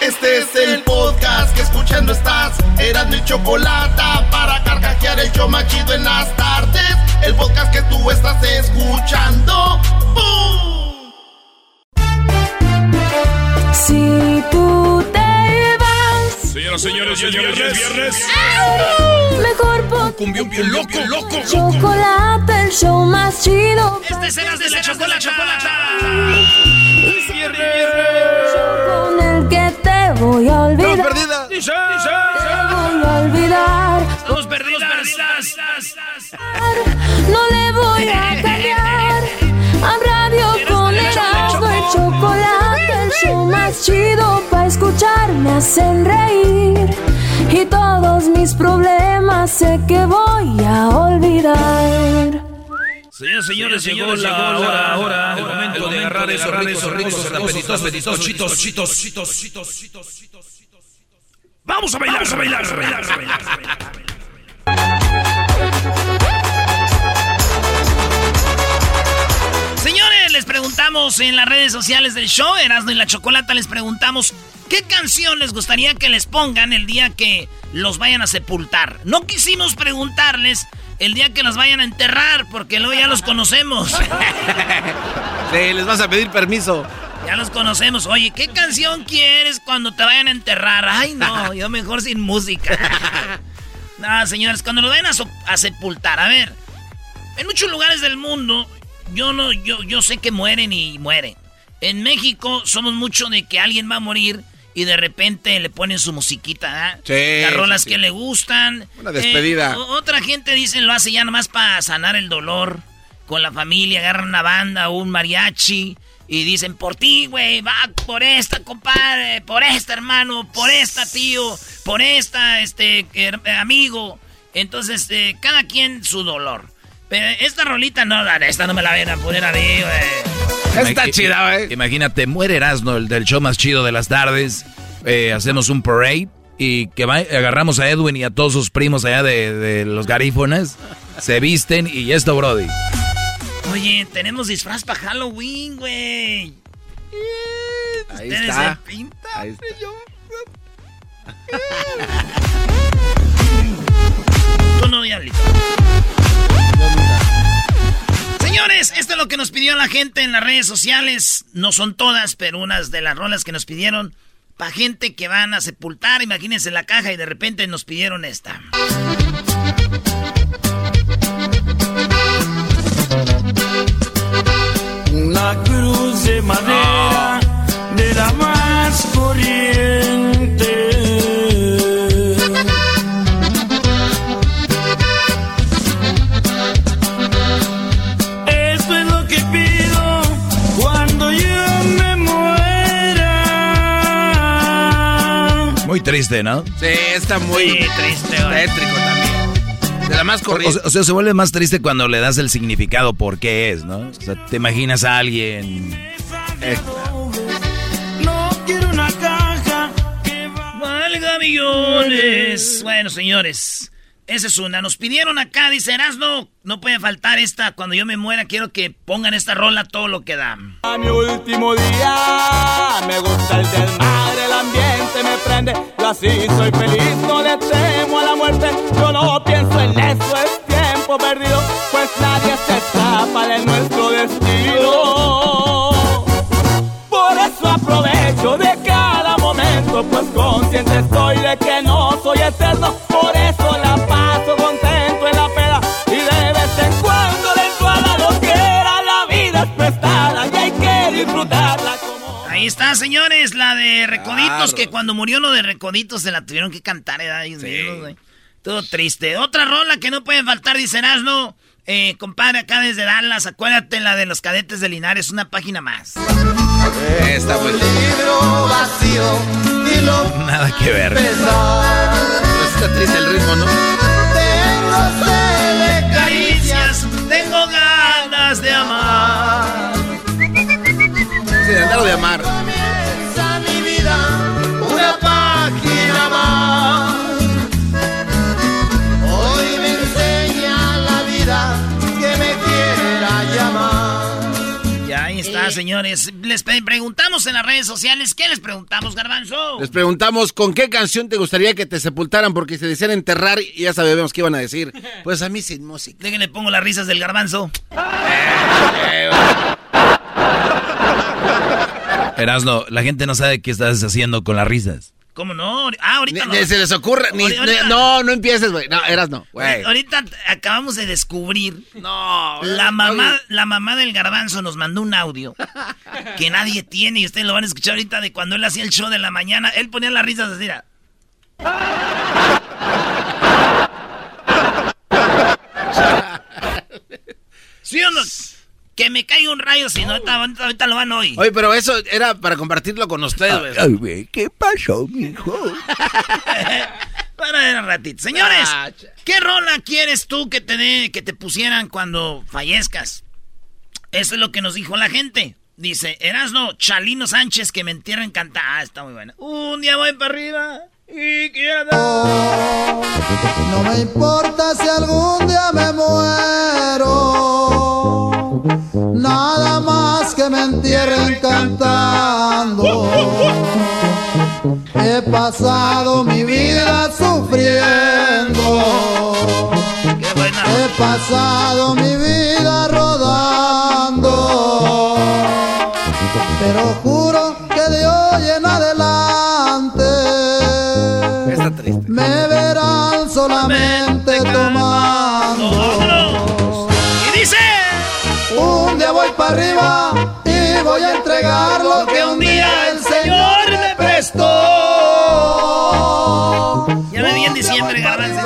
Este es el podcast que escuchando estás. Eran mi chocolate para carcajear el yo machido en las tardes. El podcast que tú estás escuchando. ¡Bum! Si tú te vas. Señoras, señores, ya es viernes. viernes. Mejor pon Cumbión bien loco, loco. chocolate, el show más chido. Este es Eras de la Chocolata. Con el que te voy a olvidar. perdida! Dice, Te voy a olvidar. Estamos perdidas. No le voy a cambiar. A radio con Erasmo y chocolate, el show más chido para escuchar me hacen reír. Y todos mis problemas sé que voy a olvidar. Señores, señores, llegó la hora, hora, el momento de agarrar esos ricos, ricos, apetitos, apetitos, chitos, chitos, chitos, chitos, chitos, chitos. Vamos a bailar, a bailar, a bailar, a bailar, a bailar. Preguntamos en las redes sociales del show, Erasmo y la Chocolata, les preguntamos qué canción les gustaría que les pongan el día que los vayan a sepultar. No quisimos preguntarles el día que los vayan a enterrar, porque luego ya los conocemos. Sí, les vas a pedir permiso. Ya los conocemos. Oye, ¿qué canción quieres cuando te vayan a enterrar? Ay, no, yo mejor sin música. no, señores, cuando los vayan a, so- a sepultar, a ver, en muchos lugares del mundo, yo no, yo, yo sé que mueren y mueren. En México somos mucho de que alguien va a morir y de repente le ponen su musiquita, ¿ah? Sí, Las rolas sí, sí. que le gustan. Una despedida. Eh, otra gente dice lo hace ya nomás para sanar el dolor con la familia, agarran una banda o un mariachi y dicen por ti, güey, va por esta, compadre, por esta, hermano, por esta, tío, por esta, este, amigo. Entonces, eh, cada quien su dolor. Pero esta rolita no, la- esta no me la vayan a poner a mí, güey. Está chida, ¿eh? Imagínate, muere Erasmo, el del show más chido de las tardes. Eh, hacemos un parade y que va- agarramos a Edwin y a todos sus primos allá de, de los garífonas. Se visten y esto, Brody. Oye, tenemos disfraz para Halloween, güey. Ahí Ustedes está. se pintan. Ahí está. Tú no, diablito. Señores, esto es lo que nos pidió la gente en las redes sociales. No son todas, pero unas de las rolas que nos pidieron. Para gente que van a sepultar, imagínense la caja y de repente nos pidieron esta. Una cruz de madera Muy triste, ¿no? Sí, está muy Sí, triste, güey. tétrico también. De la más O, corriente. o- o sea, se vuelve más triste cuando le das el significado por qué es, ¿no? O sea, te imaginas a alguien... No quiero una caja que va. Valga millones. Bueno, señores, esa es una. Nos pidieron acá, dice Erasno, no puede faltar esta. Cuando yo me muera, quiero que pongan esta rola todo lo que da. A mi último día me gusta el desmadre, el ambiente me prende. Yo así soy feliz, no le temo a la muerte. Yo no pienso en eso, es tiempo perdido, pues nadie se escapa de nuestro destino. Por eso aprovecho de cada momento, pues consciente estoy de que no soy eterno. Por eso prestada y hay que disfrutarla como. Ahí está, señores, la de Recoditos, Claro. que cuando murió lo de Recoditos se la tuvieron que cantar, ¿eh? Ay, Dios, güey. Todo triste. Otra rola que no puede faltar, dice Erasno. Eh, compadre, acá desde Dallas, acuérdate la de los cadetes de Linares, una página más. Libro vacío y lo Nada que ver. Pero está triste el ritmo, ¿no? Tengo sed de caricias. tengo ganas de amar. Sí, de amar. Comienza mi vida una página más. Hoy me enseña la vida que me quiera llamar. Ya ahí está, va, señores. Les preguntamos en las redes sociales. ¿Qué les preguntamos, Garbanzo? Les preguntamos con qué canción te gustaría que te sepultaran porque se decían enterrar y ya sabemos qué iban a decir. Pues a mí sin música. Déjenle pongo las risas del Garbanzo. Erasno, la gente no sabe qué estás haciendo con las risas. ¿Cómo no? Ah, ahorita no. se les ocurre. no, no empieces, güey. No, eras no, güey. Ahorita acabamos de descubrir. No. La mamá, la mamá del garbanzo nos mandó un audio que nadie tiene y ustedes lo van a escuchar ahorita de cuando él hacía el show de la mañana. Él ponía las risas así. ¿Sí o no? Que me caiga un rayo, si no, ahorita, lo van hoy. Oye, pero eso era para compartirlo con ustedes, Ay, güey, ¿qué pasó, mijo? para ver un ratito. Señores, ah, ¿qué rola quieres tú que te, que te pusieran cuando fallezcas? Eso es lo que nos dijo la gente. Dice, Erasno, Chalino Sánchez, que me entierren cantar. Ah, está muy buena. Un día voy para arriba y quiero... No me importa si algún día me muero nada más que me entierren cantando. He pasado mi vida sufriendo. He pasado mi vida rodando. Pero juro que de hoy en adelante arriba y voy a entregar lo que un día el Señor me prestó. Ya me vi en diciembre, garbanzo.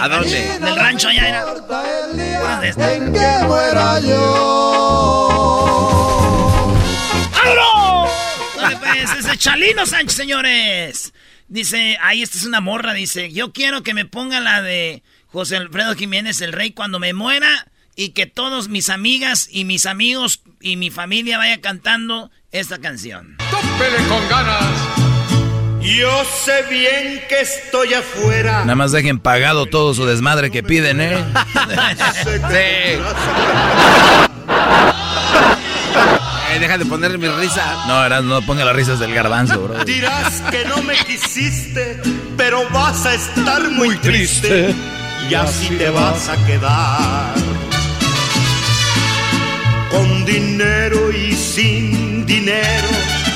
¿A dónde? En el rancho allá era. En que muera yo. ¡Vámonos! pues, ese Chalino Sánchez, señores. Dice, ahí esta es una morra, dice, yo quiero que me ponga la de José Alfredo Jiménez, el rey, cuando me muera y que todos mis amigas y mis amigos y mi familia vaya cantando esta canción. ¡Tópele con ganas! Yo sé bien que estoy afuera. Nada más dejen pagado todo su desmadre que piden, ¿eh? sí. Eh, deja de poner mi risa. No, ahora no ponga las risas del garbanzo, bro. Dirás que no me quisiste, pero vas a estar muy, triste, y así te vas a quedar con dinero y sin dinero.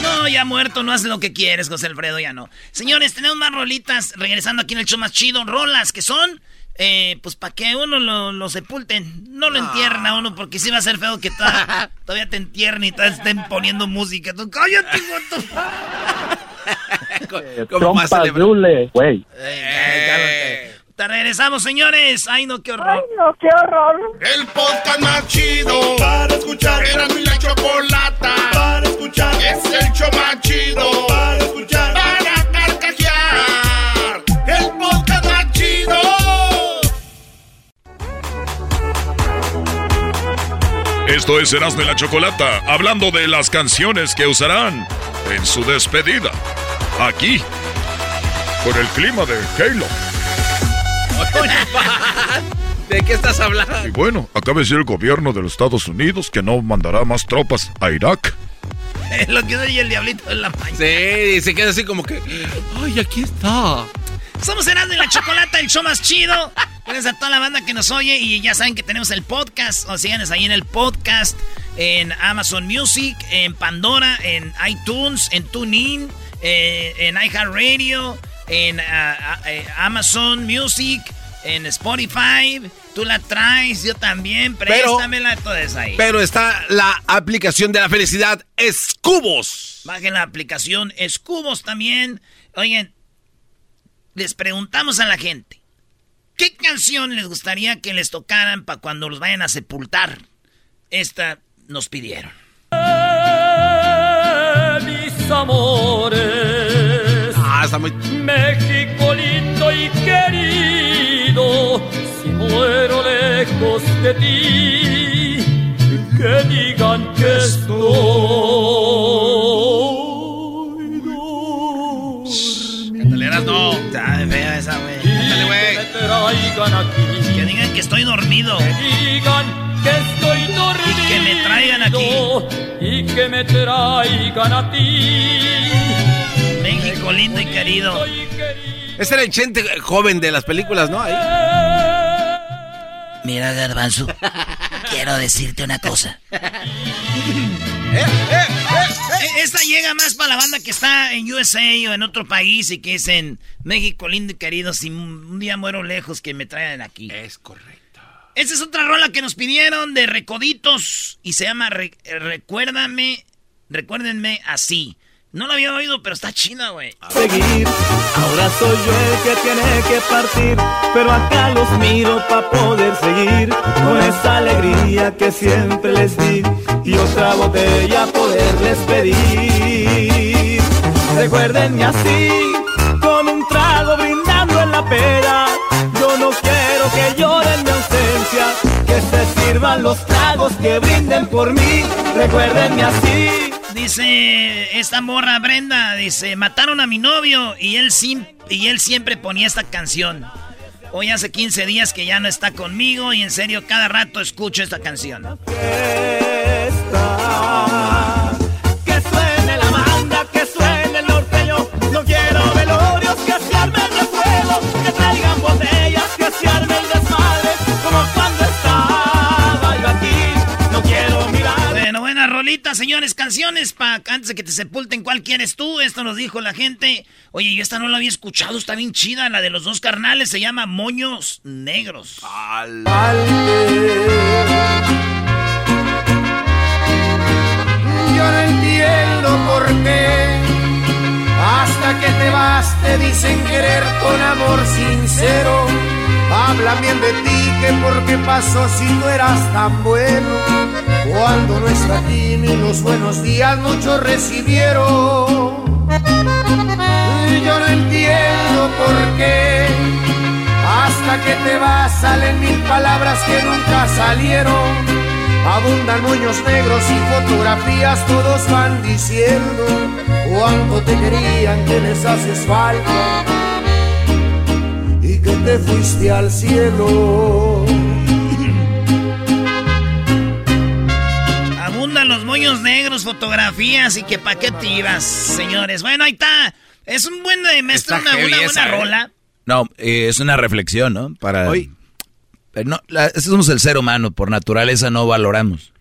No, ya muerto, no hace lo que quieres, José Alfredo, ya no. Señores, tenemos más rolitas regresando aquí en el show más chido. Rolas que son, eh, pues para que uno lo, sepulten. No lo entierren a uno, porque sí va a ser feo que todavía te entierren y todavía estén poniendo música. Tú, cállate, ¿Cómo más güey. Te regresamos, señores. Ay, no, qué horror. Ay, no, qué horror. El podcast más chido para escuchar. Era mi la chocolata para escuchar. Es el show más chido para escuchar. Para carcajear. El podcast más chido. Esto es Erasmo y la Chocolata, hablando de las canciones que usarán en su despedida. Aquí, con el clima de Halo. ¿De qué estás hablando? Y bueno, acaba de decir el gobierno de los Estados Unidos que no mandará más tropas a Irak. lo que oye el diablito en la mañana. Sí, se queda así como que. ¡Ay, aquí está! Somos Herando y la Chocolata, el show más chido. Gracias a toda la banda que nos oye y ya saben que tenemos el podcast. O síganos ahí en el podcast, en Amazon Music, en Pandora, en iTunes, en TuneIn, eh, en iHeartRadio en ah, ah, eh, Amazon Music, en Spotify. Tú la traes, yo también. Préstamela, todo eso ahí. Pero está la aplicación de la felicidad, Escubos. Bajen la aplicación Escubos también. Oigan, les preguntamos a la gente. ¿Qué canción les gustaría que les tocaran para cuando los vayan a sepultar? Esta nos pidieron. mis amores México lindo y querido, si muero lejos de ti, que digan que estoy Cántale, no. Está fea esa, güey. Cántale, güey. Que digan que estoy dormido. Que digan que estoy estoy dormido. Y que me traigan aquí. Y que me traigan a ti. México lindo y querido. Ese era el chente joven de las películas, ¿no? Ahí. Mira, Garbanzo, quiero decirte una cosa. Eh, eh, eh, esta llega más para la banda que está en USA o en otro país y que es en México lindo y querido. Si un día muero lejos, que me traigan aquí. Es correcto. Esta es otra rola que nos pidieron de Recoditos y se llama Recuérdame, recuérdenme así. No lo había oído, pero está china, güey. Seguir, ahora soy yo el que tiene que partir, pero acá los miro para poder seguir con esa alegría que siempre les di y otra botella poderles pedir. Recuérdenme así, con un trago brindando en la pera. Yo no quiero que lloren mi ausencia, que se sirvan los tragos que brinden por mí. Recuérdenme así Dice esta morra Brenda, dice, mataron a mi novio y él, y él siempre ponía esta canción. Hoy hace 15 días que ya no está conmigo y en serio cada rato escucho esta canción. Señores, canciones para antes de que te sepulten. ¿Cuál quieres tú? Esto nos dijo la gente. Oye, yo esta no la había escuchado, está bien chida. La de los dos carnales se llama Moños Negros. Yo no entiendo por qué. Hasta que te vas te dicen querer con amor sincero. Hablan bien de ti, que por qué pasó si no eras tan bueno. Cuando no está aquí ni los buenos días muchos recibieron. Y yo no entiendo por qué. Hasta que te vas salen mil palabras que nunca salieron. Abundan moños negros y fotografías, todos van diciendo cuánto te querían, que les haces falta y que te fuiste al cielo. Los moños negros, fotografías y que pa' qué te ibas, señores. Bueno, ahí está. Es un buen maestro, una, buena ¿eh? rola. No, eh, es una reflexión, ¿no? Para... Hoy no, somos el ser humano, por naturaleza no valoramos.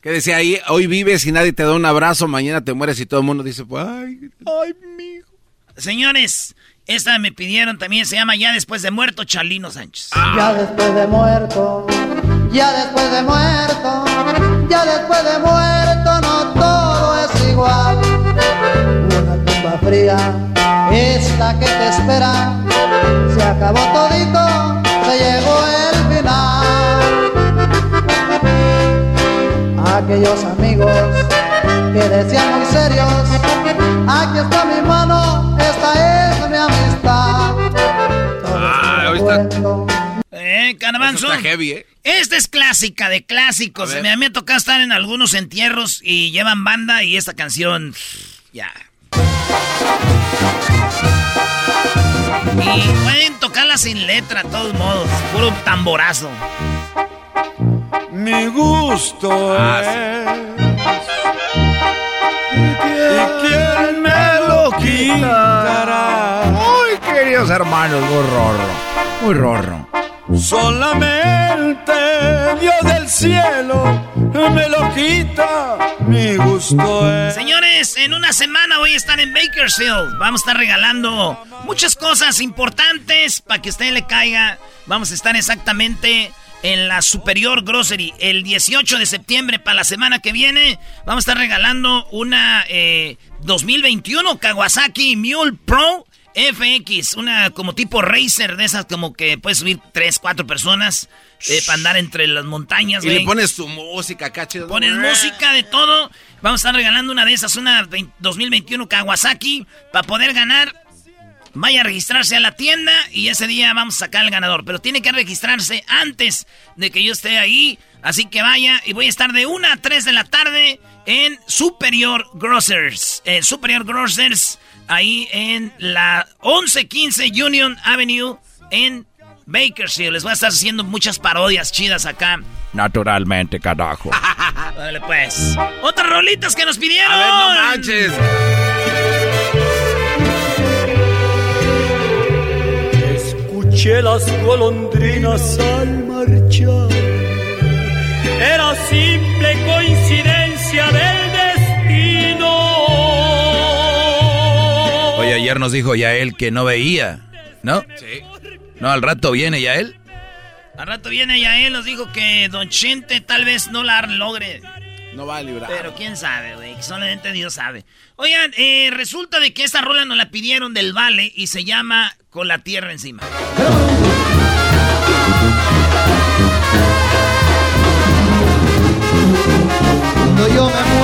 ¿Qué decía ahí? Hoy vives y nadie te da un abrazo, mañana te mueres y todo el mundo dice, pues, ay, ay, mijo. Señores, esta me pidieron también, se llama Ya después de muerto, Chalino Sánchez. Ya después de muerto, ya después de muerto, ya después de muerto, no todo es igual. Una tumba fría, esta que te espera, se acabó todito, se llegó el Aquellos amigos que decían muy serios, aquí está mi mano, esta es mi amistad. Ah, Eh, ¿eh? Esta es clásica de clásicos. Me, me ha tocado estar en algunos entierros y llevan banda y esta canción. Ya. Y pueden tocarla sin letra, de todos modos. Puro tamborazo. Mi gusto ah, ¿Y quién me lo quitará? Muy queridos hermanos, muy rorro. Muy rorro. Solamente Dios del cielo me lo quita, mi gusto es. Señores, en una semana voy a estar en Bakersfield. Vamos a estar regalando muchas cosas importantes para que usted le caiga. Vamos a estar exactamente en la Superior Grocery el 18 de septiembre para la semana que viene. Vamos a estar regalando una 2021 eh, Kawasaki Mule Pro FX, una como tipo racer de esas como que puedes subir 3, 4 personas eh, para andar entre las montañas. Y le pones tu música, cacho. Pones música de todo. Vamos a estar regalando una de esas, una 2021 Kawasaki, para poder ganar. Vaya a registrarse a la tienda y ese día vamos a sacar al ganador. Pero tiene que registrarse antes de que yo esté ahí. Así que vaya y voy a estar de 1 a 3 de la tarde en Superior Grocers. Eh, Superior Grocers ahí en la 1115 Union Avenue en Bakersfield. Les voy a estar haciendo muchas parodias chidas acá. Naturalmente, carajo. Dale pues. Otras rolitas que nos pidieron. A ver, no manches. Escuché las golondrinas al marchar. Era simple coincidencia del ayer nos dijo Yael que no veía, ¿no? Sí. No, al rato viene Yael. Al rato viene Yael, nos dijo que Don Chente tal vez no la logre. No va a librar. Pero quién sabe, güey. Solamente Dios sabe. Oigan, eh, resulta de que esta rola nos la pidieron del Vale y se llama Con la Tierra Encima. Cuando yo me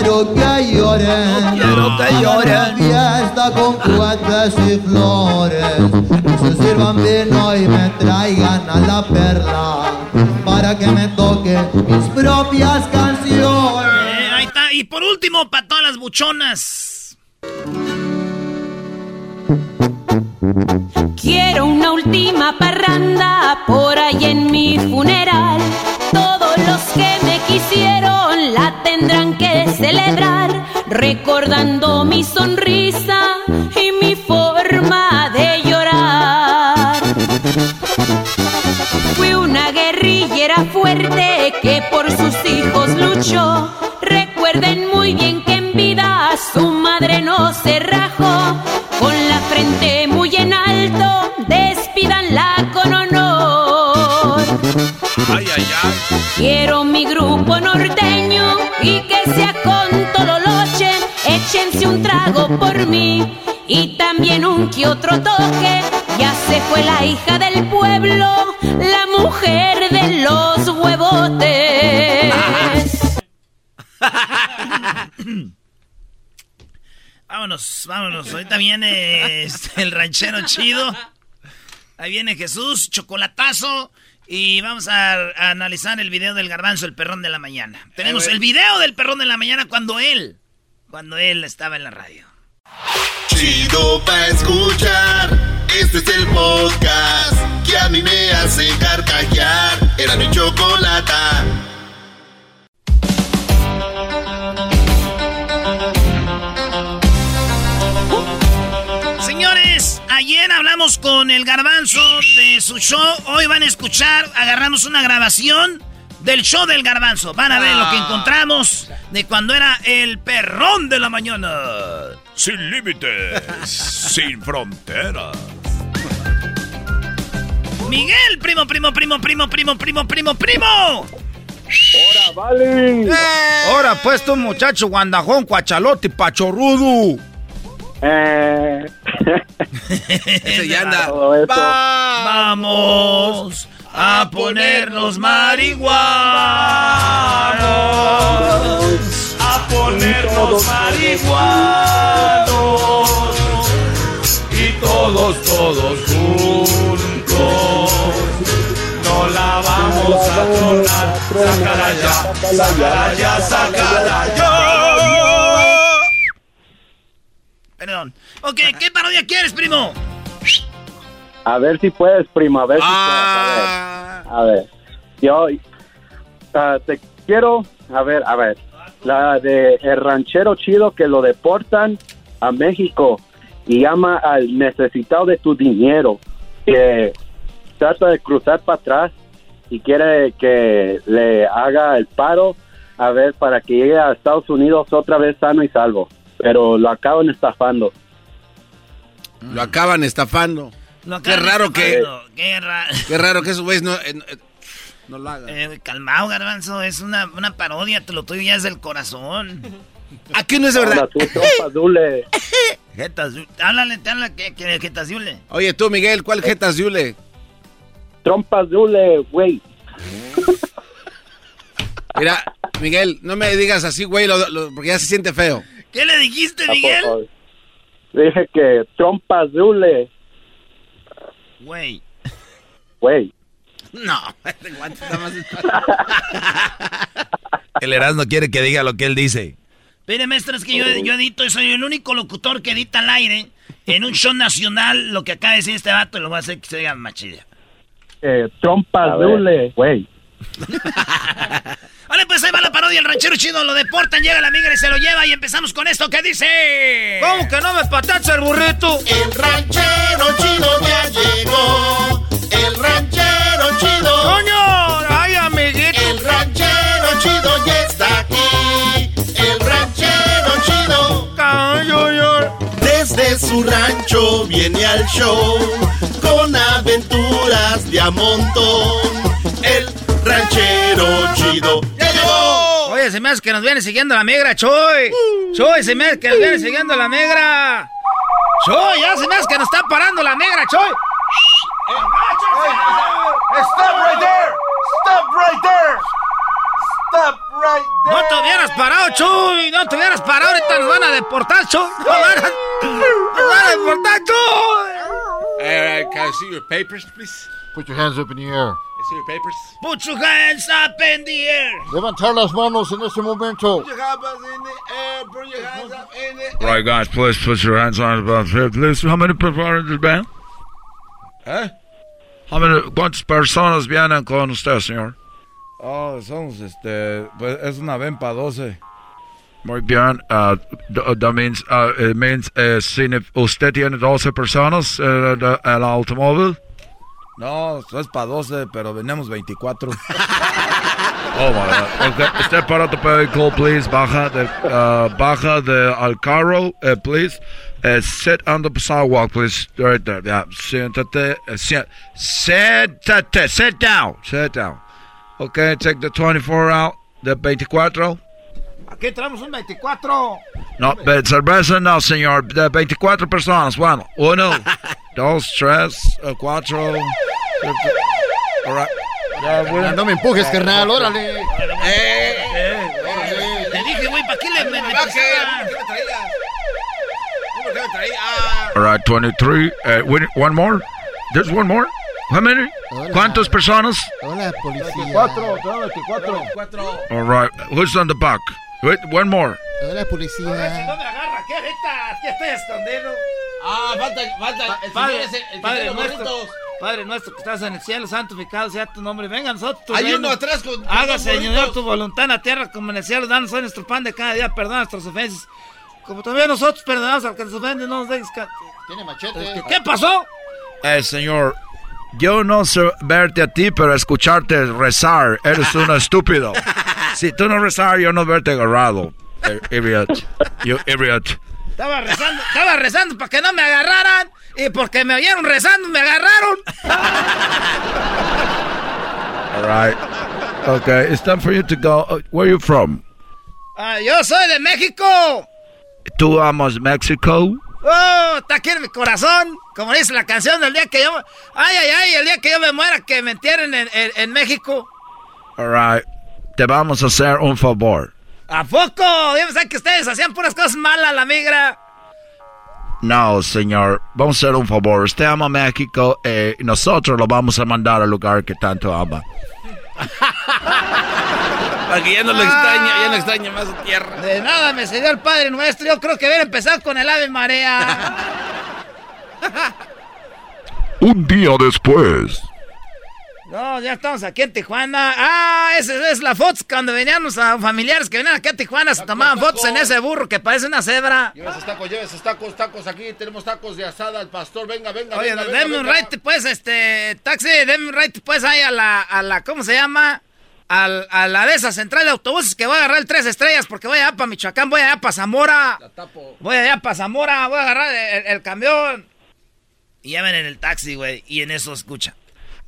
quiero que lloren No quiero que una fiesta con cohetes y flores Que se sirvan vino y me traigan a la perla Para que me toquen mis propias canciones Eh, ahí está. Y por último, para todas las buchonas. Quiero una última parranda por ahí en mi funeral. Todos los que la tendrán que celebrar, recordando mi sonrisa y mi forma de llorar. Fui una guerrillera fuerte que por sus hijos luchó. Recuerden muy bien que en vida su madre no se rajó. Con la frente muy en alto, despídanla con honor. Ay, ay, ay. Quiero mi grupo norteño y que sea con Tololoche. Échense un trago por mí y también un que otro toque. Ya se fue la hija del pueblo, la mujer de los huevotes. Vámonos, vámonos. Ahorita viene este, el ranchero chido. Ahí viene Jesús, chocolatazo. Y vamos a, a analizar el video del garbanzo, el perrón de la mañana. Tenemos el video del perrón de la mañana cuando él, cuando él estaba en la radio. Chido pa' escuchar. Este es el podcast que a mí me hace carcajear. Era mi chocolata. Ayer hablamos con el garbanzo de su show. Hoy van a escuchar, agarramos una grabación del show del garbanzo. Van a ver lo que encontramos de cuando era el perrón de la mañana. Sin límites, sin fronteras. Miguel, primo, primo, primo, primo, primo, primo, primo, primo. ¡Hora, vale! Ahora pues tú muchacho guandajón, cuachalote, pachorrudo. Eh... Ese ya anda. Vamos a ponernos marihuanos. A ponernos marihuanos y todos, todos juntos. No la vamos a tronar. Sácala ya, sácala ya, sácala ya. Perdón. Ok, ¿qué parodia quieres, primo? A ver si puedes, primo, a ver si Ah. puedes. A ver, a ver. yo ah, te quiero, a ver, a ver, la de el ranchero chido que lo deportan a México y llama al necesitado de tu dinero, que trata de cruzar para atrás y quiere que le haga el paro, a ver, para que llegue a Estados Unidos otra vez sano y salvo, pero lo acaban estafando. Lo acaban estafando. Lo Qué acaban raro que-. Qué raro. Qué raro que esos güeyes no, eh, eh, no lo hagan. Eh, calmado, garbanzo, es una, una parodia, te lo tuyo ya es del corazón. Aquí no es verdad. Dule. Jetas, háblale, te habla que, que jetas Yule. Oye tú, Miguel, ¿cuál jetas Yule? Trompas, dule, güey. Mira, Miguel, no me digas así, güey, lo- lo- porque ya se siente feo. ¿Qué le dijiste, Miguel? Dije que trompas, dule, Güey. güey. No. El Erasmo quiere que diga lo que él dice. Mire, maestro, es que yo, yo edito y soy el único locutor que edita al aire. en un show nacional lo que acaba de decir este vato lo va a hacer que se diga machilla. Eh, trompa dule, güey. Vale, pues ahí va la parodia. El ranchero chido lo deportan, llega la migra y se lo lleva. Y empezamos con esto que dice: ¿Cómo que no me patacha el burrito? El ranchero chido ya llegó. El ranchero chido. ¡Coño! ¡Ay, amiguito! El ranchero chido ya está aquí. El ranchero chido. Desde su rancho viene al show con aventuras de a montón. El ranchero chido ya llegó. Oye, se me hace que nos viene siguiendo la migra, Choy. Choy, se me hace que nos viene siguiendo la migra. Choy, ya se me hace que nos está parando la migra, Choy. Stop right there! Stop right there! Stop right there! No te hubieras parado, Chuy. No te hubieras parado. Ahorita nos van a deportar, Chuy. Nos van a, nos van a deportar, Chuy. Uh, can I see your papers, please? Put your hands up in the air. I see your papers. Put your hands up in the air. Levantar las manos en este momento. Put your hands up in the air. Put your hands up in the All right, guys, please put your hands on the here, please. How many people are in this band? ¿Eh? How many, ¿Cuántas personas vienen con usted, señor? Oh, somos este. Pues es una ven para 12. Muy bien. Uh, that means, uh, it means, uh, si ne- usted tiene 12 personas en el, el automóvil. No, es para 12, pero venimos 24. Oh, my God. Okay, step out of the vehicle, please. Baja de, uh, baja de al carro, uh, please. Uh, sit on the sidewalk, please. Right there. Yeah. Siéntate. Uh, si- siéntate. Sit down. Sit down. Okay, take the 24 out. The 24. Aquí traemos un 24. No, pero cerveza no, señor. De 24 personas. Bueno, uno, dos, tres, uh, cuatro. All right. No me empujes, carnal, órale. Te dije, güey, ¿para qué le me, me All right, 23. Uh, wait, one more? There's one more? How many? ¿Cuántas personas? Hola, policía. 24, traemos 24. All right. Who's on the back? Wait, one more. Hola, Si policía. no me agarra, aquí ahorita. Aquí estoy escondido. Ah, falta, falta. El Padre, señor es el, Padre nuestro. Padre nuestro que estás en el cielo, santificado sea tu nombre. Venga a nosotros. Hay uno atrás con. dos Señor, tu voluntad en la tierra como en el cielo. Danos hoy nuestro pan de cada día. Perdona nuestras ofensas. Como también nosotros perdonamos al que nos ofende. No nos dejes. Tiene machete. ¿Qué pasó? Eh, señor, yo no sé verte a ti, pero escucharte rezar. Eres un estúpido. Si tú no rezar, yo no verte agarrado. Eh, idiot. You idiot. Estaba rezando, estaba rezando para que no me agarraran. Y porque me oyeron rezando, me agarraron. All right. Okay, it's time for you to go. Uh, where are you from? Ah, yo soy de México. ¿Tú amas México? Oh, está aquí en mi corazón. Como dice la canción del día que yo. Ay, ay, ay, el día que yo me muera, que me entierren en, en- en México. All right. Te vamos a hacer un favor. ¿A poco? Yo pensaba que ustedes hacían puras cosas malas, la migra. No, señor. Vamos a hacer un favor. Usted ama México eh, y nosotros lo vamos a mandar al lugar que tanto ama. Para que ya no lo extraña, ya no extraña más su tierra. De nada me cedió el Padre Nuestro. Yo creo que hubiera empezado con el Ave María. Un día después. No, ya estamos aquí en Tijuana. Ah, esa es la foto cuando veníamos a familiares que venían aquí a Tijuana. Se tomaban fotos en ese burro que parece una cebra. Lleva esos tacos, lleva esos tacos, tacos aquí. Tenemos tacos de asada al pastor. Venga, venga, Oye, venga. denme venga, un right, pues, este, taxi, denme un right, pues, ahí a la, a la, ¿cómo se llama? Al- a la de esa central de autobuses que voy a agarrar el tres estrellas porque voy allá para Michoacán, voy allá para Zamora. La tapo. Voy allá para Zamora, voy a agarrar el, el camión. Y ya ven en el taxi, güey, y en eso escucha.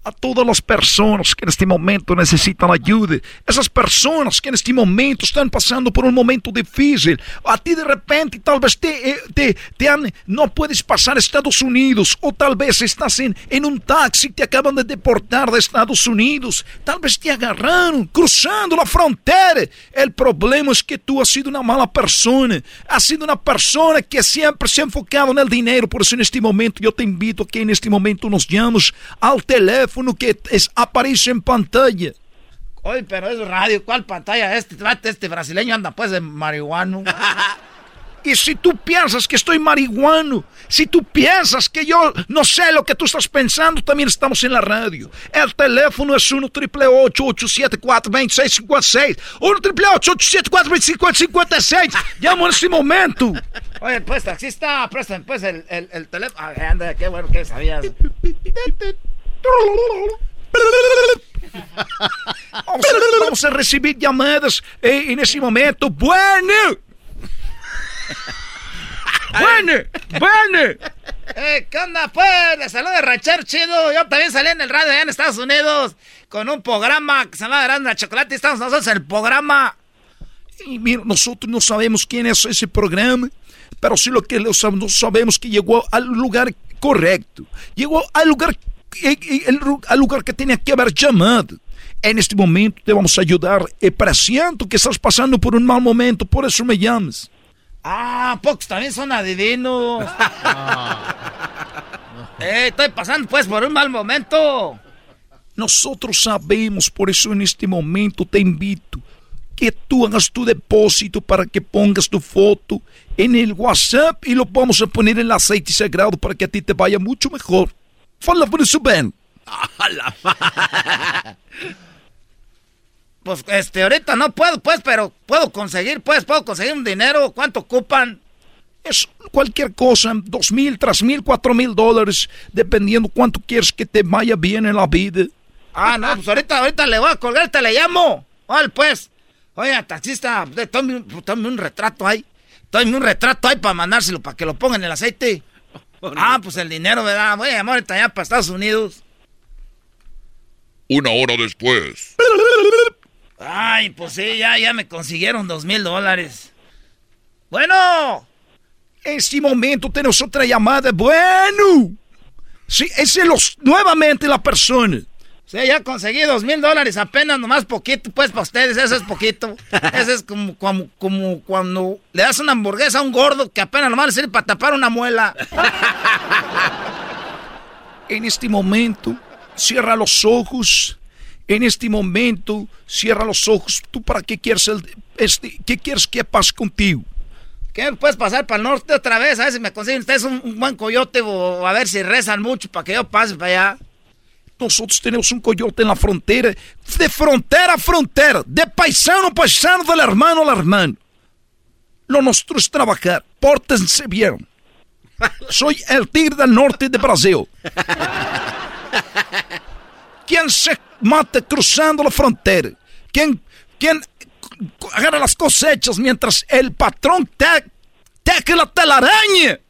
A todas las personas que en este momento necesitan ayuda, esas personas que en este momento están pasando por un momento difícil, a ti de repente tal vez te, eh, te, te han, no puedes pasar a Estados Unidos, o tal vez estás en, en un taxi, te acaban de deportar de Estados Unidos, tal vez te agarraron cruzando la frontera. El problema es que tú has sido una mala persona, has sido una persona que siempre se ha enfocado en el dinero, por eso en este momento yo te invito a que en este momento nos llames al teléfono que es, aparece en pantalla. Oye, pero es radio, ¿cuál pantalla? Este, este brasileño anda pues de marihuano. Y si tú piensas que estoy marihuano, si tú piensas que yo no sé lo que tú estás pensando, también estamos en la radio. El teléfono es 1 triple 874 2656 1 triple 874 2656 Llamo en este momento. Oye, pues, taxista, préstame pues el, el, el teléfono. Ay, anda, qué bueno que sabías. Vamos a, vamos a recibir llamadas eh, en ese momento. Bueno. ¡Bueno! ¡Bueno! Eh, ¿Qué onda, pues? Les saluda Rancher Chido. Yo también salí en el radio allá en Estados Unidos con un programa que se llama Grande la Chocolate. Y estamos nosotros en el programa. Y mira, nosotros no sabemos quién es ese programa, pero sí lo que lo sabemos que llegó al lugar correcto. Llegó al lugar, eh, eh, el ru- al lugar que tenía que haber llamado. En este momento te vamos a ayudar. Eh, para siento que estás pasando por un mal momento, por eso me llamas. Ah, pocos también son adivinos. eh, estoy pasando pues por un mal momento. Nosotros sabemos, por eso en este momento te invito que tú hagas tu depósito para que pongas tu foto en el WhatsApp y lo vamos a poner en el aceite sagrado para que a ti te vaya mucho mejor. Fala por eso, Ben. Pues este, ahorita no puedo, pues, pero puedo conseguir, pues, puedo conseguir un dinero. ¿Cuánto ocupan? Es cualquier cosa, dos mil, tres mil, cuatro mil dólares, dependiendo cuánto quieres que te vaya bien en la vida. Ah, no, pues ahorita, ahorita le voy a colgar, te le llamo. Vale, pues. Oiga, taxista, tome, un- tome un retrato ahí. Tome un retrato ahí para mandárselo, para que lo pongan en el aceite. Ah, pues el dinero, ¿verdad? Voy a llamar allá para Estados Unidos. Una hora después. Ay, pues sí, ya, ya me consiguieron dos mil dólares. Bueno. En este momento tenemos otra llamada. Bueno. Sí, ese es los, nuevamente la persona. Sí, ya conseguí dos mil dólares, apenas nomás poquito, pues para ustedes, eso es poquito. Eso es como, como, como cuando le das una hamburguesa a un gordo que apenas nomás le sirve para tapar una muela. En este momento, cierra los ojos. En este momento, cierra los ojos. ¿Tú para qué quieres, el, este, qué quieres que pase contigo? ¿Qué puedes pasar para el norte otra vez? A ver si me consiguen ustedes un, un buen coyote o a ver si rezan mucho para que yo pase para allá. Nosotros tenemos un coyote en la frontera, de frontera a frontera, de paisano a paisano, del hermano al hermano. Lo nuestro es trabajar, pórtense bien. Soy el tigre del norte de Brasil. ¿Quién se mata cruzando la frontera? ¿Quién, quién agarra las cosechas mientras el patrón te, teje la telaraña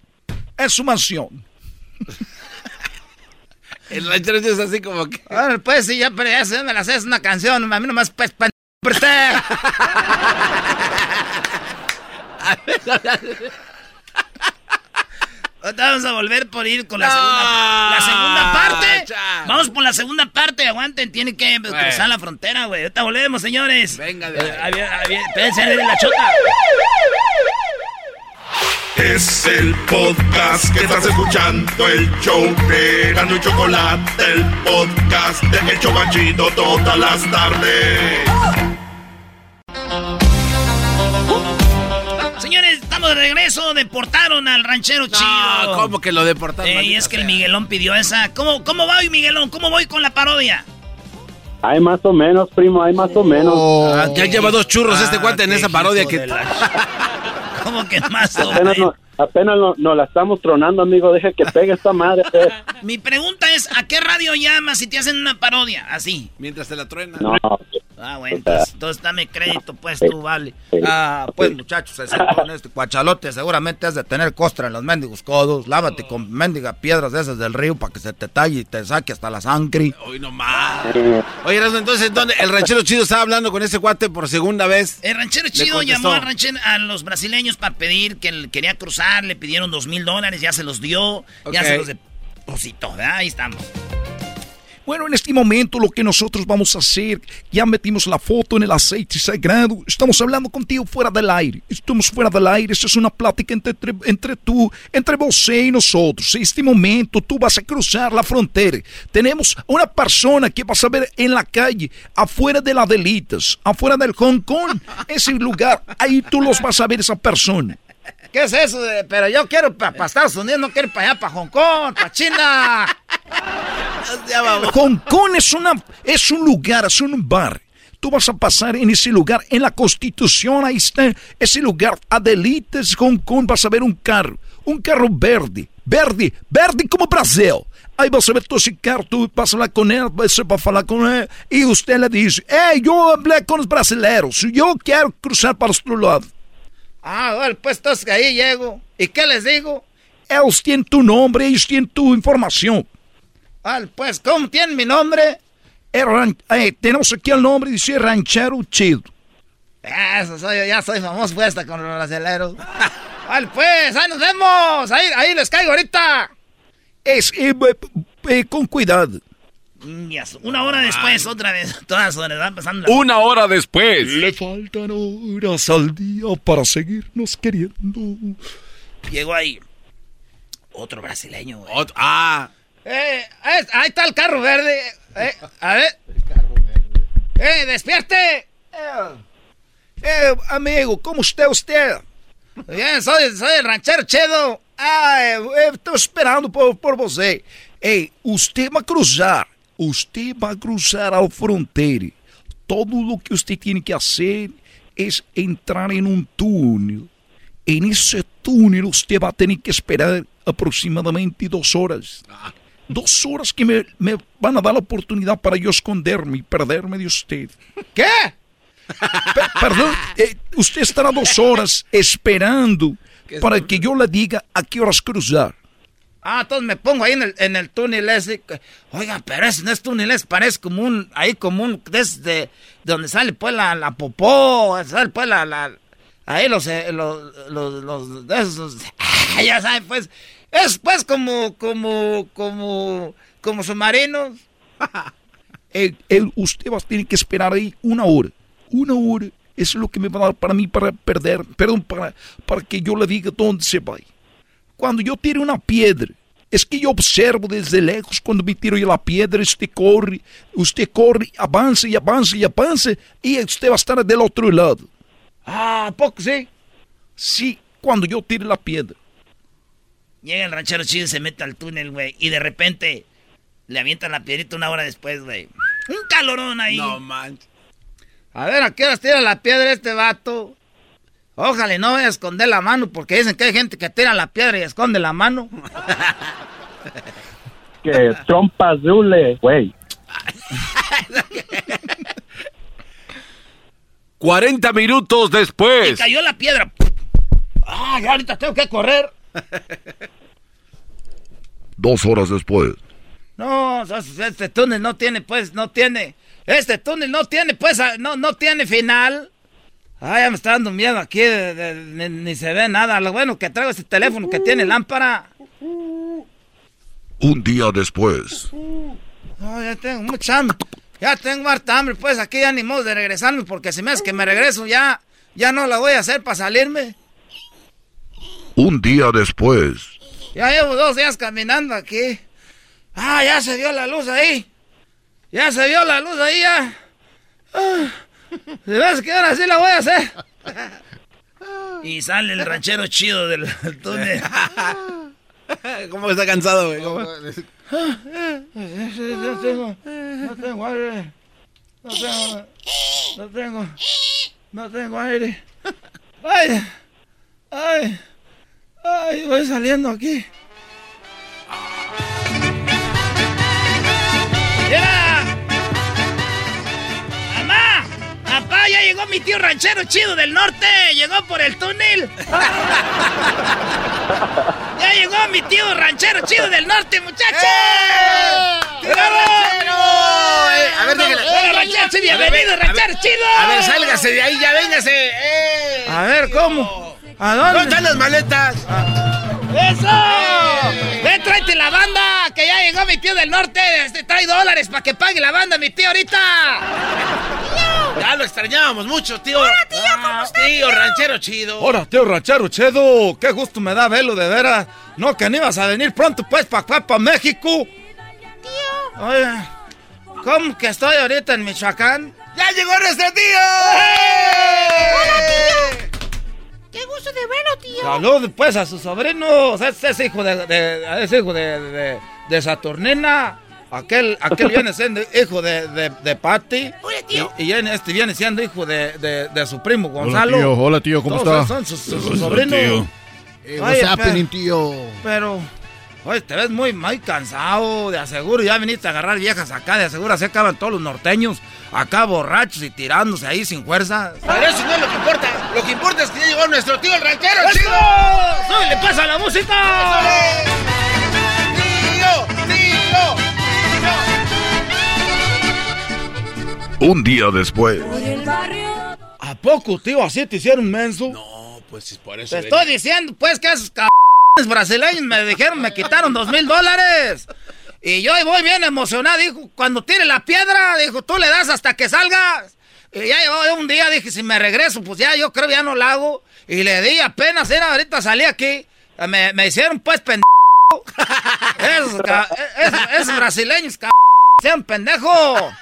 en su mansión? El ranchero es así como que. Bueno, pues sí, ya, pero ya se me la haces una canción. A mí nomás, pues, pa- usted. Ahorita Vamos a volver por ir con la segunda, la segunda parte. Vamos por la segunda parte. Aguanten, tienen que Bueno. cruzar la frontera, güey. Ahorita volvemos, señores. Venga, Espérense, ahí viene la chota. Es el podcast que estás escuchando, el show de Erasmo y Chocolate, el podcast de El Chobachito todas las tardes. Señores, estamos de regreso. Deportaron al ranchero chido. ¿cómo que lo deportaron? Eh, y es que el Miguelón pidió esa. ¿Cómo, ¿Cómo va hoy, Miguelón? ¿Cómo voy con la parodia? Hay más o menos, primo, hay más o menos. Ah, ya lleva dos churros este cuate en esa parodia que. ¿Cómo que más o Apenas, no, apenas no, no la estamos tronando, amigo. Deja que pegue esta madre. pues. Mi pregunta es, ¿a qué radio llamas si te hacen una parodia? Así. Mientras te la truena. No, Ah, bueno, entonces, entonces dame crédito, pues tú, vale. Ah, pues muchachos, se sentó en este cuachalote seguramente has de tener costra en los mendigos codos. Lávate con mendiga piedras de esas del río para que se te talle y te saque hasta la sangre. Hoy nomás. Oye, entonces, ¿dónde? El ranchero chido estaba hablando con ese cuate por segunda vez. El ranchero chido llamó al ranchero, a los brasileños para pedir que él quería cruzar, le pidieron dos mil dólares, ya se los dio, ya se los depositó, ¿verdad? Ahí estamos. Bueno, en este momento lo que nosotros vamos a hacer, ya metimos la foto en el aceite sagrado, estamos hablando contigo fuera del aire, estamos fuera del aire, esta es una plática entre, entre, tú, entre vos y nosotros. En este momento tú vas a cruzar la frontera. Tenemos una persona que vas a ver en la calle, afuera de las delitas, afuera del Hong Kong, ese lugar, ahí tú los vas a ver esa persona. ¿qué es eso? pero yo quiero para Estados Unidos, no quiero para allá, para Hong Kong, para China. Hong Kong es, una, es un lugar, es un bar. Tú vas a pasar en ese lugar, en la Constitución, ahí está ese lugar, Adelitas, Hong Kong, vas a ver un carro, un carro verde, verde, verde como Brasil. Aí você vê todo esse carro, tu passa lá com ele, você vai falar com ele, e você le diz, Ei, eu hablé com os brasileiros, eu quero cruzar para o outro lado. Ah, pues entonces ahí llego. ¿Y qué les digo? Ellos tienen tu nombre, ellos tienen tu información. Ah, pues, ¿cómo tienen mi nombre? Ran- eh, tenemos aquí el nombre, dice Ranchero Chido. Eso soy ya soy famoso pues hasta con los brasileros. Vale, pues, ahí nos vemos. Ahí, ahí les caigo ahorita. Es, eh, eh, con cuidado. Mm, ya, Una hora después, otra vez. Todas horas, van pasando. Una hora después. Le faltan horas al día para seguirnos queriendo. Llegó ahí. Otro brasileño, güey. ah. Eh, ahí, ahí está el carro verde. Eh, a ver. Eh, despierte. Eh, amigo, ¿cómo está usted? Bien, soy, soy el ranchero chedo. Ah, eh, eh, estoy esperando por, por você. Ei, usted va a cruzar. Usted va a cruzar a frontera. Todo lo que usted tiene que hacer es entrar en un túnel. En ese túnel usted va a tener que esperar aproximadamente dos horas. Dos horas que me, me van a dar la oportunidad para yo esconderme y perderme de usted. ¿Qué? Pe- perdón, eh, usted estará dos horas esperando para que yo le diga a qué horas cruzar. Ah, entonces me pongo ahí en el, en el túnel ese. Oiga, pero ese no es túnel, es parece como un, ahí como un, desde de donde sale pues la, la popó, sale pues la, la ahí los, eh, los, los, los, esos, ya saben pues, es pues como, como, como, como submarinos. Eh, usted va a tener que esperar ahí una hora. Una hora. Es lo que me va a dar para mí para perder, perdón, para, para que yo le diga dónde se va. Cuando yo tiro una piedra, es que yo observo desde lejos cuando me tiro la piedra, usted corre, usted corre, avanza y avanza y avanza, y usted va a estar del otro lado. Ah, ¿a poco sí? Sí, cuando yo tire la piedra. Llega el ranchero chido y se mete al túnel, güey. Y de repente le avientan la piedrita una hora después, güey. Un calorón ahí. No manches. A ver, ¿a qué horas tira la piedra este vato? Ojalá y no vaya a esconder la mano, porque dicen que hay gente que tira la piedra y esconde la mano. Que trompa azule, güey. 40 minutos Y después. cayó la piedra. Ah, ya ahorita tengo que correr. Dos horas después. No, este túnel no tiene, pues, no tiene. Este túnel no tiene, pues, no, no tiene final. Ay, ya me está dando miedo aquí, de- de- ni, ni se ve nada. Lo bueno que traigo este teléfono que tiene lámpara. Un día después. No, ya tengo mucha hambre. Ya tengo harta hambre, pues aquí ya ni modo de regresarme, porque si me hace que me regreso ya, ya no la voy a hacer para salirme. Un día después. Ya llevo dos días caminando aquí. Ah, ya se vio la luz ahí. Ya se vio la luz ahí, ya. Ah, de veras que ahora sí la voy a hacer. Y sale el ranchero chido del del túnel. ¿Cómo está cansado, güey? ¿Cómo? No tengo, no tengo aire. No tengo, no tengo, no tengo aire. Ay, ay, ay, voy saliendo aquí. ¡Ya! ¡Mamá! ¡Papá! ¡Ya llegó mi tío ranchero chido del norte! ¡Llegó por el túnel! ¡Ya llegó mi tío ranchero chido del norte, muchachos! ¡Tío ranchero! Eh, a ver, déjale. ¡Hola, ranchero! ¡Bienvenido, ranchero chido! A ver, sálgase de ahí, ya véngase. ¡Eh! A ver, ¿cómo? ¿A ¿Dónde dónde? están las maletas? ¡Eso! ¡Ven, tráete la banda! ¡Que ya llegó mi tío del norte! Este, trae dólares para que pague la banda, mi tío, ahorita. Ya lo extrañábamos mucho, tío. Hola, tío, ¿cómo estás? Tío, ranchero chido. Hola, tío ranchero chedo. Qué gusto me da verlo, de veras. No, que no ibas a venir pronto, pues, para acá, para México. Tío. Oye, ¿cómo que estoy ahorita en Michoacán? ¡Ya llegó nuestro tío! ¡Eh! ¡Hola, tío! Qué gusto de verlo, tío. Salud, pues, a su sobrino. O sea, ese es hijo de, de- es hijo de, de, de Saturnina. Aquel, aquel viene siendo hijo de, de, de Patty. tío. Y, este viene siendo hijo de, de, de su primo Gonzalo. tío. Hola, tío. ¿Cómo Todos está? Son sus, sus- sus Hola, sobrinos. tío. What's happening, tío? Pero, oye, te ves muy, muy cansado. De aseguro, ya viniste a agarrar viejas acá. De aseguro, así acaban todos los norteños. Acá borrachos y tirándose ahí sin fuerza. Pero eso no es lo que importa. Lo que importa es que ya llegó nuestro tío el ranchero, chido. ¡No le pasa la música! ¡Tío! ¡Tío! Un día después. ¿A poco, tío? ¿Así te hicieron menso? No, pues es por eso. Te estoy diciendo, pues, que esos brasileños me dijeron, me quitaron dos mil dólares. Y yo ahí voy bien emocionado, dijo, cuando tire la piedra, dijo, tú le das hasta que salgas. Y ya llevaba un día, dije, si me regreso, pues ya, yo creo ya no la hago. Y le di apenas, era, ahorita salí aquí, me, me hicieron pues pendejo. esos, esos, esos brasileños, cabrones, sean pendejo.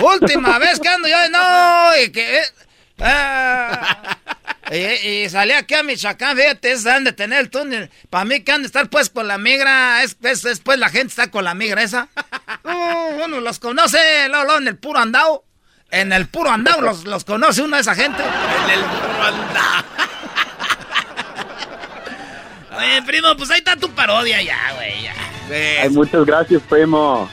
Última vez que ando yo, no, y que... eh, y, y salí aquí a Michoacán, fíjate, es han de tener el túnel. Para mí que han de estar pues con la migra, es, es, es, pues la gente está con la migra esa. Uh, uno los conoce, luego, luego en el puro andao. En el puro andao los, los conoce uno de esa gente. En el puro andao. Oye, primo, pues ahí está tu parodia ya, güey, ya. Ay, muchas gracias, primo.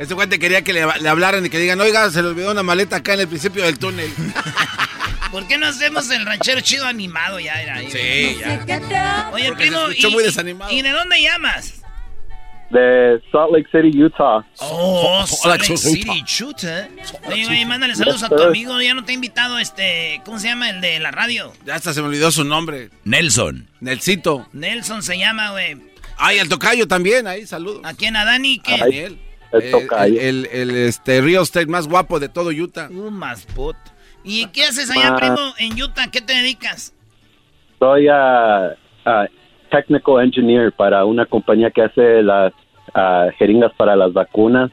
Este cuate quería que le, le hablaran y que digan, oiga, se le olvidó una maleta acá en el principio del túnel. ¿Por qué no hacemos el ranchero chido animado ya? Sí, ya. Oye, Porque primo, se y, muy desanimado. ¿y de dónde llamas? De Salt Lake City, Utah. Oh, Salt Lake City, chuta. Oye, oye, mándale saludos a tu amigo. Ya no te he invitado, este, ¿cómo se llama el de la radio? Ya hasta se me olvidó su nombre. Nelson. Nelsito. Nelson se llama, güey. Ay, al tocayo también, ahí, saludos. ¿A quién? ¿A Dani? ¿Qué? Daniel. El Eh, tocayo. El, el, el, este, real estate más guapo de todo Utah. Uh, más put. ¿Y qué haces allá, primo, en Utah? ¿Qué te dedicas? Soy ah, ah, technical engineer para una compañía que hace las ah, jeringas para las vacunas.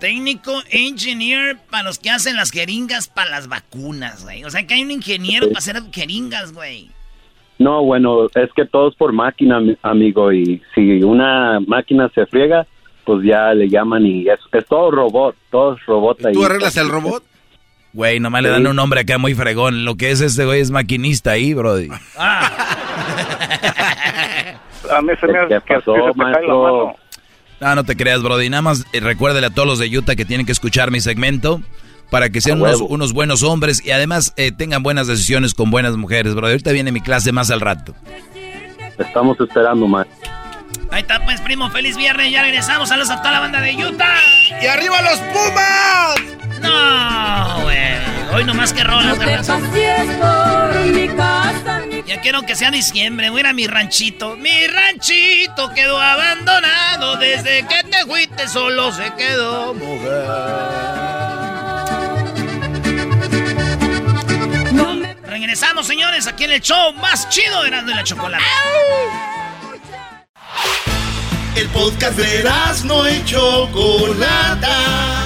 Técnico engineer para los que hacen las jeringas para las vacunas, güey. O sea que hay un ingeniero Sí. para hacer jeringas, güey. No, bueno, es que todo es por máquina, mi- amigo, y si una máquina se friega, pues ya le llaman y es, es todo robot, todo es robot ahí. ¿Tú arreglas el robot? Güey, nomás le dan un nombre acá muy fregón. Lo que es este güey es maquinista ahí, brody. A mí se me hace ¿Qué que, pasó, que se te cae la mano. No, no te creas, brody. Nada más eh, recuérdale a todos los de Utah que tienen que escuchar mi segmento para que sean unos, unos buenos hombres y además eh, tengan buenas decisiones con buenas mujeres, brody. Ahorita viene mi clase más al rato. Estamos esperando más. Ahí está, pues, primo. Feliz viernes. Ya regresamos. Saludos a toda la banda de Utah. ¡Y arriba los Pumas! No, güey. Hoy nomás que rolas. Ya quiero que sea diciembre. Voy a ir a mi ranchito. Mi ranchito quedó abandonado. Desde que te fuiste solo se quedó mujer. Regresamos, señores, aquí en el show más chido de y la Chocolate. El podcast de no y Chocolata.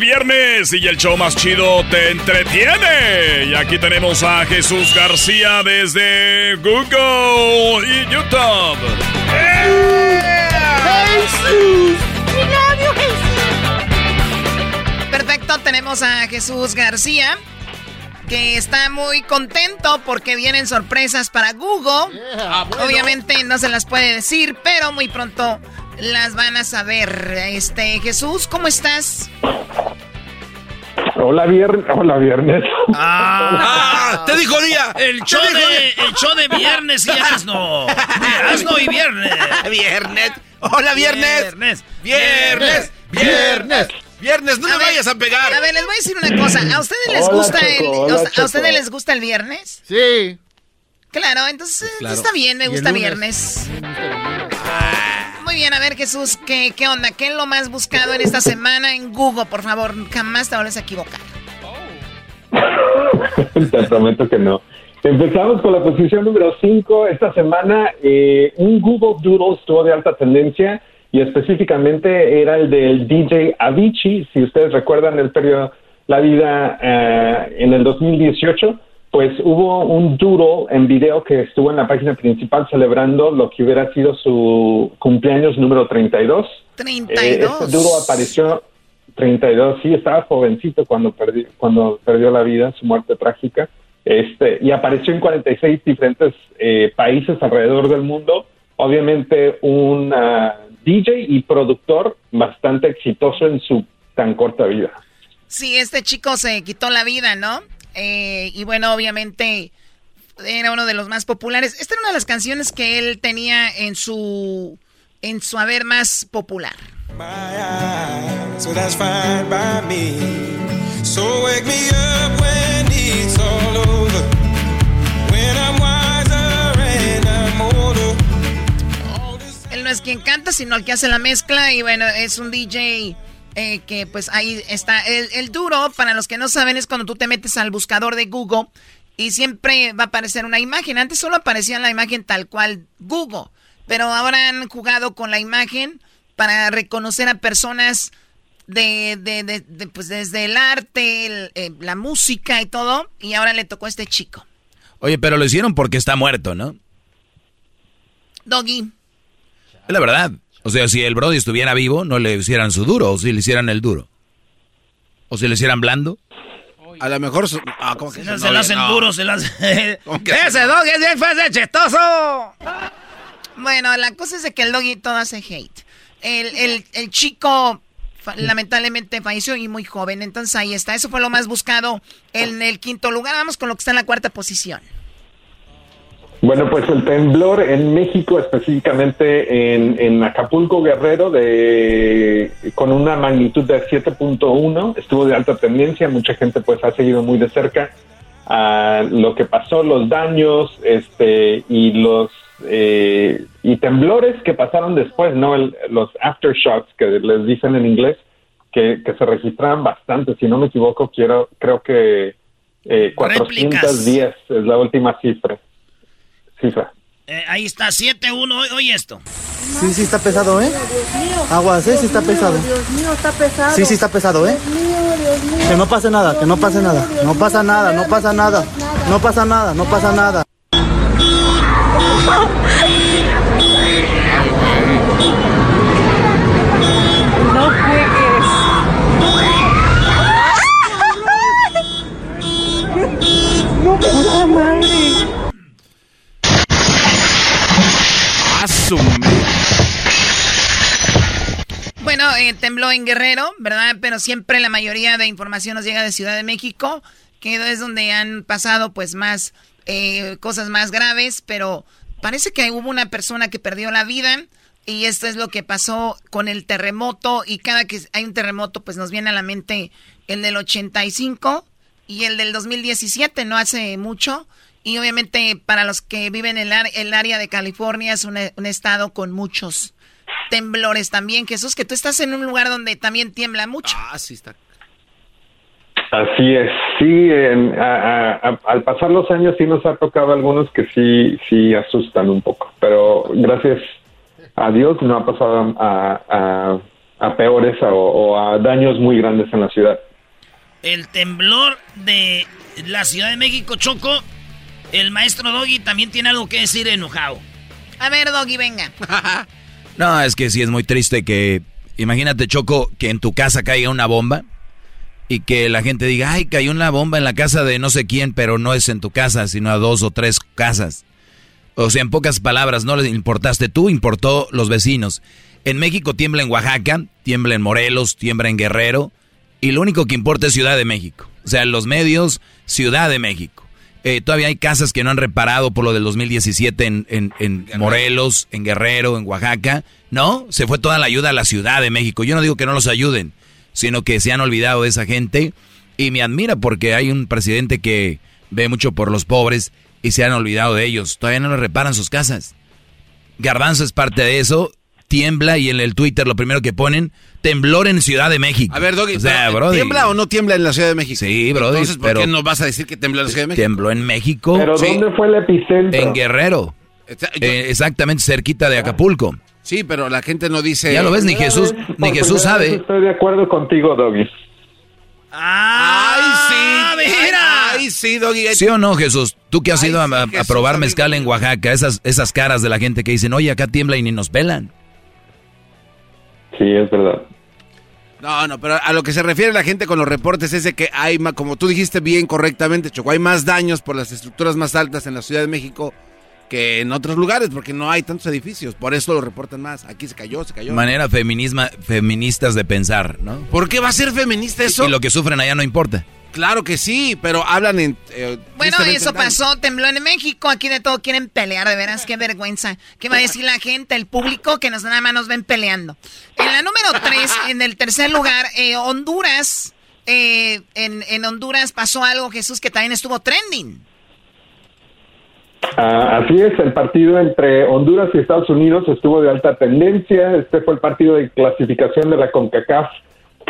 Viernes y el show más chido te entretiene. Y aquí tenemos a Jesús García desde Google y YouTube. Perfecto, tenemos a Jesús García, que está muy contento porque vienen sorpresas para Google. Obviamente no se las puede decir, pero muy pronto las van a saber. Este, Jesús, ¿cómo estás? Hola, viernes. Hola, viernes. Ah, ¡Te dijo día! El show, de, el show de viernes y Erasno. Erasno y viernes. Viernes. Hola, viernes. Viernes. Viernes. Viernes. Viernes. No me ver, vayas a pegar. A ver, les voy a decir una cosa. ¿A ustedes les Hola, gusta el, hola, ¿A ustedes les gusta el viernes? Sí. Claro, entonces claro. está bien, me Y el gusta lunes. viernes. Muy bien, a ver Jesús, ¿qué, ¿qué onda? ¿Qué es lo más buscado en esta semana en Google? Por favor, jamás te vuelves a equivocar. Te prometo que no. Empezamos con la posición número 5. Esta semana eh, un Google Doodle estuvo de alta tendencia y específicamente era el del DJ Avicii. Si ustedes recuerdan el periodo La Vida eh, en el 2018, pues hubo un doodle en video que estuvo en la página principal celebrando lo que hubiera sido su cumpleaños número 32. 32. Eh, este doodle apareció 32, sí, estaba jovencito cuando perdió, cuando perdió la vida, su muerte trágica. Este, y apareció en 46 diferentes eh, países alrededor del mundo. Obviamente un ah, DJ y productor bastante exitoso en su tan corta vida. Sí, este chico se quitó la vida, ¿no? Eh, y bueno, obviamente era uno de los más populares. Esta era una de las canciones que él tenía en su en su haber más popular. Él no es quien canta, sino el que hace la mezcla. Y bueno, es un DJ eh, que pues ahí está. El, el duro, para los que no saben, es cuando tú te metes al buscador de Google y siempre va a aparecer una imagen. Antes solo aparecía la imagen tal cual Google. Pero ahora han jugado con la imagen para reconocer a personas de, de, de, de pues desde el arte, el, eh, la música y todo. Y ahora le tocó a este chico. Oye, pero lo hicieron porque está muerto, ¿no? Doggy. Es la verdad. O sea, si el Brody estuviera vivo, no le hicieran su duro, o si le hicieran el duro. O si le hicieran blando. A lo mejor. su- ah, ¿cómo que No, se lo hacen no. duro, se lo hacen... que- ¡Ese dog es bien fue ese chistoso! Bueno, la cosa es de que el doggy todo hace hate. El, el, el chico fa- lamentablemente falleció y muy joven. Entonces ahí está. Eso fue lo más buscado en el quinto lugar. Vamos con lo que está en la cuarta posición. Bueno, pues el temblor en México, específicamente en, en Acapulco, Guerrero, de, con una magnitud de 7.1, estuvo de alta tendencia. Mucha gente pues ha seguido muy de cerca a lo que pasó, los daños este, y los eh, y temblores que pasaron después, no El- los aftershocks que les dicen en inglés, que, que se registraron bastante. Si no me equivoco, quiero creo que eh, 410 es la última cifra. Cifra. Eh, ahí está, 7-1, oye, esto. Sí, sí está pesado, ¿eh? Aguas, ¿eh? Sí está pesado. Dios mío, está pesado. Sí, sí está pesado, ¿eh? Dios mío, Dios mío. Que no pase nada, que no pase nada. No pasa nada, no pasa nada. No pasa nada, no pasa nada. No juegues. No, puta madre. Bueno, eh, tembló en Guerrero, ¿verdad? Pero siempre la mayoría de información nos llega de Ciudad de México, que es donde han pasado pues más eh, cosas más graves, pero parece que hubo una persona que perdió la vida y esto es lo que pasó con el terremoto y cada que hay un terremoto pues nos viene a la mente el del 85 y el del 2017, no hace mucho. Y obviamente para los que viven en el, el área de California es un, un estado con muchos temblores también. Jesús, que tú estás en un lugar donde también tiembla mucho. Ah, sí está. Así es, sí, en- a- a- a- al pasar los años sí nos ha tocado algunos que sí, sí asustan un poco, pero gracias a Dios no ha pasado a, a- a peores o, o a daños muy grandes en la ciudad. El temblor de la Ciudad de México, Choco. El maestro Doggy también tiene algo que decir enojado. A ver, Doggy, venga. No, es que sí es muy triste que, imagínate Choco, que en tu casa caiga una bomba y que la gente diga, ay, cayó una bomba en la casa de no sé quién, pero no es en tu casa, sino a dos o tres casas. O sea, en pocas palabras, no les importaste tú, importó los vecinos. En México tiembla en Oaxaca, tiembla en Morelos, tiembla en Guerrero, y lo único que importa es Ciudad de México. O sea, los medios, Ciudad de México. Eh, todavía hay casas que no han reparado por lo del 2017 en, en, en Morelos, en Guerrero, en Oaxaca. No, se fue toda la ayuda a la Ciudad de México. Yo no digo que no los ayuden, sino que se han olvidado de esa gente. Y me admira porque hay un presidente que ve mucho por los pobres y se han olvidado de ellos. Todavía no les reparan sus casas. Garbanzo es parte de eso. Tiembla y en el Twitter lo primero que ponen, temblor en Ciudad de México. A ver, Doggy, o sea, brody, ¿tiembla o no tiembla en la Ciudad de México? Sí, brody, Entonces, ¿por pero qué no vas a decir que tembló en la Ciudad de México? tembló en México. Pero Sí. ¿dónde fue el epicentro? En Guerrero. Eh, exactamente cerquita de Acapulco. sí, pero la gente no dice... Ya lo ves, ni Jesús, vez, ni Jesús sabe. Estoy de acuerdo contigo, Doggy. ¡Ay, sí! mira! ¡Ay, sí, Doggy! ¿Sí o no, Jesús? Tú que has Ay, ido a, sí, a- a Jesús, probar amigo mezcal en. Oaxaca, esas, esas caras de la gente que dicen, oye, acá tiembla y ni nos pelan. Sí, es verdad. No, no, pero a lo que se refiere la gente con los reportes es de que hay, como tú dijiste bien correctamente, Choco, hay más daños por las estructuras más altas en la Ciudad de México que en otros lugares, porque no hay tantos edificios, por eso lo reportan más. Aquí se cayó, se cayó. Manera feminisma, feministas de pensar, ¿no? ¿Por qué va a ser feminista eso? Y lo que sufren allá no importa. Claro que sí, pero hablan en... eh, Bueno, eso pasó, tembló en México, aquí de todo quieren pelear, de veras, qué vergüenza. ¿Qué va a decir la gente, el público, que nos nada más nos ven peleando? En la número tres, en el tercer lugar, eh, Honduras, eh, en, en Honduras pasó algo, Jesús, que también estuvo trending. Ah, así es, el partido entre Honduras y Estados Unidos estuvo de alta tendencia. Este fue el partido de clasificación de la CONCACAF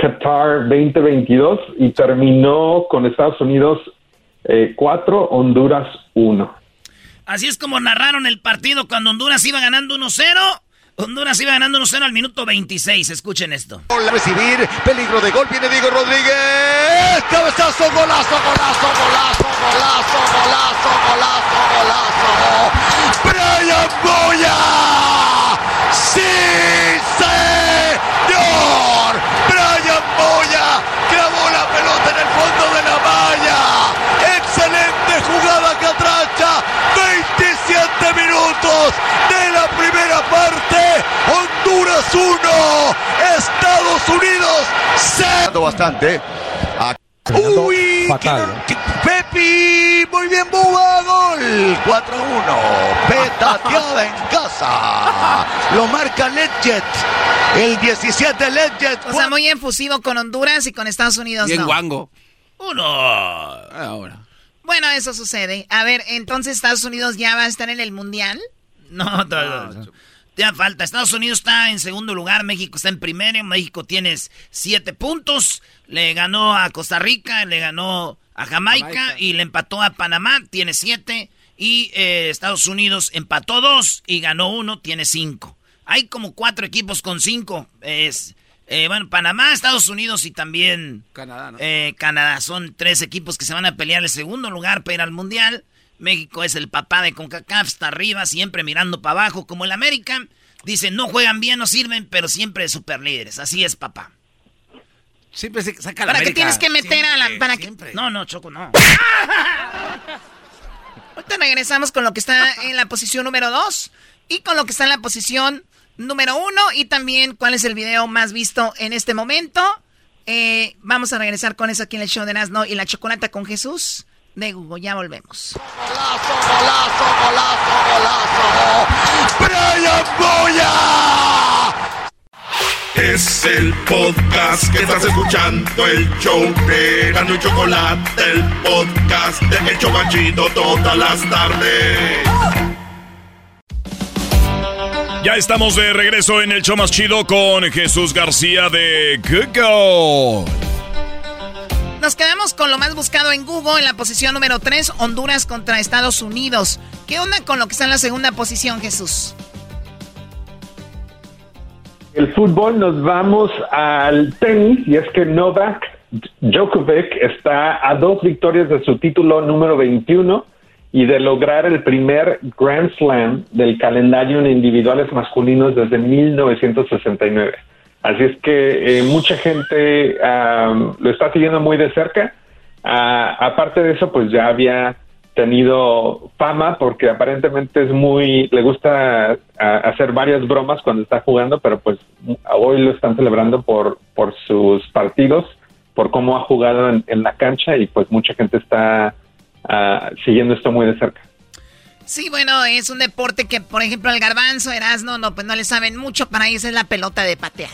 Qatar 2022 y terminó con Estados Unidos 4, Honduras 1. Así es como narraron el partido cuando Honduras iba ganando 1-0. Honduras iba ganando 1-0 al minuto 26. Escuchen esto. A recibir, peligro de gol, viene Diego Rodríguez. Cabezazo, golazo, golazo, golazo, golazo, golazo, golazo, golazo. Brian Boya. Sí, señor. Brian Boya clavó la pelota en el fondo de la valla. Excelente jugada catracha. 27 minutos de la primera parte. Honduras 1, Estados Unidos 0. Bastante. Uy, Fatal. que- Pepi, muy bien, Buba, gol. 4-1. Petateada en casa. Lo marca Ledget. El 17 Ledget. O sea, muy efusivo con Honduras y con Estados Unidos, Bien no. guango. Uno. Ahora. Bueno, eso sucede. A ver, entonces Estados Unidos ya va a estar en el Mundial. No, todavía no. Te da falta. Estados Unidos está en segundo lugar, México está en primero. México tiene siete puntos. Le ganó a Costa Rica, le ganó a Jamaica, Jamaica. y le empató a Panamá, tiene siete. Y eh, Estados Unidos empató dos y ganó uno, tiene cinco. Hay como cuatro equipos con cinco. Es, eh, bueno, Panamá, Estados Unidos y también Canadá, ¿no? eh, Canadá. Son tres equipos que se van a pelear el segundo lugar para ir al Mundial. México es el papá de CONCACAF, está arriba, siempre mirando para abajo, como el América. Dicen, no juegan bien, no sirven, pero siempre super líderes. Así es, papá. Siempre se saca la ¿Para qué tienes que meter a la... Siempre, Para que... No, no, Choco, no. Ahorita regresamos con lo que está en la posición número 2 y con lo que está en la posición número 1 y también cuál es el video más visto en este momento. Eh, vamos a regresar con eso aquí en el show de Nazno y la chocolata con Jesús de Google. Ya volvemos. Golazo, golazo, golazo, golazo. Brian Boya. Es el podcast que estás escuchando, el show de Gano y Chocolate, el podcast de El Chobachito todas las tardes. Ya estamos de regreso en el show más chido con Jesús García de Google. Nos quedamos con lo más buscado en Google en la posición número 3, Honduras contra Estados Unidos. ¿Qué onda con lo que está en la segunda posición, Jesús? El fútbol nos vamos al tenis y es que Novak Djokovic está a dos victorias de su título número 21 y de lograr el primer Grand Slam del calendario en individuales masculinos desde 1969. Así es que eh, mucha gente am, lo está siguiendo muy de cerca. Ah, aparte de eso, pues ya había tenido fama porque aparentemente es muy, le gusta hacer varias bromas cuando está jugando, pero pues hoy lo están celebrando por, por sus partidos, por cómo ha jugado en, en la cancha y pues mucha gente está ah, siguiendo esto muy de cerca. Sí, bueno, es un deporte que, por ejemplo, el garbanzo, Erasmo, no, pues no le saben mucho, para ellos es la pelota de patear.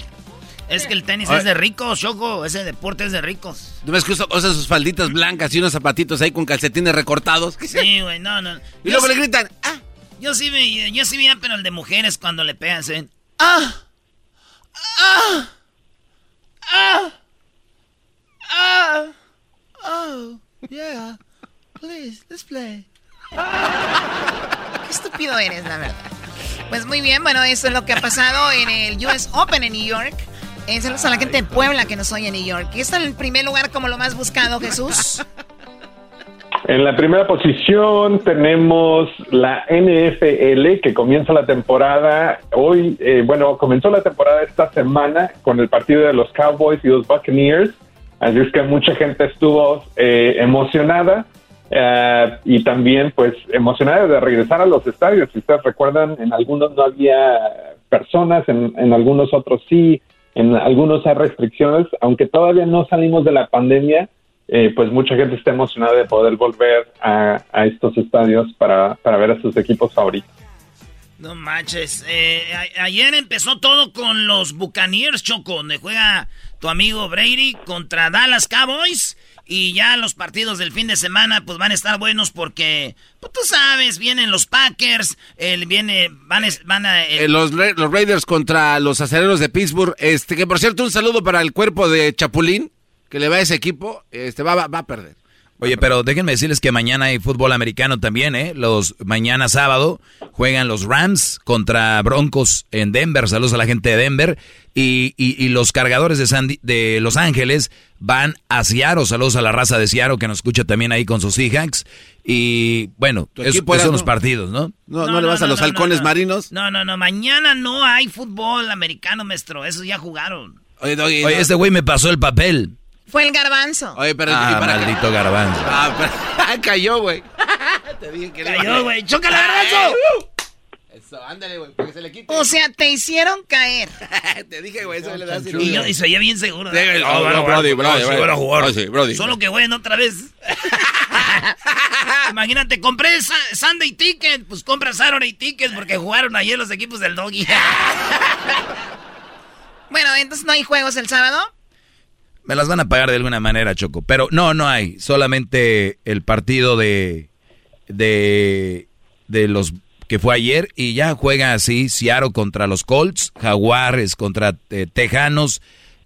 Es que el tenis Ay. es de ricos, Choco. Ese deporte es de ricos. ¿No ves que usa, usa sus falditas blancas y unos zapatitos ahí con calcetines recortados? Sí, güey, no, no. Y luego le gritan, ah, Yo sí vi, yo sí vi, pero el de mujeres cuando le pegan, ¿sí? Ah. Ah. Ah. Ah. Oh. Yeah. Please, let's play. Qué estúpido eres, la verdad. Pues muy bien, bueno, eso es lo que ha pasado en el US Open en New York. Eh, saludos a la gente de Puebla que nos oye en New York. ¿Y está en el primer lugar como lo más buscado, Jesús? En la primera posición tenemos la NFL que comienza la temporada hoy, eh, bueno, comenzó la temporada esta semana con el partido de los Cowboys y los Buccaneers, así es que mucha gente estuvo eh, emocionada eh, y también pues emocionada de regresar a los estadios. Si ustedes recuerdan, en algunos no había personas, en, en algunos otros sí, en algunos hay restricciones, aunque todavía no salimos de la pandemia eh, pues mucha gente está emocionada de poder volver a, a estos estadios para, para, ver a sus equipos favoritos. No manches, eh, a, ayer empezó todo con los Buccaneers, Choco, donde juega tu amigo Brady contra Dallas Cowboys. Y ya los partidos del fin de semana pues van a estar buenos porque, pues tú sabes, vienen los Packers, el, viene, van, van a... Eh, los, los Raiders contra los aceleros de Pittsburgh. Este, que por cierto, un saludo para el cuerpo de Chapulín que le va a ese equipo, este va, va, va, a perder. Oye, pero déjenme decirles que mañana hay fútbol americano también, ¿eh? Los mañana sábado juegan los Rams contra Broncos en Denver. Saludos a la gente de Denver. Y, y, y los cargadores de, San, de Los Ángeles van a Seattle. Saludos a la raza de Seattle que nos escucha también ahí con sus Seahawks. Y bueno, esos son los partidos, ¿no? No, no, no le vas a los halcones marinos. No, no, no. Mañana no hay fútbol americano, maestro. Esos ya jugaron. Oye, Doggy, Oye este güey me pasó el papel. Fue el garbanzo. Oye, pero ah, para maldito qué? garbanzo. Ah, pero, cayó, güey. Te dije que cayó, güey. ¡Chócala, garbanzo! Eso, ándale, güey, porque se le quite. O sea, te hicieron caer. te dije, güey, eso le da Y yo y se oía bien seguro. Sí, no, no, no, Brody, Brody, Brody. Brody. Oh. Solo que, güey, otra vez. Imagínate, compré Sunday Ticket. Pues compra Saturday Ticket porque jugaron ayer los equipos del Doggy. bueno, entonces no hay juegos el sábado. Me las van a pagar de alguna manera, Choco. Pero no, no hay. Solamente el partido de, de, de los que fue ayer y ya juega así Seattle contra los Colts, Jaguares contra eh, Tejanos,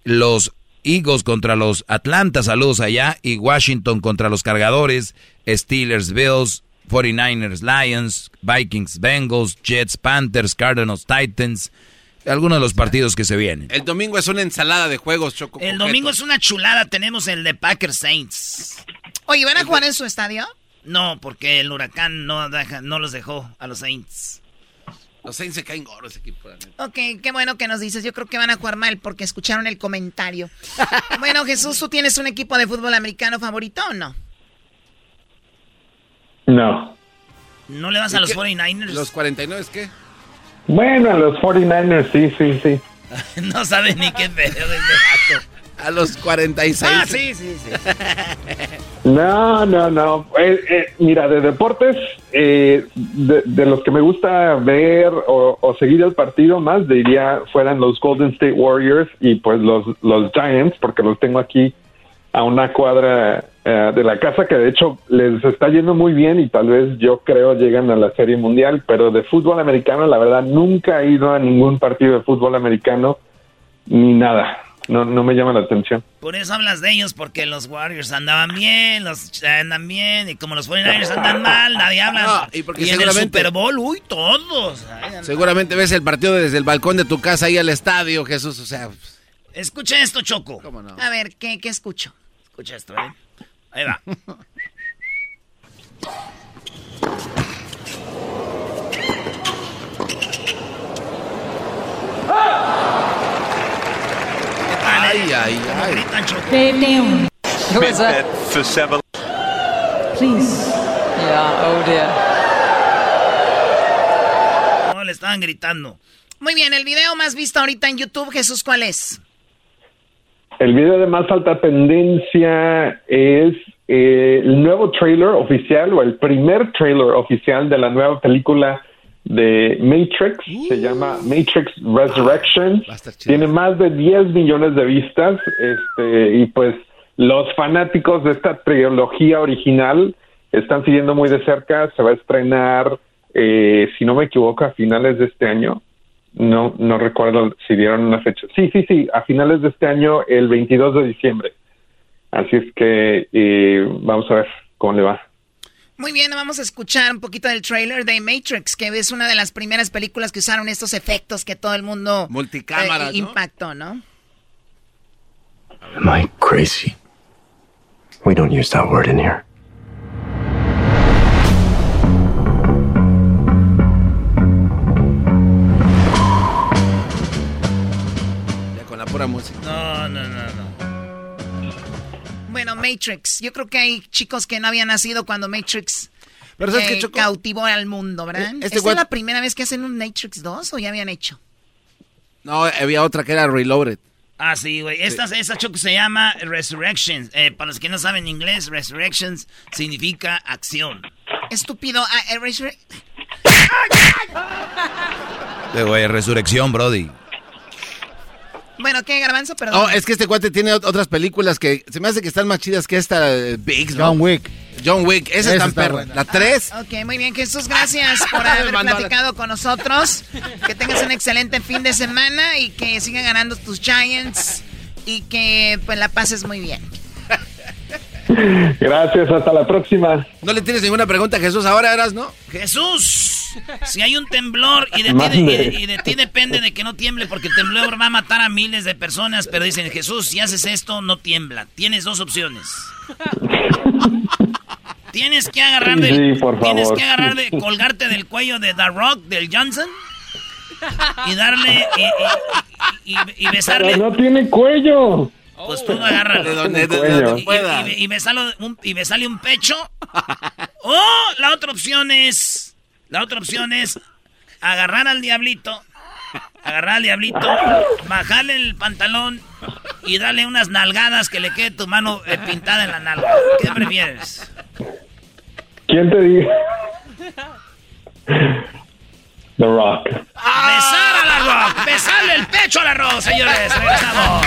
los Eagles contra los Atlanta, saludos allá, y Washington contra los Cargadores, Steelers, Bills, 49ers, Lions, Vikings, Bengals, Jets, Panthers, Cardinals, Titans, algunos de los partidos que se vienen. El domingo es una ensalada de juegos, Choco. El domingo es una chulada. Tenemos el de Packers Saints. Oye, ¿van a jugar en su estadio? No, porque el huracán no, deja, no los dejó a los Saints. Los Saints se caen gordos equipo. Ok, qué bueno que nos dices. Yo creo que van a jugar mal porque escucharon el comentario. bueno, Jesús, ¿tú tienes un equipo de fútbol americano favorito o no? No. ¿No le vas a los 49ers? ¿Los 49 qué? Bueno, a los 49ers sí, sí, sí. no sabe ni qué pedo de este gato. A los 46. Ah, sí, sí, sí. No, no, no. Eh, eh, mira, de deportes, eh, de, de, los que me gusta ver o, o, seguir el partido más, diría fueran los Golden State Warriors y pues los, los Giants, porque los tengo aquí a una cuadra uh, de la casa que de hecho les está yendo muy bien y tal vez yo creo llegan a la Serie Mundial, pero de fútbol americano la verdad nunca he ido a ningún partido de fútbol americano ni nada. No, no me llama la atención. Por eso hablas de ellos, porque los Warriors andaban bien, los andan bien, y como los 49ers andan mal, nadie habla. No, y porque y seguramente, en el Super Bowl, uy, todos. Ay, seguramente ves el partido desde el balcón de tu casa ahí al estadio, Jesús, o sea... Escucha esto, Choco. ¿Cómo no? A ver, ¿qué, qué escucho? Escucha esto, ¿eh? Ahí va. Ay, ay, ay. Gritan. Who is that? For seven. Please. Yeah, oh dear. No, le estaban gritando. Muy bien, el video más visto ahorita en YouTube, Jesús, ¿cuál es? El video de más alta tendencia es eh, el nuevo trailer oficial o el primer trailer oficial de la nueva película de Matrix. Uh, Se llama Matrix Resurrection. Tiene más de 10 millones de vistas. Este, y pues los fanáticos de esta trilogía original están siguiendo muy de cerca. Se va a estrenar, eh, si no me equivoco, a finales de este año. No, no recuerdo si dieron una fecha. Sí, sí, sí, a finales de este año, el 22 de diciembre. Así es que eh, vamos a ver cómo le va. Muy bien, vamos a escuchar un poquito del trailer de Matrix, que es una de las primeras películas que usaron estos efectos que todo el mundo eh, ¿no? impactó, ¿no? Am I crazy? We don't use that word in here. Pura música. No, no, no, no. Bueno, Matrix. Yo creo que hay chicos que no habían nacido cuando Matrix Pero ¿sabes eh, qué, Choco? cautivó al mundo, ¿verdad? Eh, este ¿Esta es la primera vez que hacen un Matrix 2 o ya habían hecho? No, había otra que era Reloaded. Ah, sí, güey. Esta, esta choco se llama Resurrections. Eh, para los que no saben inglés, Resurrections significa acción. Estúpido. Ah, eh, Resur- De güey, resurrección, Brody. Bueno, ¿qué, Garbanzo? Perdón. No, es que este cuate tiene ot- otras películas que se me hace que están más chidas que esta eh, Biggs, ¿no? John Wick. John Wick, esa Esa es tan perra. buena. La 3. Ok, muy bien, Jesús, gracias por haber platicado con nosotros. Que tengas un excelente fin de semana y que sigan ganando tus Giants y que pues la pases muy bien. Gracias, hasta la próxima. No le tienes ninguna pregunta a Jesús ahora, eras, ¿no? Jesús, si hay un temblor y de, ti, Mande. y de- y de ti depende de que no tiemble porque el temblor va a matar a miles de personas, pero dicen, Jesús, si haces esto, no tiembla. Tienes dos opciones. Tienes que agarrar sí, por tienes favor. que agarrar de colgarte del cuello de The Rock, del Johnson y darle y, y- y- y besarle. Pero no tiene cuello. Pues tú agárralo. De donde, de- de donde pueda. Y, y, y besalo un- y besale un pecho. O la otra opción es. La otra opción es agarrar al diablito. Agarrar al diablito, bajarle el pantalón y darle unas nalgadas que le quede tu mano eh, pintada en la nalga. ¿Qué prefieres? ¿Quién te dice? The Rock. Besar a la rock, besarle el pecho a la rock, señores. Regresamos.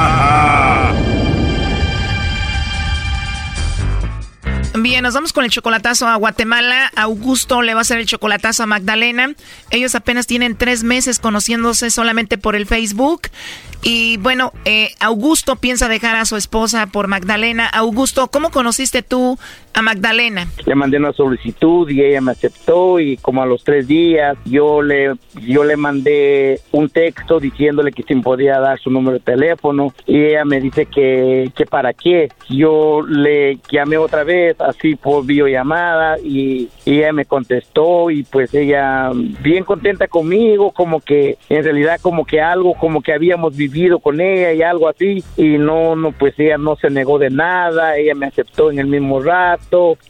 Bien, nos vamos con el chocolatazo a Guatemala. Augusto le va a hacer el chocolatazo a Magdalena. Ellos apenas tienen tres meses conociéndose solamente por el Facebook. Y bueno, eh, Augusto piensa dejar a su esposa por Magdalena. Augusto, ¿cómo conociste tú a Magdalena? Le mandé una solicitud y ella me aceptó y como a los tres días yo le yo le mandé un texto diciéndole que si me podía dar su número de teléfono y ella me dice que, que para qué. Yo le llamé otra vez así por videollamada y, y ella me contestó y pues ella bien contenta conmigo como que en realidad como que algo como que habíamos vivido con ella y algo así y no no pues ella no se negó de nada ella me aceptó en el mismo rato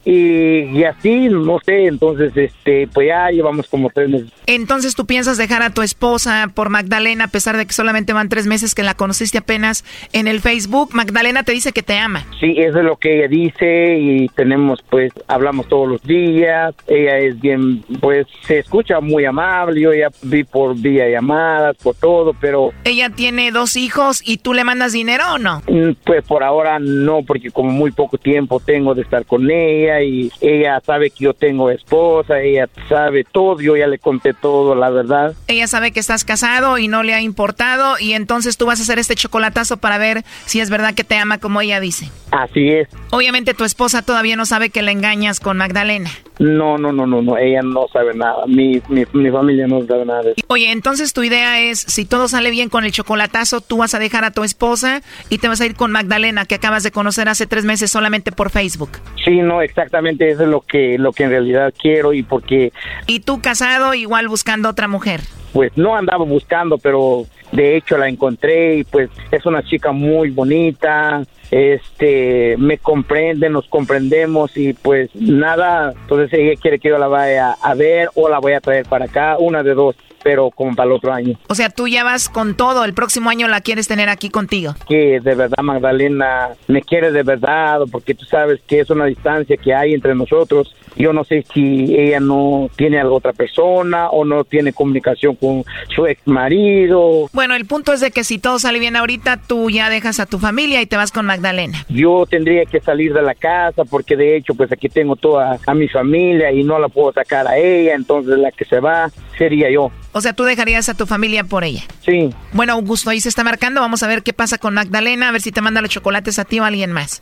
y, y así no sé entonces este pues ya llevamos como tres meses Entonces tú piensas dejar a tu esposa por Magdalena a pesar de que solamente van tres meses que la conociste apenas en el Facebook. Magdalena te dice que te ama. Sí, eso es lo que ella dice y tenemos, pues, hablamos todos los días. Ella es bien, pues, se escucha muy amable. Yo ya vi por vía llamadas, por todo, pero Ella tiene dos hijos y tú le mandas dinero o no? mm, pues por ahora no, porque como muy poco tiempo tengo de estar con ella y ella sabe que yo tengo esposa, ella sabe todo, yo ya le conté todo, la verdad. Ella sabe que estás casado y no le ha importado y entonces tú vas a hacer este chocolatazo para ver si es verdad que te ama como ella dice. Así es. Obviamente tu esposa todavía no sabe que la engañas con Magdalena. No, no, no, no, no, ella no sabe nada. Mi, mi, mi familia no sabe nada de eso. Oye, entonces tu idea es, si todo sale bien con el chocolatazo, tú vas a dejar a tu esposa y te vas a ir con Magdalena, que acabas de conocer hace tres meses solamente por Facebook. Sí, no, exactamente eso es lo que, lo que en realidad quiero y porque... ¿Y tú casado igual buscando otra mujer? Pues no andaba buscando, pero de hecho la encontré y pues es una chica muy bonita, este, me comprende, nos comprendemos y pues nada, entonces ella quiere que yo la vaya a ver o la voy a traer para acá, una de dos pero como para el otro año. O sea, tú ya vas con todo, el próximo año la quieres tener aquí contigo. Que de verdad Magdalena me quiere de verdad, porque tú sabes que es una distancia que hay entre nosotros. Yo no sé si ella no tiene a otra persona o no tiene comunicación con su ex marido. Bueno, el punto es de que si todo sale bien ahorita, tú ya dejas a tu familia y te vas con Magdalena. Yo tendría que salir de la casa porque de hecho pues aquí tengo toda a mi familia y no la puedo sacar a ella, entonces la que se va sería yo. O sea, tú dejarías a tu familia por ella. Sí. Bueno, Augusto, ahí se está marcando. Vamos a ver qué pasa con Magdalena, a ver si te manda los chocolates a ti o a alguien más.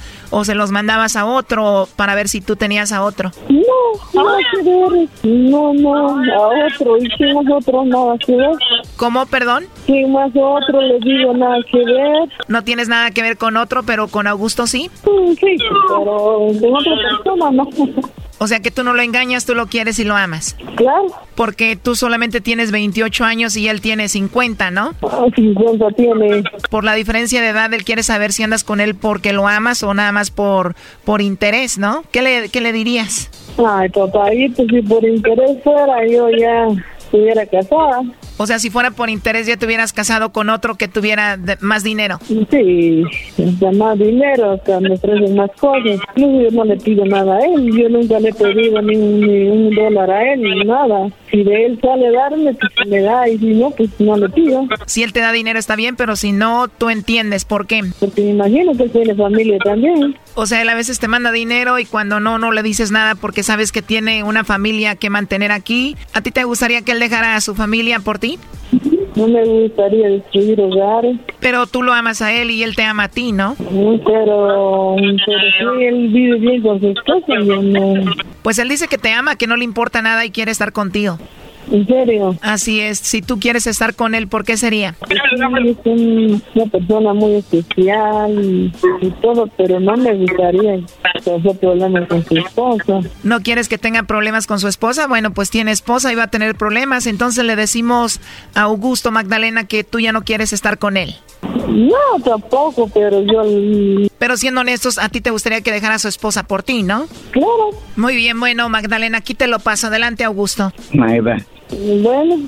o se los mandabas a otro para ver si tú tenías a otro. No, nada que ver. No, no, a otro. ¿Y quién es otro? Nada que ver. ¿Cómo, perdón? ¿Quién más otro? Le digo nada que ver. No tienes nada que ver con otro, pero con Augusto sí. Sí, pero con otra persona no. O sea que tú no lo engañas, tú lo quieres y lo amas. Claro. Porque tú solamente tienes 28 años y él tiene 50, ¿no? Ah, 50 tiene. Por la diferencia de edad, él quiere saber si andas con él porque lo amas o nada más por, por interés, ¿no? ¿Qué le, qué le dirías? Ay, papayito, si por interés fuera, yo ya estuviera casada. O sea, si fuera por interés ya te hubieras casado con otro que tuviera de- más dinero. Sí, da más dinero, que me ofrecen más cosas. Yo no le pido nada a él, yo nunca le he pedido ni un, ni un dólar a él, ni nada. Si de él sale darme, pues me da, y si no, pues no le pido. Si él te da dinero está bien, pero si no, tú entiendes por qué. Porque me imagino que tiene familia también. O sea, él a veces te manda dinero y cuando no, no le dices nada porque sabes que tiene una familia que mantener aquí. ¿A ti te gustaría que él dejara a su familia por ti? No me gustaría destruir hogares. Pero tú lo amas a él y él te ama a ti, ¿no? Pero, pero sí, él vive bien con su esposa, no. Pues él dice que te ama, que no le importa nada y quiere estar contigo. ¿En serio? Así es. Si tú quieres estar con él, ¿por qué sería? Sí, es un- una persona muy especial y, y todo, pero no me gustaría tener problemas con su esposa. ¿No quieres que tenga problemas con su esposa? Bueno, pues tiene esposa y va a tener problemas. Entonces le decimos a Augusto Magdalena que tú ya no quieres estar con él. No, tampoco, pero yo... Pero siendo honestos, a ti te gustaría que dejara a su esposa por ti, ¿no? Claro. Muy bien, bueno, Magdalena, aquí te lo paso. Adelante, Augusto. Maida. Bueno,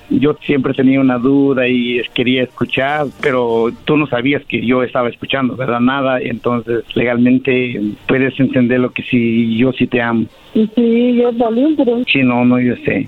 yo siempre tenía una duda y quería escuchar, pero tú no sabías que yo estaba escuchando, ¿verdad? Nada, entonces legalmente puedes entender lo que sí, yo sí te amo. Sí, yo también, pero... Sí, no, no, yo sé.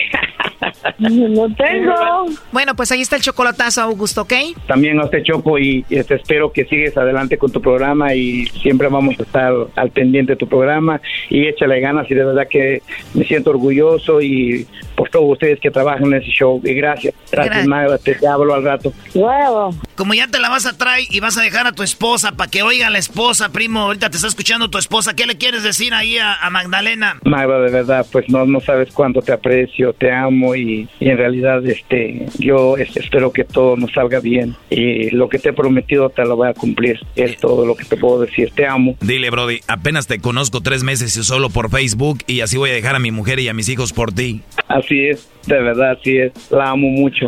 No tengo. Bueno, pues ahí está el chocolatazo, Augusto, ¿ok? También a usted Choco y este, espero que sigues adelante con tu programa y siempre vamos a estar al pendiente de tu programa y échale ganas y de verdad que me siento orgulloso y por todos ustedes que trabajan en ese show y gracias, gracias Gracias. Magda, te, te hablo al rato. Como ya te la vas a traer y vas a dejar a tu esposa para que oiga a la esposa, primo, ahorita te está escuchando tu esposa, ¿qué le quieres decir ahí a, a Magdalena? Magda, de verdad, pues no, no sabes cuánto te aprecio, te amo y, y en realidad este, yo espero que todo nos salga bien y lo que te he prometido te lo voy a cumplir. Es todo lo que te puedo decir, te amo. Dile, Brody, apenas te conozco tres meses y solo por Facebook y así voy a dejar a mi mujer y a mis hijos por ti. Así es, de verdad, así es, la amo mucho.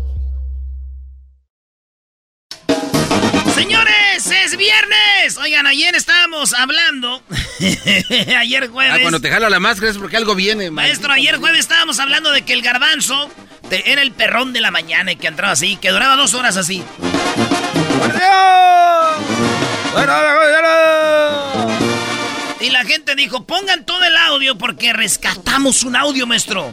Señores, es viernes. Oigan, ayer estábamos hablando. ayer jueves. Ah, cuando te jala la máscara es porque algo viene, Maestro, ayer jueves estábamos hablando de que el garbanzo te- era el perrón de la mañana y que entraba así, que duraba dos horas así. Y la gente dijo, pongan todo el audio porque rescatamos un audio, maestro.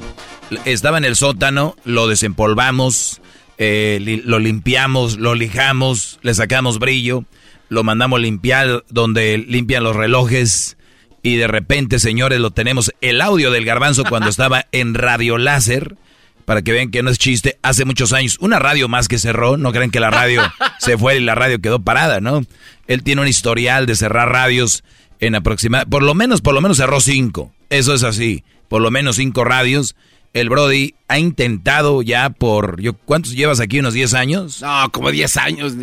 Estaba en el sótano, lo desempolvamos, eh, li- lo limpiamos, lo lijamos, le sacamos brillo, lo mandamos limpiar donde limpian los relojes y de repente, señores, lo tenemos el audio del garbanzo cuando estaba en radio láser. Para que vean que no es chiste, hace muchos años, una radio más que cerró, no creen que la radio se fue y la radio quedó parada, ¿no? Él tiene un historial de cerrar radios en aproximadamente, por lo menos, por lo menos cerró cinco, eso es así, por lo menos cinco radios. El Brody ha intentado ya por, yo, ¿cuántos llevas aquí? ¿Unos 10 años? No, como 10 años.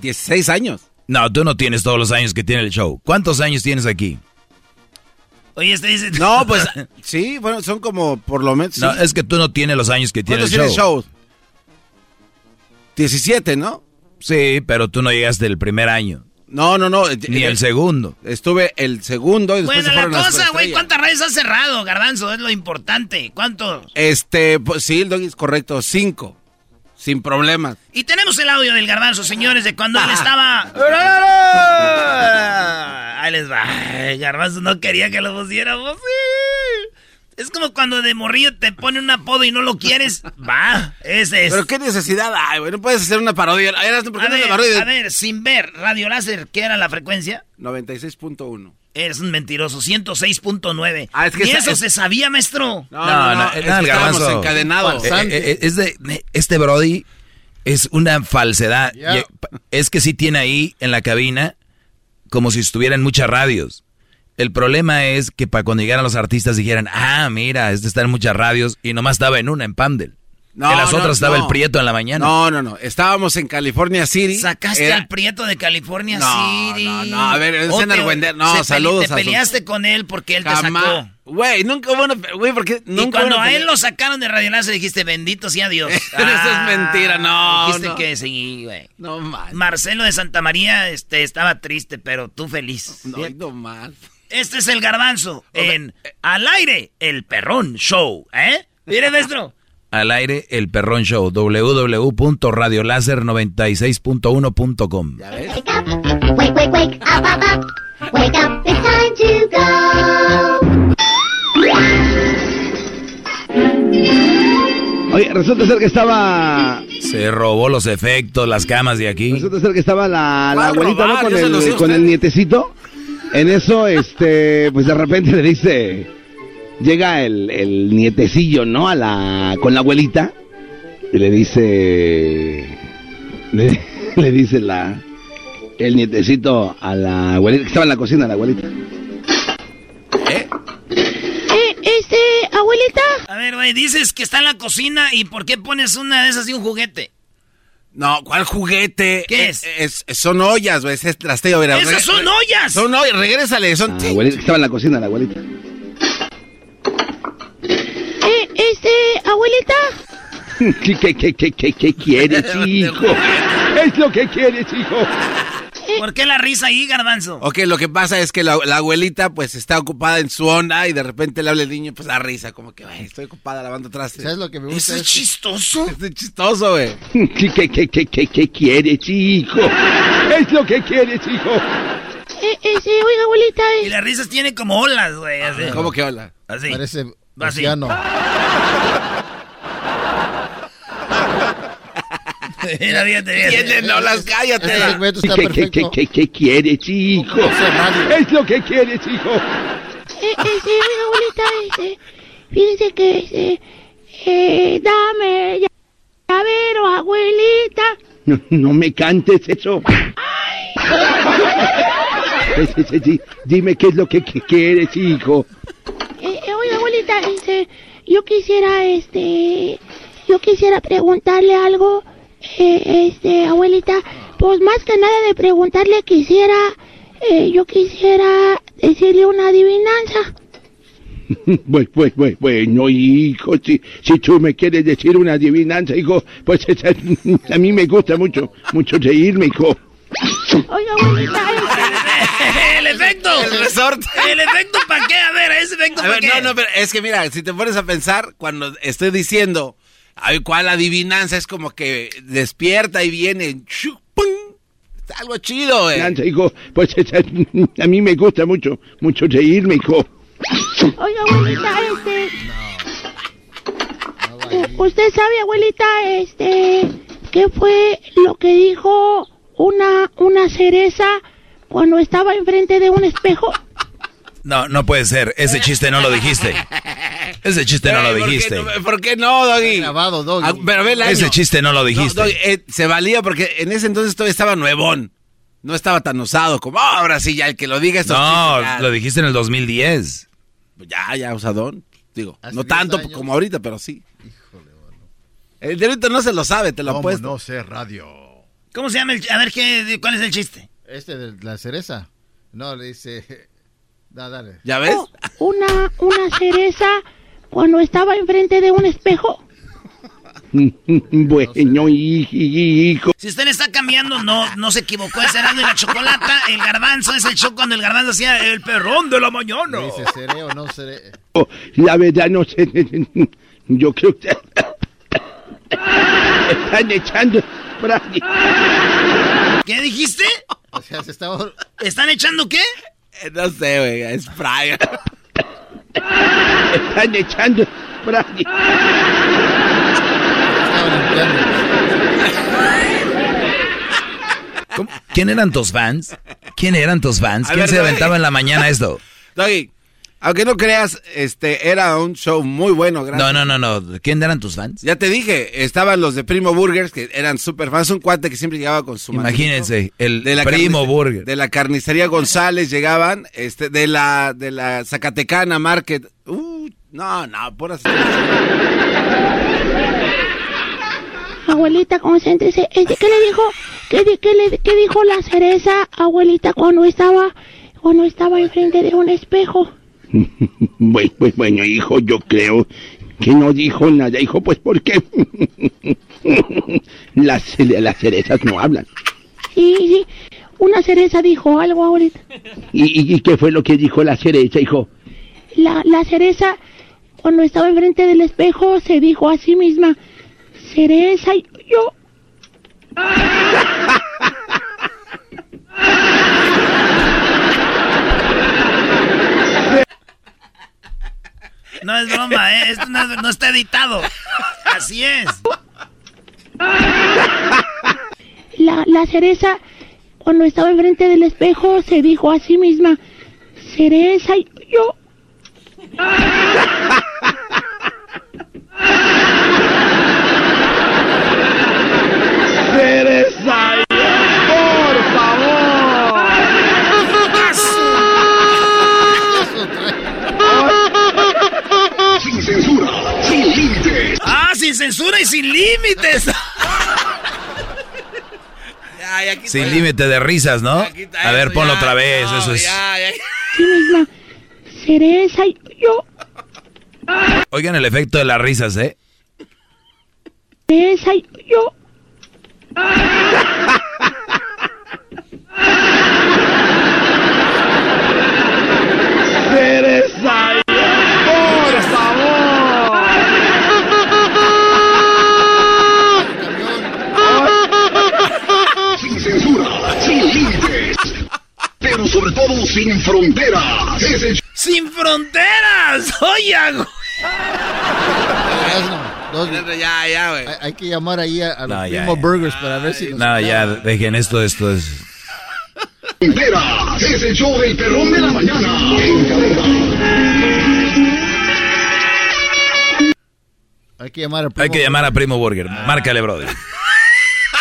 16 años. No, tú no tienes todos los años que tiene el show. ¿Cuántos años tienes aquí? Oye, este dice... No, pues sí, bueno, son como por lo menos. No, es que tú no tienes los años que tiene el ¿Cuántos show. show? 17, ¿no? Sí, pero tú no llegaste el primer año. No, no, no. Ni el segundo. Estuve el segundo y después Bueno, se la cosa, güey. ¿cuántas radios has cerrado, garbanzo? Es lo importante. ¿Cuántos? Este, pues sí, el doggy es correcto, cinco. Sin problemas. Y tenemos el audio del garbanzo, señores, de cuando él estaba... Ahí les va. Garbanzo no quería que lo pusiéramos. Sí. Es como cuando de morrillo te pone un apodo y no lo quieres. Va, ese es. Pero qué necesidad hay, güey. No puedes hacer una parodia. Eras, ¿por qué A no ver, una parodia? a ver, sin ver, radio láser, ¿qué era la frecuencia? 96.1. Eres un mentiroso, 106.9. Ah, es que ¿Y eso es- se sabía, maestro? No, no, no, es que estábamos encadenados. Eh, eh, eh, es de, este Brody es una falsedad. Es que sí tiene ahí en la cabina como si estuviera en muchas radios. El problema es que para cuando llegaran los artistas dijeran, ah, mira, este está en muchas radios y nomás estaba en una, en Pandel. No, en las no, otras estaba no. el Prieto en la mañana. No, no, no. Estábamos en California City. Sacaste Era- al Prieto de California No, City. no, no, a ver, es te- Argüender. No, se saludos Te a su- peleaste con él porque él te sacó. Güey, nunca hubo una... Güey, porque nunca y cuando a él lo sacaron de Radio Láser dijiste, bendito sea Dios. Eso es mentira, no, Dijiste no. que sí, güey. No más. Marcelo de Santa María este, estaba triste, pero tú feliz. No, no más. Este es el garbanzo en Al aire, el perrón show, ¿eh? Mire, maestro. Al aire, el Perrón Show, www.radiolaser96.1.com. Wake, wake, wake, up, up, up. Wake up, it's time to go. Oye, resulta ser que estaba. Se robó los efectos, las camas de aquí. Resulta ser que estaba la, la ¿Cuál abuelita ¿no? con, el, con nietecito. En eso, este, pues de repente le dice. Llega el, el nietecillo, ¿no? A la, con la abuelita. Y le dice. Le, le dice la. El nietecito a la abuelita, que estaba en la cocina, la abuelita. Eh, este, abuelita. A ver, güey, dices que está en la cocina y ¿por qué pones una de esas y un juguete? No, ¿cuál juguete? ¿Qué es? es- son ollas, güey. Es trasteo, mira. ¡Esas son ollas! Son ollas, regrésale. Son... La abuelita, que estaba en la cocina, la abuelita. Eh, este, abuelita. ¿Qué, qué, qué, qué, qué, qué quieres, hijo? Es lo que quieres, hijo. ¿Por qué la risa ahí, garbanzo? Ok, lo que pasa es que la, la abuelita pues está ocupada en su onda y de repente le habla el niño, pues da risa, como que, "Ay, estoy ocupada lavando trastes. ¿Sabes lo que me gusta? Eso es chistoso. Es chistoso, güey. ¿Qué, qué, qué, qué, qué, qué quieres, hijo? Es lo que quieres, hijo. Eh, este, oiga, abuelita. Y las risas tienen como olas, güey. así. ¿Cómo que hola? Así. Parece Así. Mira, fíjate, fíjate. Tienen olas, cállate. ¿Qué, qué, qué, qué, qué quieres, hijo? Es lo que quieres, hijo. Eh, este, oiga, abuelita, este. Fíjese que, este. Eh, dame ya- llavero, abuelita. No, no me cantes eso. Sí. Dime qué es lo que, que quieres, hijo. Eh, eh, oiga, abuelita, este. Yo quisiera, este. Yo quisiera preguntarle algo. Eh, este, abuelita. Pues más que nada de preguntarle, quisiera. Eh, yo quisiera decirle una adivinanza. Pues, pues, pues, bueno, hijo, si, si tú me quieres decir una adivinanza, hijo, pues esa- a mí me gusta mucho, mucho reírme, hijo. Oiga, abuelita, este. ¡El efecto! El resorte. ¿El efecto para qué? A ver, ¿ese efecto A ver, no, no, pero es que mira, si te pones a pensar, cuando estoy diciendo, ay, ¿cuál adivinanza? Es como que despierta y viene. ¡pum! Está algo chido. Adivinanza, hijo, pues a mí me gusta mucho, mucho reírme, hijo. Oiga, abuelita, este. U- ¿Usted sabe, abuelita, este. qué fue lo que dijo una, una cereza cuando estaba enfrente de un espejo? No, no puede ser. Ese chiste no lo dijiste. Ese chiste no lo Ey, ¿por qué dijiste. no- ¿Por qué no, Doggy? Grabado, Doggy. Ah, pero ve el Ese chiste no lo dijiste. No, Doggy, eh, se valía porque en ese entonces todavía estaba nuevón. No estaba tan usado como "Ah, ahora sí, ya el que lo diga estos No, chistes, ya". lo dijiste en el 2010. Ya, ya, usadón. Digo, Hace no 10 tanto años. como ahorita, pero sí. El de ahorita no se lo sabe, te lo ¿Cómo apuesto. no sé radio? ¿Cómo se llama el.? A ver, ¿qué, ¿cuál es el chiste? Este de la cereza. No, le dice... Da, dale. ¿Ya ves? Oh, Una, una cereza cuando estaba enfrente de un espejo. Bueno, hi- hi- hijo. Si usted le está cambiando, no, no se equivocó. Es Erasmo y la chocolata. El garbanzo es el show cuando el garbanzo hacía el perrón de la mañana. Dice, ¿seré o no seré? La verdad no sé. Yo creo que están echando spray. ¿Qué dijiste? O sea, se estaba... ¿Están echando qué? No sé, güey, es Brian. Están echando spray. ¿Cómo? ¿Quién eran tus fans? ¿Quién eran tus fans? ¿Quién ver, se aventaba en la mañana esto? Doggy, Aunque no creas, este era un show muy bueno. Gracias. No, no, no, no. ¿Quién eran tus fans? Ya te dije, estaban los de Primo Burgers que eran súper fans. Un cuate que siempre llegaba con su Imagínense, el de la Primo Burger. De la carnicería González llegaban, este, de la, de la Zacatecana Market. Uh, no, no, por así. Abuelita, concéntrese. Este, ¿Qué le dijo? ¿Qué, qué le, qué dijo la cereza, abuelita, cuando estaba, cuando estaba enfrente de un espejo? Bueno, pues bueno, hijo, yo creo que no dijo nada, hijo, pues porque las, las cerezas no hablan. Sí, sí. Una cereza dijo algo, abuelita. ¿Y, y- y qué fue lo que dijo la cereza, hijo? La, la cereza, cuando estaba enfrente del espejo, se dijo a sí misma, cereza, y yo... No es broma, ¿eh? Esto no, es- no está editado. Así es. La, la cereza, cuando estaba enfrente del espejo, se dijo a sí misma, cereza, y yo... ¡Cereza! Sin censura y sin límites. Sin límite de risas, ¿no? A ver, ponlo otra vez, eso es. Sí misma, cereza, y yo... Oigan el efecto de las risas, ¿eh? Cereza, y yo... ¡Cereza! ¡Por favor! Sin censura, sin límites. Pero sobre todo sin fronteras. Es el ¡Sin fronteras! ¡Oye! Ya, ya, güey. Hay, hay que llamar ahí a, a los ya, Primo ya. Burgers para ver si... No, ya, dejen esto, esto es... fronteras. Es el show del perrón de la mañana. Hay que llamar a Primo Hay que llamar a Primo Burger. Márcale, brother.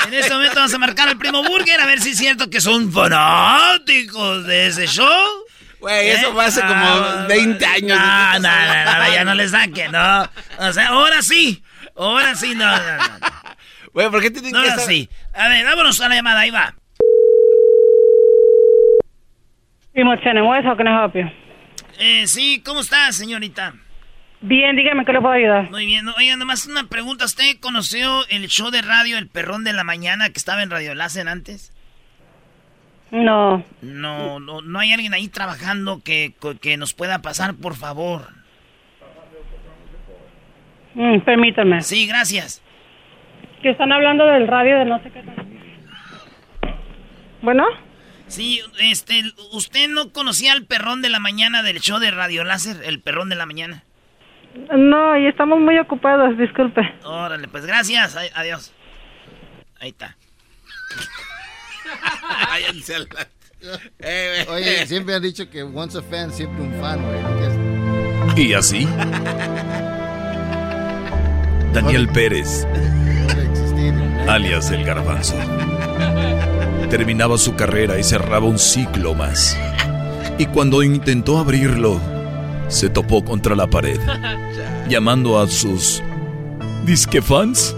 En este momento vamos a marcar al primo Burger a ver si es cierto que son fanáticos de ese show. Güey, eso fue hace como 20 años. No, no, no, no, ya no le saquen, no. O sea, ahora sí. Ahora sí, no, no, no. Güey, ¿por qué tienen No, que ahora sí. A ver, vámonos a la llamada, ahí va. Primo you? Eh, sí, ¿cómo está, señorita? Bien, dígame qué le puedo ayudar. Muy bien. Oiga, nomás una pregunta. ¿Usted conoció el show de radio El Perrón de la Mañana que estaba en Radio Láser antes? No. No, no, no hay alguien ahí trabajando que, que nos pueda pasar, por favor. Mm, permítame. Sí, gracias. Que están hablando del radio de no sé qué. Bueno, Sí, este, ¿usted no conocía al perrón de la mañana del show de Radio Láser? El perrón de la mañana. No, y estamos muy ocupados, disculpe. Órale, pues gracias. Ay- Adiós. Ahí está. Eh. Oye, siempre han dicho que once a fan, siempre un fan, güey. Y así. Daniel Pérez, alias El Garbanzo, terminaba su carrera y cerraba un ciclo más. Y cuando intentó abrirlo, se topó contra la pared, llamando a sus disque fans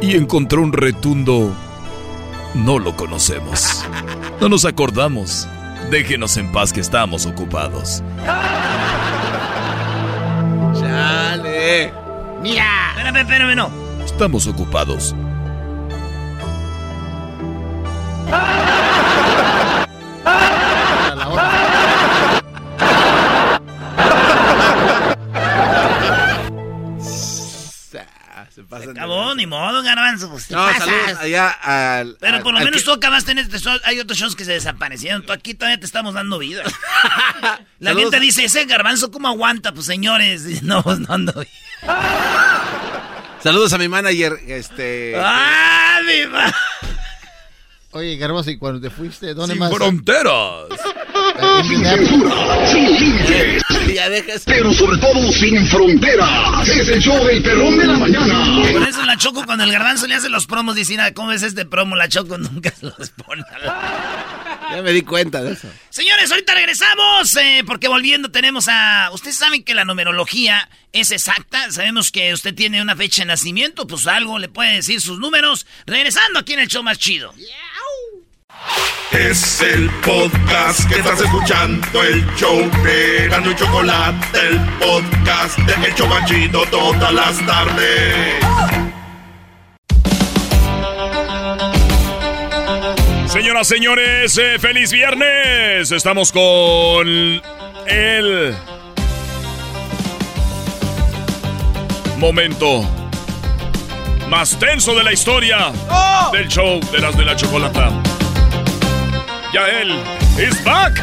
y encontró un retundo. No lo conocemos. No nos acordamos. Déjenos en paz que estamos ocupados. Chale. Mira. Espérame, espérame, no. Estamos ocupados. Se pasan de- Acabó, ni modo, garbanzo. Pues, ¿qué No, saludos allá al. Pero al- por lo menos que- tú acabaste en este show. Hay otros shows que se desaparecieron. Tú aquí todavía te estamos dando vida. La Saludos. gente dice, ese garbanzo, ¿cómo aguanta? Pues señores, no, pues, no ando bien. Saludos a mi manager, este. ¡Ah, mi ma- Oye, Garbanzo, ¿y cuando te fuiste, dónde Sin más? fronteras. Sin censura, sin límites. Pero sobre todo sin fronteras. Es el show del perrón de la mañana. Por eso la Choco cuando el garbanzo le hace los promos dice, "Ah, ¿cómo es este promo? La Choco nunca se los pone. Ya me di cuenta de eso. Señores, ahorita regresamos, eh, porque volviendo tenemos a... Ustedes saben que la numerología es exacta, sabemos que usted tiene una fecha de nacimiento, pues algo le puede decir sus números. Regresando aquí en el show más chido. Es el podcast que estás escuchando, el show de Gano y Chocolate, el podcast de El Chocachito todas las tardes. Señoras, señores, eh, feliz viernes. Estamos con el momento más tenso de la historia del show de las de la chocolata. Ya él is back.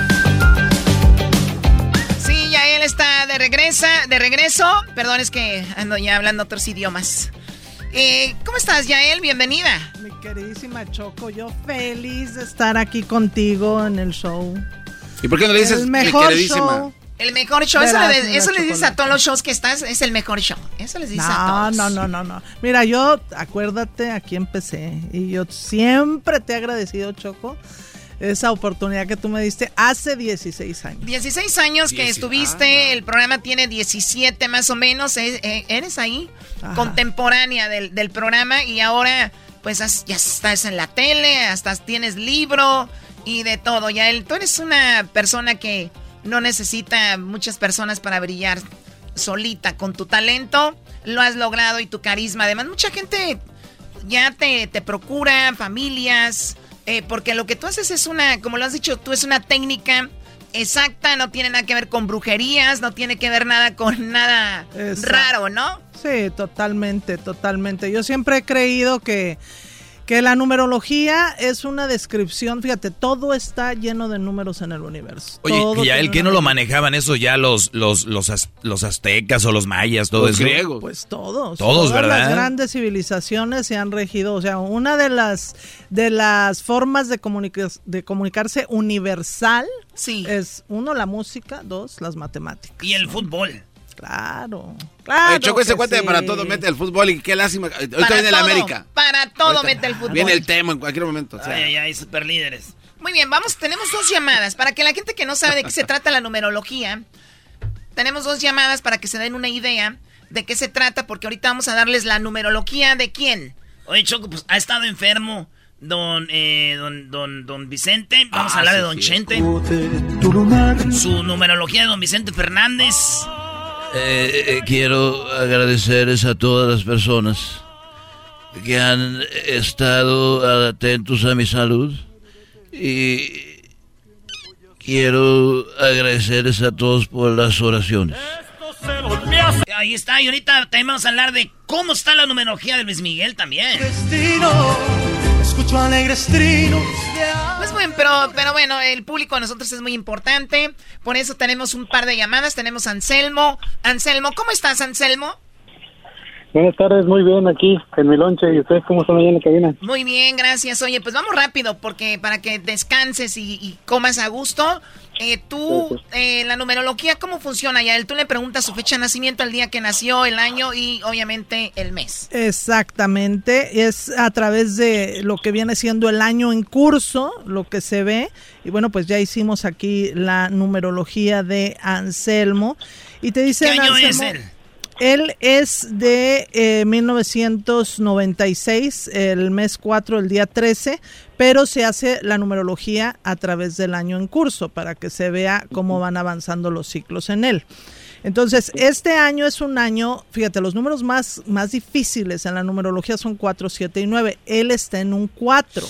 Sí, ya él está de regresa, de regreso. Perdón, es que ando ya hablando otros idiomas. Eh, ¿Cómo estás, Yael? Bienvenida. Mi queridísima Choco, yo feliz de estar aquí contigo en el show. ¿Y por qué no le dices El mi mejor queridísima? show. El mejor show, eso, Verás, le, la eso le dices a todos los shows que estás, es el mejor show. Eso les dices a No, todos. no, no, no, no. Mira, yo, acuérdate, aquí empecé. Y yo siempre te he agradecido, Choco, esa oportunidad que tú me diste hace 16 años. 16 años que estuviste, el programa tiene 17 más o menos, eh, eres ahí, Ajá. contemporánea del, del programa y ahora pues has- ya estás en la tele, hasta tienes libro y de todo. Ya él, tú eres una persona que no necesita muchas personas para brillar solita, con tu talento lo has logrado y tu carisma. Además, mucha gente ya te, te procura, familias, eh, porque lo que tú haces es una, como lo has dicho tú, es una técnica exacta, no tiene nada que ver con brujerías, no tiene que ver nada con nada Exacto. raro, ¿no? Sí, totalmente, totalmente. Yo siempre he creído que, que la numerología es una descripción, fíjate, todo está lleno de números en el universo. Oye, Todo ¿y ya tiene el que no lo manejaban eso ya los, los, los, az- los aztecas o los mayas, todo Los griegos. Pues todos. Todos, Todas ¿verdad? Las grandes civilizaciones se han regido. O sea, una de las de las formas de, comunica- de comunicarse universal es uno la música, dos las matemáticas. Y el fútbol. Claro. Claro. Oye, Choco, ese cuate sí. para todo mete el fútbol y qué lástima. Ahorita Para viene el América. Para todo Ahorita mete el fútbol. Viene el tema en cualquier momento. o sea. Ay, ay, ay, super líderes. Muy bien, vamos, tenemos dos llamadas. Para que la gente que no sabe de qué se trata la numerología, tenemos dos llamadas para que se den una idea de qué se trata, porque ahorita vamos a darles la numerología de quién. Oye, Choco, pues ha estado enfermo don, eh, don, don, don Vicente. Vamos Ah, a hablar sí, de don sí. Chente. Su numerología de don Vicente Fernández. Eh, eh, quiero agradecerles a todas las personas que han estado atentos a mi salud y quiero agradecerles a todos por las oraciones. Ahí está, y ahorita también vamos a hablar de cómo está la numerología de Luis Miguel también. Escucho alegres trinos. Pues bueno, pero, pero bueno, el público a nosotros es muy importante. Por eso tenemos un par de llamadas. Tenemos a Anselmo. Anselmo, ¿cómo estás, Anselmo? Buenas tardes, muy bien aquí en mi lonche. ¿Y ustedes cómo están allá en la cabina? Muy bien, gracias. Oye, pues vamos rápido porque para que descanses y, y comas a gusto. Eh, tú, eh, la numerología, ¿cómo funciona ya? Tú le preguntas su fecha de nacimiento, el día que nació, el año y obviamente el mes. Exactamente, es a través de lo que viene siendo el año en curso, lo que se ve. Y bueno, pues ya hicimos aquí la numerología de Anselmo. Y te dice ¿Qué año Anselmo, es él? Él es de eh, 1996, el mes 4, el día 13, pero se hace la numerología a través del año en curso para que se vea cómo van avanzando los ciclos en él. Entonces, este año es un año, fíjate, los números más, más difíciles en la numerología son 4, 7 y 9. Él está en un 4.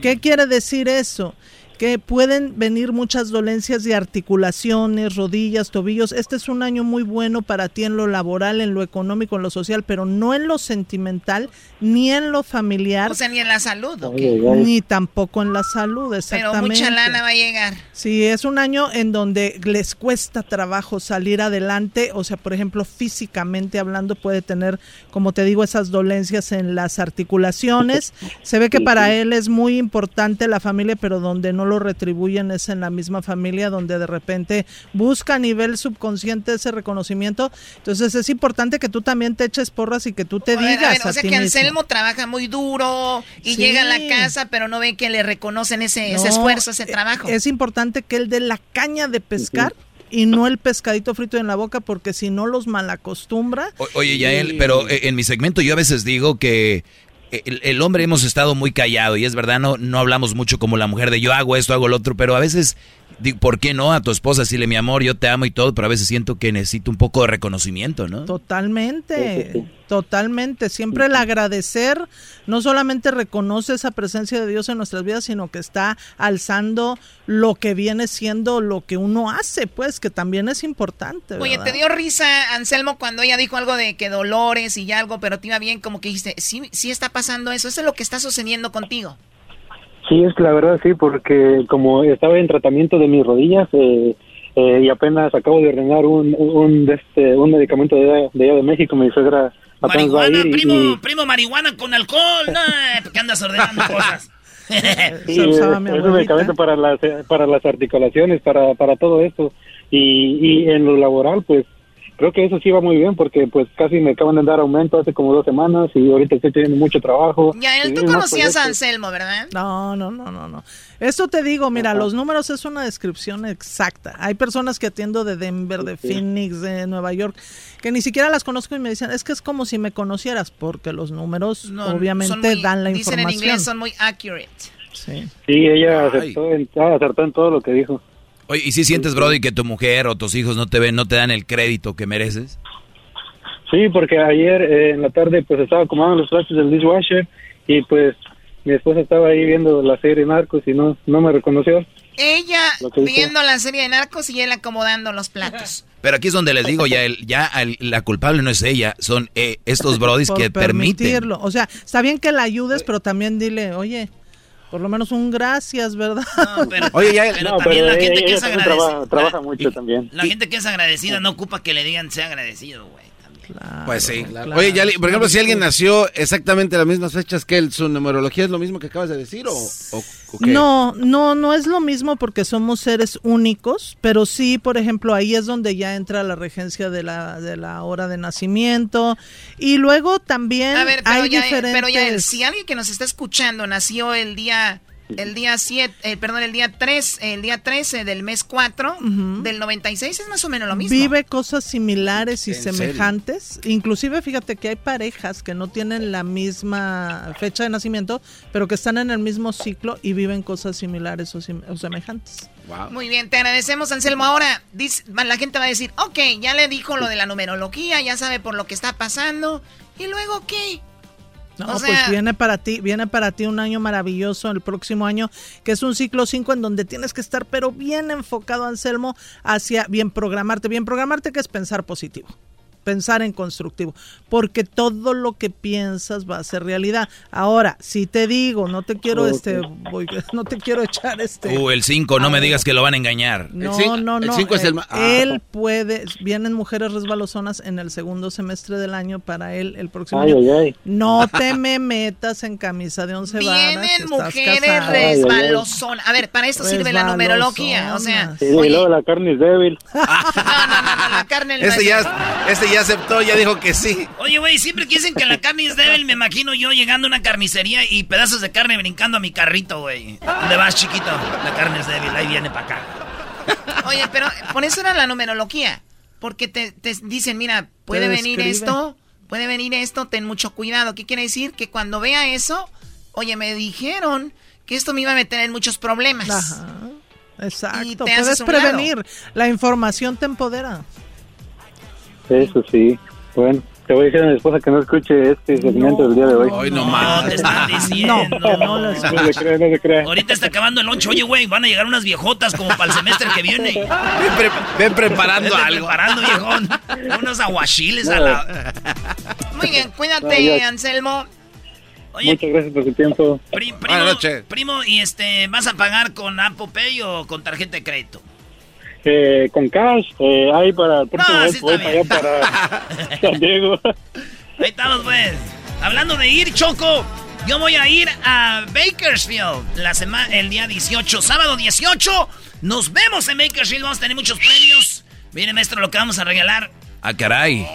¿Qué quiere decir eso? Que pueden venir muchas dolencias de articulaciones, rodillas, tobillos. Este es un año muy bueno para ti en lo laboral, en lo económico, en lo social, pero no en lo sentimental ni en lo familiar. O sea, ni en la salud, ¿o qué? Ni tampoco en la salud, Pero exactamente. mucha lana va a llegar. Sí, es un año en donde les cuesta trabajo salir adelante, o sea, por ejemplo, físicamente hablando puede tener, como te digo, esas dolencias en las articulaciones. Se ve que para él es muy importante la familia, pero donde no lo retribuyen es en la misma familia donde de repente busca a nivel subconsciente ese reconocimiento. Entonces es importante que tú también te eches porras y que tú te A ver, digas a ver, o a sea ti que mismo. Anselmo trabaja muy duro y Sí. llega a la casa, pero no ve que le reconocen ese, esfuerzo, ese eh, trabajo. Es importante que él dé la caña de pescar y no el pescadito frito en la boca porque si no los malacostumbra. O- Oye, ya él, pero eh, en mi segmento yo a veces digo que el, el hombre hemos estado muy callado y es verdad, no, no hablamos mucho como la mujer de yo hago esto, hago lo otro, pero a veces, digo, ¿por qué no? A tu esposa decirle mi amor, yo te amo y todo, pero a veces siento que necesito un poco de reconocimiento, ¿no? Totalmente, totalmente. Siempre el agradecer no solamente reconoce esa presencia de Dios en nuestras vidas, sino que está alzando lo que viene siendo lo que uno hace, pues, que también es importante. Oye. ¿te dio risa, Anselmo, cuando ella dijo algo de que dolores y ya algo, pero te iba bien, como que dijiste, sí, sí está pasando eso, eso es lo que está sucediendo contigo? Sí, es que la verdad sí, porque como estaba en tratamiento de mis rodillas eh, eh, y apenas acabo de ordenar un, un, de este, un medicamento de, allá- de allá de México, mi suegra apenas va a ir primo, y, primo, marihuana con alcohol. No, ¿qué andas ordenando cosas? Sí, eh, es un medicamento para las, para las articulaciones, para, para todo esto. Y, y en lo laboral, pues creo que eso sí va muy bien porque pues casi me acaban de dar aumento hace como dos semanas y ahorita estoy teniendo mucho trabajo. Ya, él, tú conocías a. Anselmo, ¿verdad? No, no, no, no, no. Esto te digo, mira, los números es una descripción exacta. Hay personas que atiendo de Denver, de Phoenix, de Nueva York, que ni siquiera las conozco y me dicen, es que es como si me conocieras, porque los números No, obviamente muy- dan la Dicen en información. inglés, son muy accurate. Sí. Sí, ella acertó en, acertó en todo lo que dijo. Oye, ¿y si sientes, Brody, que tu mujer o tus hijos no te ven, no te dan el crédito que mereces? Sí, porque ayer eh, en la tarde pues estaba acomodando los trastes del dishwasher y pues mi esposa estaba ahí viendo la serie Narcos y no, no me reconoció. Ella viendo la serie de narcos y él acomodando los platos. Pero aquí es donde les digo, ya el, ya la culpable no es ella, son eh, estos brodis que permiten. permitirlo. O sea, está bien que la ayudes, pero también dile, oye, por lo menos un gracias, ¿verdad? Oye, ya, pero no, también la ella- gente que ella es también agradecida. trabaja, trabaja mucho también. La gente que es agradecida no ocupa que le digan sea agradecido, güey. Pues sí. claro. Oye, ya, por ejemplo, si alguien nació exactamente a las mismas fechas que él, ¿su numerología es lo mismo que acabas de decir o, o- o qué? No, no, no es lo mismo porque somos seres únicos, pero sí, por ejemplo, ahí es donde ya entra la regencia de la, de la hora de nacimiento. Y luego también A ver, pero hay ya, diferentes... pero ya, si alguien que nos está escuchando nació el día, el día 7, eh, perdón, el día 3, el día 13 del mes 4 del 96 es más o menos lo mismo. Vive cosas similares y ¿En serio? semejantes. Inclusive, fíjate que hay parejas que no tienen la misma fecha de nacimiento, pero que están en el mismo ciclo y viven cosas similares o, sim- o semejantes. Muy bien, te agradecemos, Anselmo. Ahora, dice- la gente va a decir, ok, ya le dijo lo de la numerología, ya sabe por lo que está pasando. ¿Y luego qué? No, O sea- pues viene para ti, viene para ti un año maravilloso el próximo año, que es un ciclo 5 en donde tienes que estar pero bien enfocado, Anselmo, hacia bien programarte. Bien programarte que es pensar positivo. Pensar en constructivo, porque todo lo que piensas va a ser realidad. Ahora, si te digo, no te quiero este voy- no te quiero echar este Uh, el 5, no me digas que lo van a engañar. no, no, no. cinco es el ma- ah. Él puede, vienen mujeres resbalosonas en el segundo semestre del año para él el próximo Ay, año. ay, ay. No te me metas en camisa de once varas. Vienen mujeres resbalosonas. A ver, para esto sirve la numerología. O sea, Sí, y luego la carne es débil. la carne no Este es- ya, este ya aceptó, ya dijo que sí. Oye, güey, siempre que dicen que la carne es débil, me imagino yo llegando a una carnicería y pedazos de carne brincando a mi carrito, güey. ¿Dónde vas, chiquito? La carne es débil, ahí viene para acá. Oye, pero por eso era la numerología. Porque te, te dicen, mira, puede Te venir esto, puede venir esto, ten mucho cuidado. ¿Qué quiere decir? Que cuando vea eso, oye, me dijeron que esto me iba a meter en muchos problemas. Ajá. Exacto, Y te puedes prevenir. La información te empodera. Eso sí. Bueno, te voy a decir a mi esposa que no escuche este segmento del día de hoy. Hoy no No, te están diciendo. No se crea, no se crea. Ahorita está acabando el lonche. Oye, güey, van a llegar unas viejotas como para el semestre que viene. Ven, pre- ven preparando algo. preparando, viejón. Unos aguachiles a la... Muy bien, cuídate. Anselmo. Muchas gracias por su tiempo. Pri- primo, Buenas noches. primo, y este, ¿vas a pagar con Apple Pay o con tarjeta de crédito? Eh, con cash, eh, ahí para el próximo No, mes sí voy está para allá para San Diego. Ahí estamos, pues. Hablando de ir, Choco. Yo voy a ir a Bakersfield la semana, el día 18, sábado 18. Nos vemos en Bakersfield. Vamos a tener muchos premios. Mire, maestro, lo que vamos a regalar. Ah, caray.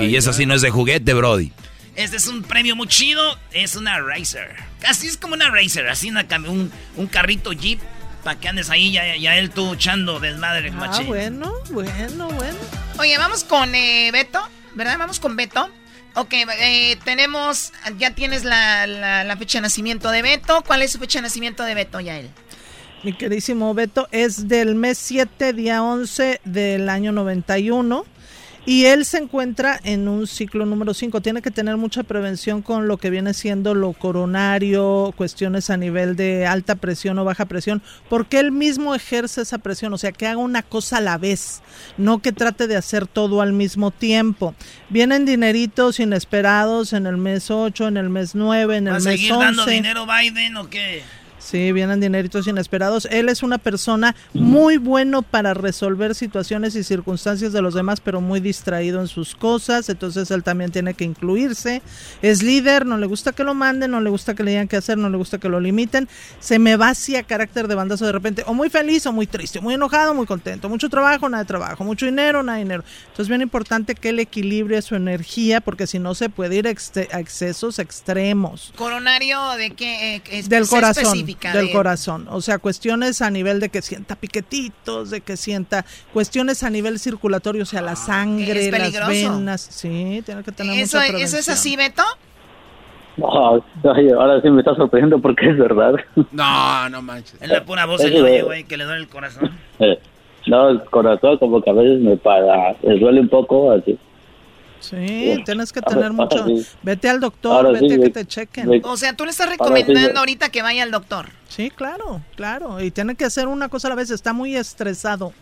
y eso sí no es de juguete, Brody. Este es un premio muy chido. Es una Racer. Casi es como una Racer. Así una, un, un carrito Jeep. Para que andes ahí ya, ya él tú echando desmadre, Ah, bueno, bueno, bueno. Oye, vamos con eh, Beto, ¿verdad? Vamos con Beto. Ok, eh, tenemos, ya tienes la, la, la, fecha de nacimiento de Beto. ¿Cuál es su fecha de nacimiento de Beto, Yael? Mi queridísimo Beto, es del mes 7, día 11 del año 91. Y él se encuentra en un ciclo número 5. Tiene que tener mucha prevención con lo que viene siendo lo coronario, cuestiones a nivel de alta presión o baja presión, porque él mismo ejerce esa presión, o sea, que haga una cosa a la vez, no que trate de hacer todo al mismo tiempo. Vienen dineritos inesperados en el mes 8, en el mes 9, en el mes 11. ¿Va a seguir dando dinero Biden o qué? Sí, vienen dineritos inesperados. Él es una persona muy bueno para resolver situaciones y circunstancias de los demás, pero muy distraído en sus cosas. Entonces él también tiene que incluirse. Es líder, no le gusta que lo manden, no le gusta que le digan qué hacer, no le gusta que lo limiten. Se me vacía carácter de bandazo de repente, o muy feliz o muy triste, muy enojado, muy contento. Mucho trabajo, nada de trabajo. Mucho dinero, nada de dinero. Entonces es bien importante que él equilibre su energía, porque si no se puede ir a excesos extremos. ¿Coronario de qué? Eh, Del corazón del corazón. O sea, cuestiones a nivel de que sienta piquetitos, de que sienta cuestiones a nivel circulatorio, o sea, la sangre, las venas. Sí, tiene que tener ¿Eso, mucha ¿Eso es así, Beto? No, ahora sí me está sorprendiendo porque es verdad. No, no manches. Es la pura voz del güey, que le duele el corazón. Eh, no, el corazón como que a veces me para, me duele un poco así. Sí, tienes que tener mucho. Vete al doctor, vete a que te chequen. o sea, tú le estás recomendando ahorita que vaya al doctor. Sí, claro, claro. Y tiene que hacer una cosa a la vez. Está muy estresado.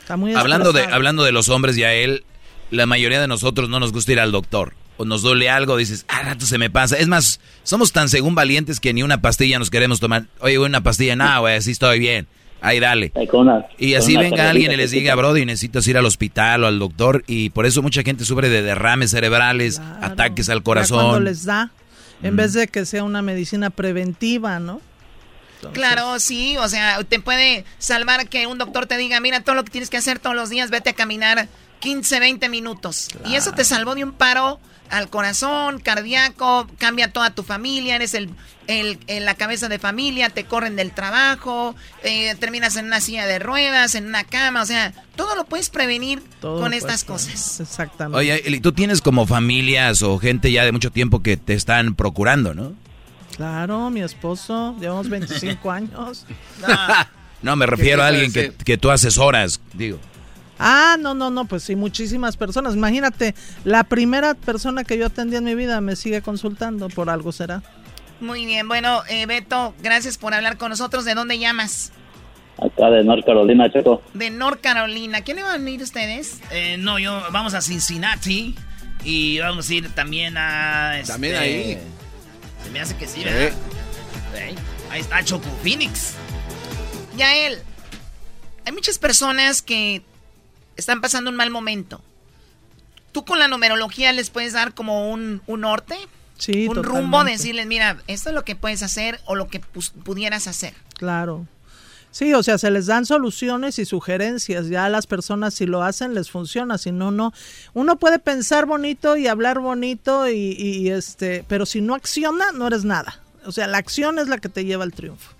Está muy hablando estresado. de Hablando de los hombres y a él, la mayoría de nosotros no nos gusta ir al doctor. O nos duele algo, dices, ah, rato se me pasa. Es más, somos tan según valientes que ni una pastilla nos queremos tomar. Oye, una pastilla, nada, güey, así estoy bien. Ahí dale. y así venga alguien y les diga, Brody, necesitas ir al hospital o al doctor. Y por eso mucha gente sufre de derrames cerebrales, ataques al corazón. cuando les da, en vez de que sea una medicina preventiva, ¿no? Claro, sí, o sea, te puede salvar que un doctor te diga, mira, todo lo que tienes que hacer todos los días, vete a caminar 15, 20 minutos. Y eso te salvó de un paro al corazón, cardíaco, cambia toda tu familia, eres el, el, la cabeza de familia, te corren del trabajo, eh, terminas en una silla de ruedas, en una cama, o sea, todo lo puedes prevenir con estas cosas. Exactamente. Oye, y tú tienes como familias o gente ya de mucho tiempo que te están procurando, ¿no? Claro, mi esposo, llevamos 25 años. No, me refiero a alguien que, que tú asesoras, digo. Ah, no, no, no, pues sí, muchísimas personas. Imagínate, la primera persona que yo atendí en mi vida me sigue consultando, por algo será. Muy bien, bueno, eh, Beto, gracias por hablar con nosotros. ¿De dónde llamas? Acá de North Carolina, Checo. De North Carolina. ¿Quién le van a ir ustedes? Eh, no, yo vamos a Cincinnati y vamos a ir también a... Este, también ahí. Se me hace que sí, ¿verdad? Ahí está Choco Phoenix. Ya él. Hay muchas personas que están pasando un mal momento. ¿Tú con la numerología les puedes dar como un, un norte? Sí, Un rumbo, decirles, mira, esto es lo que puedes hacer o lo que pudieras hacer. Claro. Sí, o sea, se les dan soluciones y sugerencias. Ya a las personas si lo hacen les funciona, si no, no. Uno puede pensar bonito y hablar bonito y, y este, pero si no acciona, no eres nada. O sea, la acción es la que te lleva al triunfo.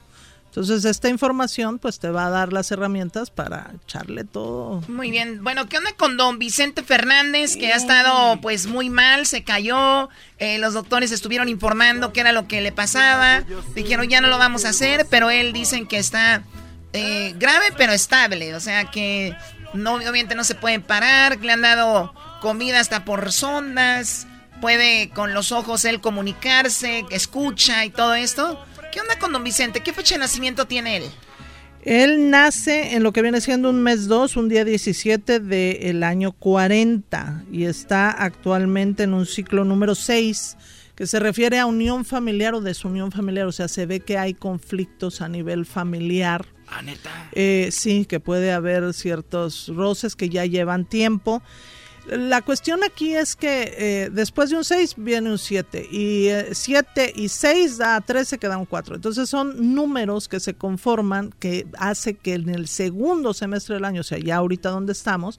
Entonces esta información pues te va a dar las herramientas para echarle todo. Muy bien. Bueno, ¿qué onda con don Vicente Fernández que ha estado pues muy mal, se cayó? Eh, los doctores estuvieron informando qué era lo que le pasaba. Dijeron ya no lo vamos a hacer, pero él dicen que está eh, grave pero estable. O sea que no, obviamente no se puede parar, le han dado comida hasta por sondas, puede con los ojos él comunicarse, escucha y todo esto. ¿Qué onda con don Vicente? ¿Qué fecha de nacimiento tiene él? Él nace en lo que viene siendo un mes 2, un día 17 del año 40 y está actualmente en un ciclo número 6 que se refiere a unión familiar o desunión familiar, o sea, se ve que hay conflictos a nivel familiar. Ah, neta. Eh, sí, que puede haber ciertos roces que ya llevan tiempo. La cuestión aquí es que eh, después de un 6 viene un 7 y 7 eh, y 6 da 13 que da un 4. Entonces son números que se conforman que hace que en el segundo semestre del año, o sea, ya ahorita donde estamos,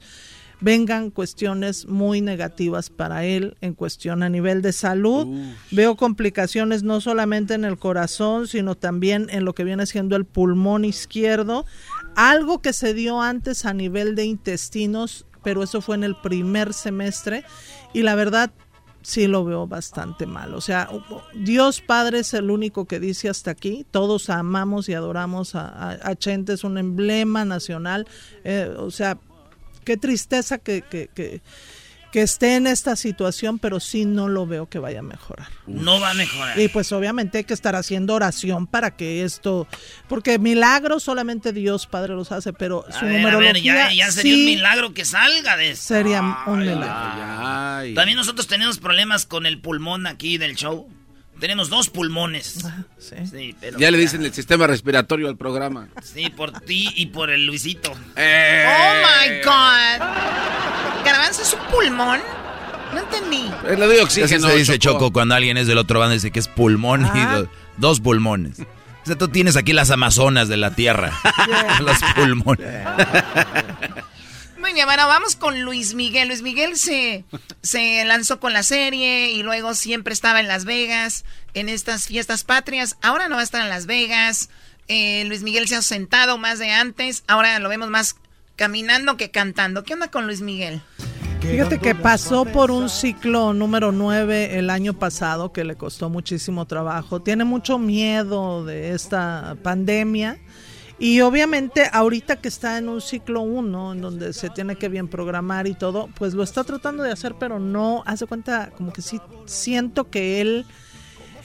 vengan cuestiones muy negativas para él en cuestión a nivel de salud. Veo complicaciones no solamente en el corazón, sino también en lo que viene siendo el pulmón izquierdo. Algo que se dio antes a nivel de intestinos, pero eso fue en el primer semestre y la verdad sí lo veo bastante mal. O sea, Dios Padre es el único que dice hasta aquí. Todos amamos y adoramos a, Chente, es un emblema nacional. Eh, o sea, qué tristeza que, esté en esta situación, pero sí no lo veo que vaya a mejorar. No va a mejorar. Y pues obviamente hay que estar haciendo oración para que esto, porque milagros solamente Dios Padre los hace, pero su numerología ya, sería un milagro que salga de eso. Sería un milagro. También nosotros tenemos problemas con el pulmón aquí del show. Tenemos dos pulmones. ya le dicen el sistema respiratorio al programa. Sí, por ti y por el Luisito. Eh. Oh my God. ¿Garbanzo es un pulmón? No entendí. Es lo de oxígeno. se dice Choco cuando alguien es del otro bando dice que es pulmón y dos pulmones. O sea, tú tienes aquí las Amazonas de la Tierra. Los pulmones. Vamos con Luis Miguel. Luis Miguel se, se lanzó con la serie y luego siempre estaba en Las Vegas, en estas fiestas patrias. Ahora no va a estar en Las Vegas. Eh, Luis Miguel se ha sentado más de antes. Ahora lo vemos más caminando que cantando. ¿Qué onda con Luis Miguel? Fíjate que pasó por un ciclo número 9 el año pasado que le costó muchísimo trabajo. Tiene mucho miedo de esta pandemia y obviamente ahorita que está en un ciclo 1, en donde se tiene que bien programar y todo, pues lo está tratando de hacer, pero no, hace cuenta, como que sí siento que él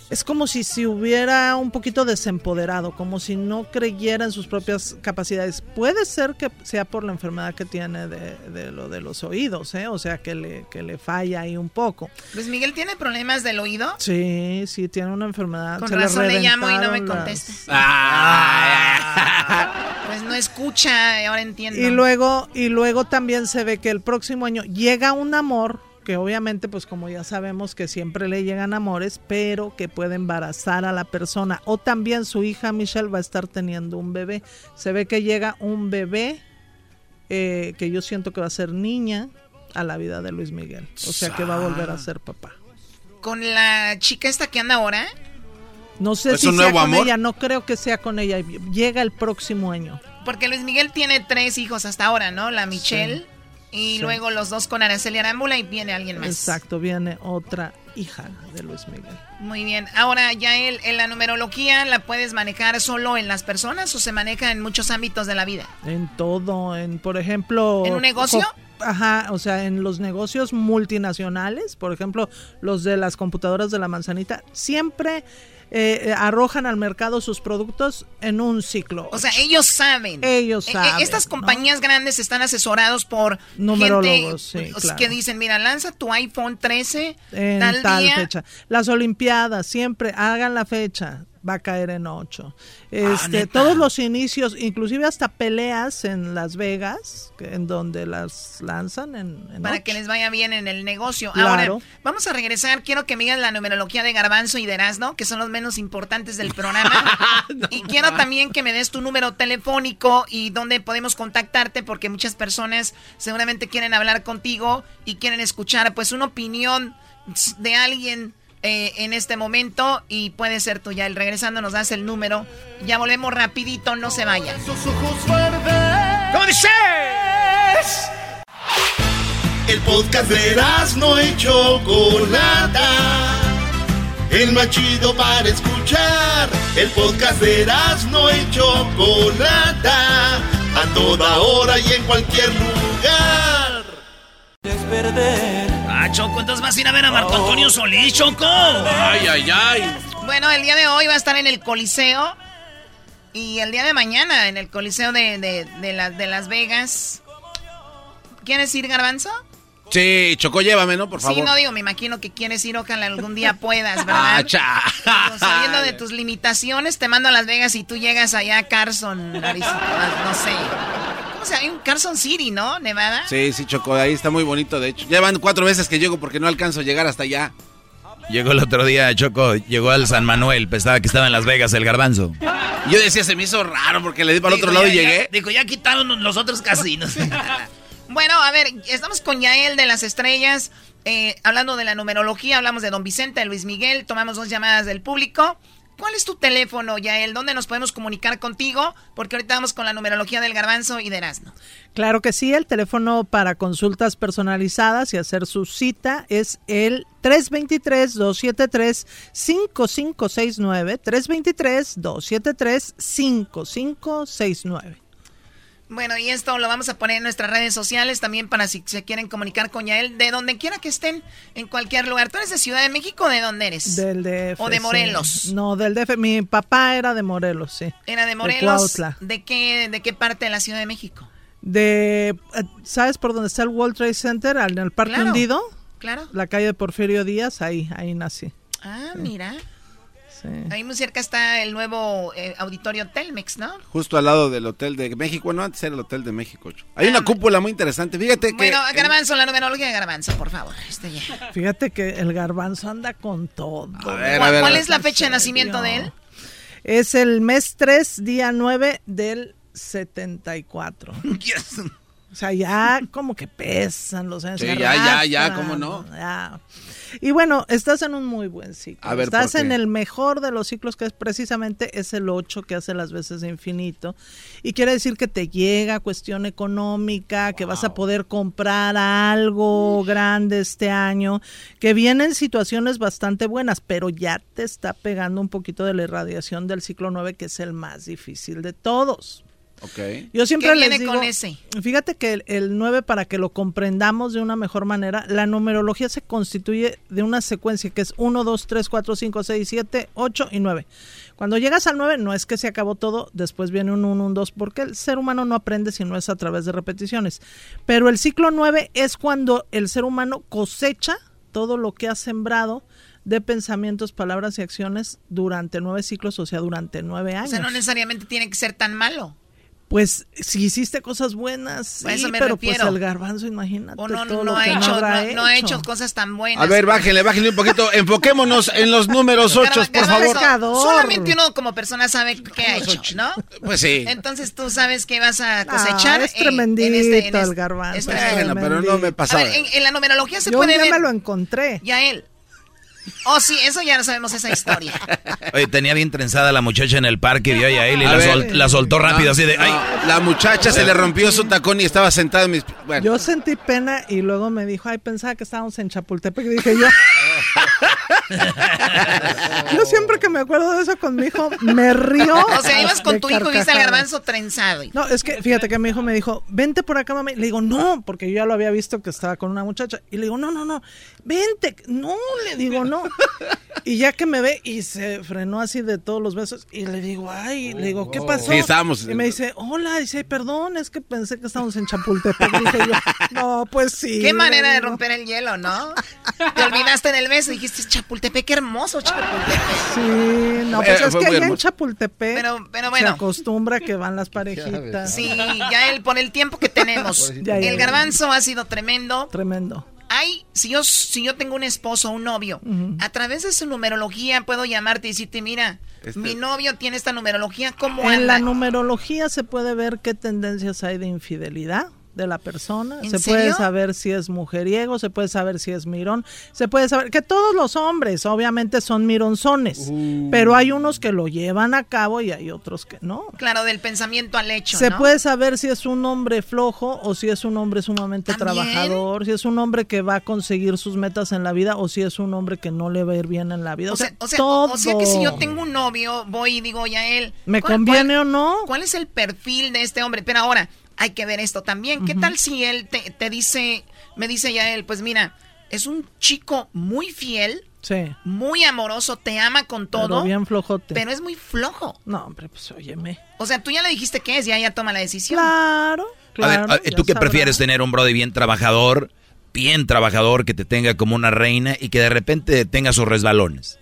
es como si se hubiera un poquito desempoderado, como si no creyera en sus propias capacidades. Puede ser que sea por la enfermedad que tiene de, lo de los oídos, ¿eh? o sea, que le, que le falla ahí un poco. Luis Miguel tiene problemas del oído. Sí, sí, tiene una enfermedad. Con razón le, llamo y no me contesta. Ah. pues no escucha, ahora entiendo. Y luego, y luego también se ve que el próximo año llega un amor que obviamente, pues como ya sabemos que siempre le llegan amores, pero que puede embarazar a la persona. O también su hija Michelle va a estar teniendo un bebé. Se ve que llega un bebé eh, que yo siento que va a ser niña a la vida de Luis Miguel. O sea que va a volver a ser papá. ¿Con la chica esta que anda ahora? No sé si sea con ella, no creo que sea con ella. Llega el próximo año. Porque Luis Miguel tiene tres hijos hasta ahora, ¿no? La Michelle. Y luego los dos con Araceli Arámbula y viene alguien más. Exacto, viene otra hija de Luis Miguel. Muy bien. Ahora, ya él, en la numerología la puedes manejar solo en las personas o se maneja en muchos ámbitos de la vida. En todo, en por ejemplo. ¿En un negocio? Ajá, o sea, en los negocios multinacionales, por ejemplo, los de las computadoras de la manzanita, siempre eh, eh, arrojan al mercado sus productos en un ciclo. O sea, ellos saben. Ellos eh, saben. estas compañías grandes están asesorados por numerólogos, que dicen, mira, lanza tu iPhone 13 en tal, fecha. Las Olimpiadas siempre hagan la fecha va a caer en 8. Ah, este, todos los inicios, inclusive hasta peleas en Las Vegas, en donde las lanzan en, para que les vaya bien en el negocio. Ahora, vamos a regresar. Quiero que me digan la numerología de Garbanzo y de Erasno, que son los menos importantes del programa. y quiero también que me des tu número telefónico y dónde podemos contactarte, porque muchas personas seguramente quieren hablar contigo y quieren escuchar pues una opinión de alguien eh, en este momento y puede ser tuya. El regresando nos das el número. Ya volvemos rapidito, no se vayan. ¿Cómo dices? El podcast de no y Chocolata. El más chido para escuchar. El podcast de no y Chocolata. A toda hora y en cualquier lugar. Es perder Ah, Choco, entonces vas a ir a ver a Marco Antonio Solís, Choco. Ay, ay, ay. Bueno, el día de hoy va a estar en el Coliseo. Y el día de mañana en el Coliseo de, de, Las Vegas. ¿Quieres ir, Garbanzo? Sí, Choco, llévame, ¿no? Por favor. Sí, no digo, me imagino que quieres ir, ojalá algún día puedas, ¿verdad? Ah, saliendo de tus limitaciones, te mando a Las Vegas y tú llegas allá a Carson, no sé. ¿Cómo se llama? Un Carson City, ¿no? Nevada. Sí, sí, Choco, ahí está muy bonito, de hecho. Ya van cuatro veces que llego porque no alcanzo a llegar hasta allá. Llegó el otro día, Choco, llegó al San Manuel, pensaba que estaba en Las Vegas el garbanzo. Yo decía, se me hizo raro porque le di para el otro lado y llegué. dijo, ya quitaron los otros casinos. bueno, a ver, estamos con Yael de las Estrellas. Eh, hablando de la numerología, hablamos de Don Vicente, de Luis Miguel, tomamos dos llamadas del público. ¿Cuál es tu teléfono, Yael? ¿Dónde nos podemos comunicar contigo? Porque ahorita vamos con la numerología del garbanzo y de Erasmo. Claro que sí, el teléfono para consultas personalizadas y hacer su cita es el 323-273-5569. 323-273-5569. Bueno, y esto lo vamos a poner en nuestras redes sociales también para si se quieren comunicar con Yael, de donde quiera que estén, en cualquier lugar. ¿Tú eres de Ciudad de México o de dónde eres? Del DF. ¿O de Morelos? No, del DF. Mi papá era de Morelos, sí. ¿Era de Morelos? De, qué, ¿De qué parte de la Ciudad de México? De, eh, ¿sabes por dónde está el World Trade Center? En el Parque Hundido. Claro. La calle de Porfirio Díaz, ahí, ahí nací. Ah, mira. Ahí muy cerca está el nuevo eh, auditorio Telmex, ¿no? Justo al lado del Hotel de México. Bueno, antes era el Hotel de México. Hay una cúpula muy interesante. Fíjate que. Bueno, Garbanzo, la numerología de Garbanzo, por favor. Este Fíjate que el Garbanzo anda con todo. ¿Cuál, es la fecha de nacimiento de él? Es el mes 3, día 9 del 74. O sea, ya como que pesan los años. Sí, ya, ya, ya, ¿cómo no? Ya. Y bueno, estás en un muy buen ciclo. estás en el mejor de los ciclos, que es precisamente es el 8 que hace las veces de infinito. Y quiere decir que te llega cuestión económica, que vas a poder comprar algo grande este año, que vienen situaciones bastante buenas, pero ya te está pegando un poquito de la irradiación del ciclo 9, que es el más difícil de todos. Okay. Yo siempre ¿Qué viene les digo, con ese? Fíjate que el, el, 9, para que lo comprendamos de una mejor manera, la numerología se constituye de una secuencia que es 1, 2, 3, 4, 5, 6, 7, 8 y 9. Cuando llegas al 9, no es que se acabó todo, después viene un 1, un 2, porque el ser humano no aprende si no es a través de repeticiones. Pero el ciclo 9 es cuando el ser humano cosecha todo lo que ha sembrado de pensamientos, palabras y acciones durante nueve ciclos, o sea, durante nueve años. O sea, no necesariamente tiene que ser tan malo. Pues si hiciste cosas buenas, sí, eso me pero refiero. pues el garbanzo, imagínate. O no, todo no, lo ha que hecho, no, no ha hecho cosas tan buenas. A ver, bájenle, bájenle un poquito. Enfoquémonos en los números 8, por favor. Solamente uno como persona sabe qué ha hecho, ¿no? Pues sí. Entonces tú sabes qué vas a cosechar. Ah, es tremendito en este, en el este- garbanzo. es. Bueno, pero no me pasaba. A ver, en, en la numerología se Yo puede día ver. me lo encontré. Ya él. Oh, sí, eso ya no sabemos esa historia. Oye, tenía bien trenzada la muchacha en el parque, vio a él y A la, ver. sol- la soltó rápido, No, así de, no, ay. La muchacha se le rompió su tacón y estaba sentada en mis. Bueno. Yo sentí pena y luego me dijo, ay, pensaba que estábamos en Chapultepec. Y dije yo. yo siempre que me acuerdo de eso con mi hijo, me río. O sea, ibas con tu hijo y viste al garbanzo trenzado. No, es que fíjate que mi hijo me dijo, vente por acá, mamá. Y le digo, no, porque yo ya lo había visto que estaba con una muchacha. Y le digo, no, no, no, vente. No, le digo, no. Y ya que me ve y se frenó así de todos los besos. Y le digo, ay, le digo, ¿qué pasó? Sí, estábamos- Y me dice, hola, dice, perdón, es que pensé que estábamos en Chapultepec. Dije yo, no, pues sí. Qué manera de romper el hielo, ¿no? Te olvidaste del beso y dijiste, Chapultepec, qué hermoso Chapultepec. Sí, no, pues Eh, es que allá en. Chapultepec Pero, pero se bueno. acostumbra que van las parejitas. Sí, ya él, por el tiempo que tenemos. Ya, ya, el garbanzo ha sido tremendo. Tremendo. Hay, si yo, si yo tengo un esposo o un novio, a través de su numerología puedo llamarte y decirte, mira, Este- mi novio tiene esta numerología, ¿cómo En la numerología se puede ver qué tendencias hay de infidelidad de la persona, ¿En se puede saber si es mujeriego, se puede saber si es mirón, se puede saber que todos los hombres obviamente son mironzones, Uh. pero hay unos que lo llevan a cabo y hay otros que no. Claro, del pensamiento al hecho, Se ¿no? puede saber si es un hombre flojo o si es un hombre sumamente ¿También? trabajador, si es un hombre que va a conseguir sus metas en la vida o si es un hombre que no le va a ir bien en la vida. O sea, o, sea, todo. o sea que si yo tengo un novio, voy y digo, ya él. ¿Me ¿cuál- conviene cuál- o no? ¿Cuál es el perfil de este hombre? Pero ahora, hay que ver esto también. ¿Qué tal si él te, te dice, me dice ya él, pues mira, es un chico muy fiel, Sí. muy amoroso, te ama con todo, Pero bien flojote. pero es muy flojo. No, hombre, pues óyeme. O sea, tú ya le dijiste qué es, ya ella toma la decisión. Claro, A claro. ver, a- ya ¿tú qué sabrá. prefieres tener un brody bien trabajador, bien trabajador, que te tenga como una reina y que de repente tenga sus resbalones?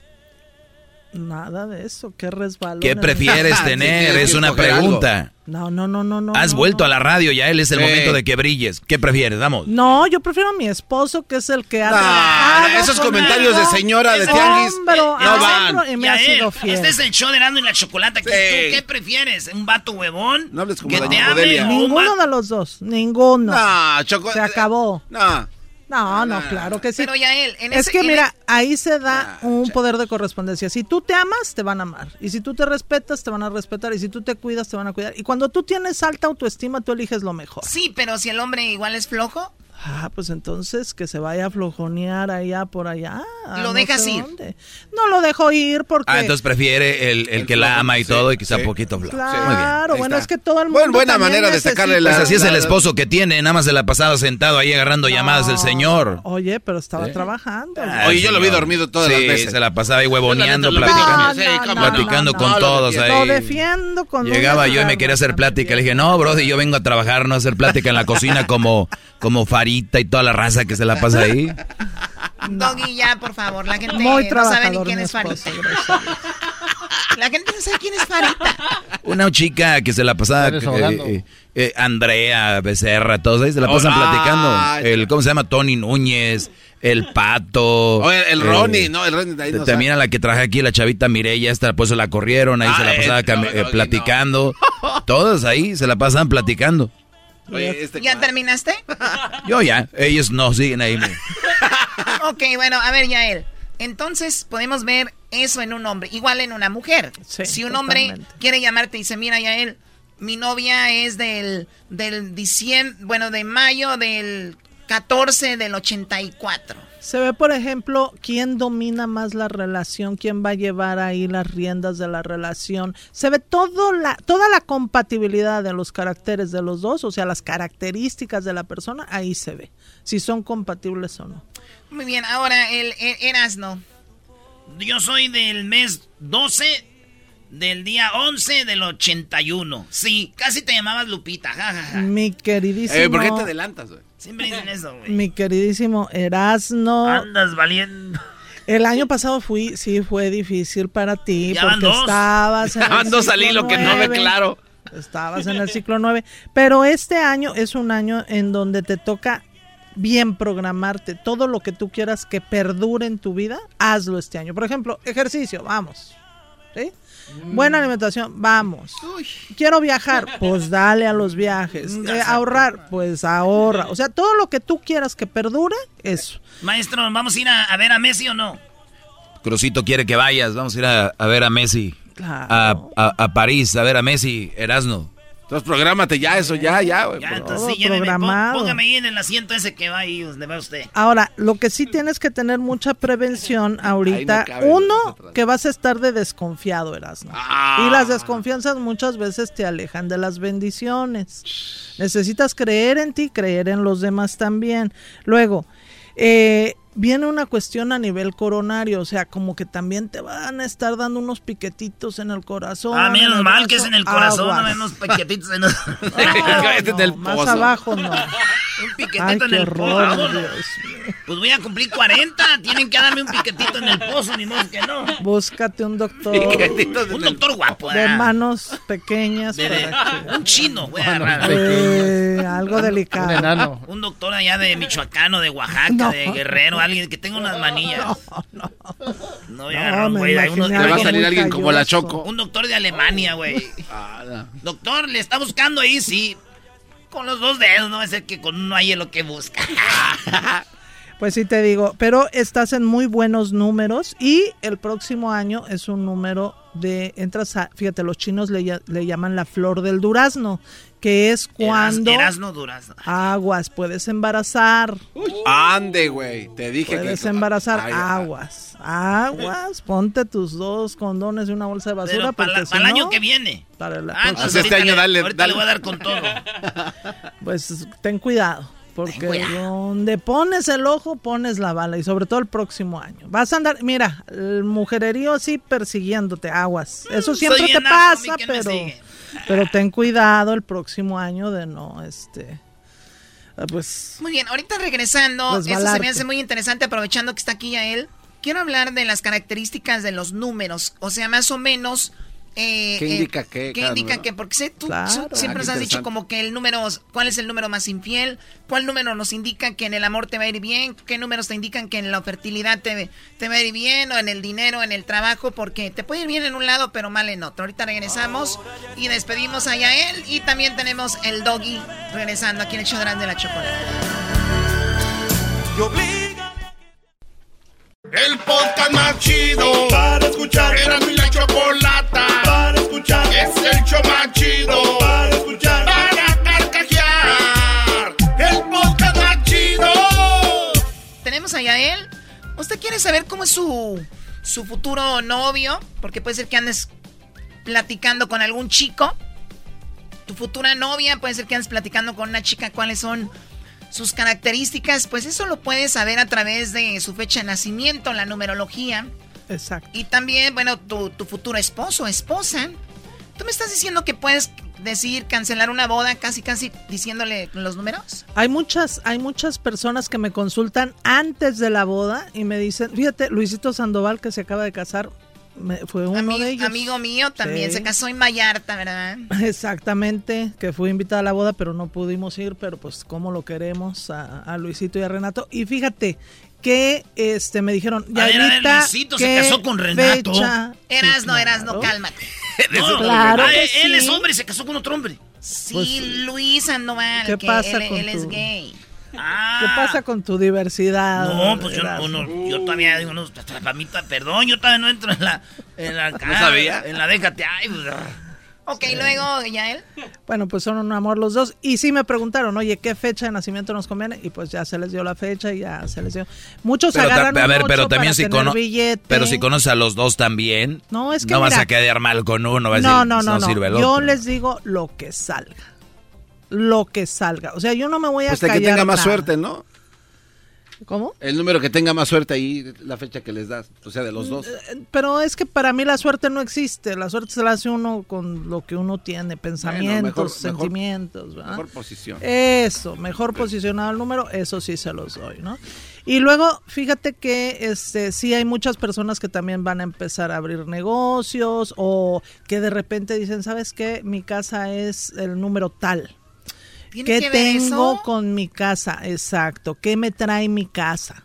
Nada de eso, qué resbalón. ¿Qué prefieres tener? es una pregunta. No, no, no, no, no. Has no, vuelto no. a la radio, ya él es el Sí. momento de que brilles. ¿Qué prefieres? Vamos. No, yo prefiero a mi esposo, que es el que ha No, esos comentarios de señora de tianguis no van. Y me ha sido él, fiel. Este es el show de Erasmo y la Chocolata. ¿Qué, Sí. ¿Tú qué prefieres? ¿Un vato huevón? No hables como que te ame Ninguno de los dos, ninguno. No. Se acabó. No. No, no, claro que sí. Pero ya él, en es ese- que en mira, ahí se da un poder de correspondencia. Si tú te amas, te van a amar. Y si tú te respetas, te van a respetar. Y si tú te cuidas, te van a cuidar. Y cuando tú tienes alta autoestima, tú eliges lo mejor. Sí, pero si el hombre igual es flojo, Ah, pues entonces que se vaya a flojonear allá por allá. a Lo no dejas ir. dónde. No lo dejo ir porque... Ah, entonces prefiere el, el que la ama y todo y sea sí. poquito flojo. Claro, Ahí bueno, está. es que todo el mundo Buen- buena manera de sacarle la- Pues así es el esposo que tiene, nada más se la pasaba sentado ahí agarrando llamadas el señor. Oye, pero estaba trabajando. Ah, Oye, yo lo vi dormido todas Sí, las veces. se la pasaba ahí huevoneando, platicando, Sí, cómo no. platicando no, con no, todos ahí. Lo defiendo con Llegaba yo y me quería hacer plática. Le dije, no, bro, yo vengo a trabajar, no a hacer plática en la cocina como, como Farita y toda la raza que se la pasa ahí. Doggy, ya, por favor. La gente Muy no sabe ni quién es Farita. La gente no sabe quién es Farita. Una chica que se la pasaba, ahogando. eh, eh, Andrea, Becerra, todos ahí se la pasan Oh, platicando. ah, el, ¿Cómo se llama? Tony Núñez, el Pato. Oye, el eh, Ronnie, no, el Ronnie de ahí no También a la que traje aquí, la chavita Mireya, esta pues se la corrieron, ahí Ah, se la eh, pasaba no, eh, no, platicando. Todos ahí se la pasaban platicando. Oye, este ¿Ya terminaste? Yo ya, ellos no siguen ahí. Ok, bueno, a ver, Yael. Entonces podemos ver eso en un hombre, igual en una mujer. Sí, si un hombre quiere llamarte y dice, mira, Yael, mi novia es del, del diciembre, bueno, de mayo del 14 del 84. Se ve, por ejemplo, quién domina más la relación, quién va a llevar ahí las riendas de la relación. Se ve todo la, toda la compatibilidad de los caracteres de los dos, o sea, las características de la persona, ahí se ve. Si son compatibles o no. Muy bien, ahora el, el Erasno. Yo soy del mes 12 del día 11 del 81. Sí, casi te llamabas Lupita. ja, ja, ja. Mi queridísimo. Eh, ¿Por qué te adelantas, güey? Siempre dicen eso, güey. Mi queridísimo Erasno. Andas valiendo. El año pasado fui, sí fue difícil para ti Ya porque dos. estabas en Ya el dos al ciclo hilo que no ve nueve. claro. Estabas en el ciclo 9, pero este año es un año en donde te toca bien programarte todo lo que tú quieras que perdure en tu vida, hazlo este año. Por ejemplo, ejercicio, vamos. ¿Sí? Buena alimentación, vamos. Quiero viajar, pues dale a los viajes. Eh, ahorrar, pues ahorra. O sea, todo lo que tú quieras que perdure, eso. Maestro, ¿vamos a ir a, a ver a Messi o no? Crucito quiere que vayas, vamos a ir a, a ver a Messi. A, a- a París, a ver a Messi, Erasno. Entonces, prográmate ya, eso ya, ya, güey. Ya, entonces sí, programado. póngame ahí en el asiento ese que va ahí donde va usted. Ahora, lo que sí tienes que tener mucha prevención ahorita, uno, que vas a estar de desconfiado, Erasmo. Ah. Y las desconfianzas muchas veces te alejan de las bendiciones. Necesitas creer en ti, creer en los demás también. Luego, eh, viene una cuestión a nivel coronario, o sea, como que también te van a estar dando unos piquetitos en el corazón. Ah, en menos mal brazo. que es en el corazón, Aguas. no menos paquetitos en el... No, Este no, del más pozo. abajo no. Un piquetito Ay, en el horror, pozo. Dios Pues voy a cumplir 40, tienen que darme un piquetito en el pozo, ni modo que no. Búscate un doctor. Piquetitos Un doctor guapo, de ¿verdad? manos pequeñas De- de- para que- un chino, agarrar. Eh, algo Un delicado. enano. Un doctor allá de Michoacán o de Oaxaca, No. de Guerrero, alguien que tenga unas manillas. No, no. No, agarró un me güey, hay Le va a salir alguien como la. Choco. Un doctor de Alemania, güey. Ah, no. Doctor, le está buscando ahí, sí. Con los dos dedos, no va a ser que con uno haya lo que busca. Pues sí te digo, pero estás en muy buenos números y el próximo año es un número de, entras a, fíjate, los chinos le, le llaman la flor del durazno, que es cuando Eras no durazno. aguas, puedes embarazar, Ande, güey. Te dije puedes que. embarazar, Ay, aguas, aguas, ponte tus dos condones y una bolsa de basura Pero para, porque si el año no, que viene. para la Ah, entonces Este año le- dale- ahorita dale. le voy a dar con todo. pues ten cuidado. Porque donde pones el ojo, pones la bala. Y sobre todo el próximo año. Vas a andar, mira, el mujererío así persiguiéndote, aguas. Eso siempre Soy te pasa, pero, sigue. Pero ten cuidado el próximo año de no, este, eh, pues, Muy bien, ahorita regresando, esto se me hace muy interesante aprovechando que está aquí ya él. quiero hablar de las características de los números. O sea, más o menos eh, ¿Qué eh, indica qué? ¿Qué indica qué? Porque sé, tú Claro. tú siempre Ah, nos has dicho como que el número, ¿cuál es el número más infiel? ¿Cuál número nos indica que en el amor te va a ir bien? ¿Qué números te indican que en la fertilidad te, te va a ir bien? ¿O en el dinero, en el trabajo? Porque te puede ir bien en un lado, pero mal en otro. Ahorita regresamos y despedimos a Yael. Y también tenemos el doggy regresando aquí en el show de la chocolate. El podcast más chido para escuchar. Era mi la chocolata para escuchar. Es el show más chido para escuchar. Para carcajear. El podcast más chido. Tenemos a Yael. ¿Usted quiere saber cómo es su, su futuro novio? Porque puede ser que andes platicando con algún chico. Tu futura novia, puede ser que andes platicando con una chica cuáles son sus características. Pues eso lo puedes saber a través de su fecha de nacimiento, la numerología. Exacto. Y también, bueno, tu, tu futuro esposo, esposa. ¿Tú me estás diciendo que puedes decir cancelar una boda casi, casi diciéndole los números? Hay muchas, hay muchas personas que me consultan antes de la boda y me dicen, fíjate, Luisito Sandoval que se acaba de casar, fue uno Ami- de ellos. Amigo mío también Sí. se casó en Vallarta, ¿verdad? Exactamente, que fui invitada a la boda, pero no pudimos ir, pero pues como lo queremos a, a Luisito y a Renato. Y fíjate que este me dijeron, A ver, a ver, Yaelita, Luisito se ¿qué casó con Renato. fecha?" Eras, Sí, no, eras, no, cálmate. No, Claro ah, que él sí. es hombre y se casó con otro hombre. Sí, Pues, Luis Sandoval, ¿qué que pasa él, con él es gay. Ah. ¿Qué pasa con tu diversidad? No, pues yo, no, no, yo todavía digo, no, para mí, ta- perdón, yo todavía no entro en la, en la, ¿No sabía? En la déjate, ay, pues, ah. Ok, luego, Yael. Bueno, pues son un amor los dos. Y sí me preguntaron, oye, ¿qué fecha de nacimiento nos conviene? Y pues ya se les dio la fecha y ya se les dio. Muchos Pero, agarran a ver, pero también si, tener cono- billete. pero si conoces a los dos también, No, es que no vas a quedar mal con uno, vas a No, decir, no, pues, no, no. sirve el Yo les digo lo que salga. Lo que salga. O sea, yo no me voy a Pues callar que tenga más nada. suerte, ¿no? ¿Cómo? El número que tenga más suerte ahí, la fecha que les das, o sea, de los dos. Pero es que para mí la suerte no existe. La suerte se la hace uno con lo que uno tiene, pensamientos, mejor- mejor- sentimientos. ¿verdad? Mejor posición. Eso, mejor posicionado el número, eso sí se los doy, ¿no? Y luego, fíjate que este sí hay muchas personas que también van a empezar a abrir negocios o que de repente dicen, ¿sabes qué? Mi casa es el número tal. ¿Tiene ¿Qué que ver tengo eso? con mi casa? Exacto. ¿Qué me trae mi casa?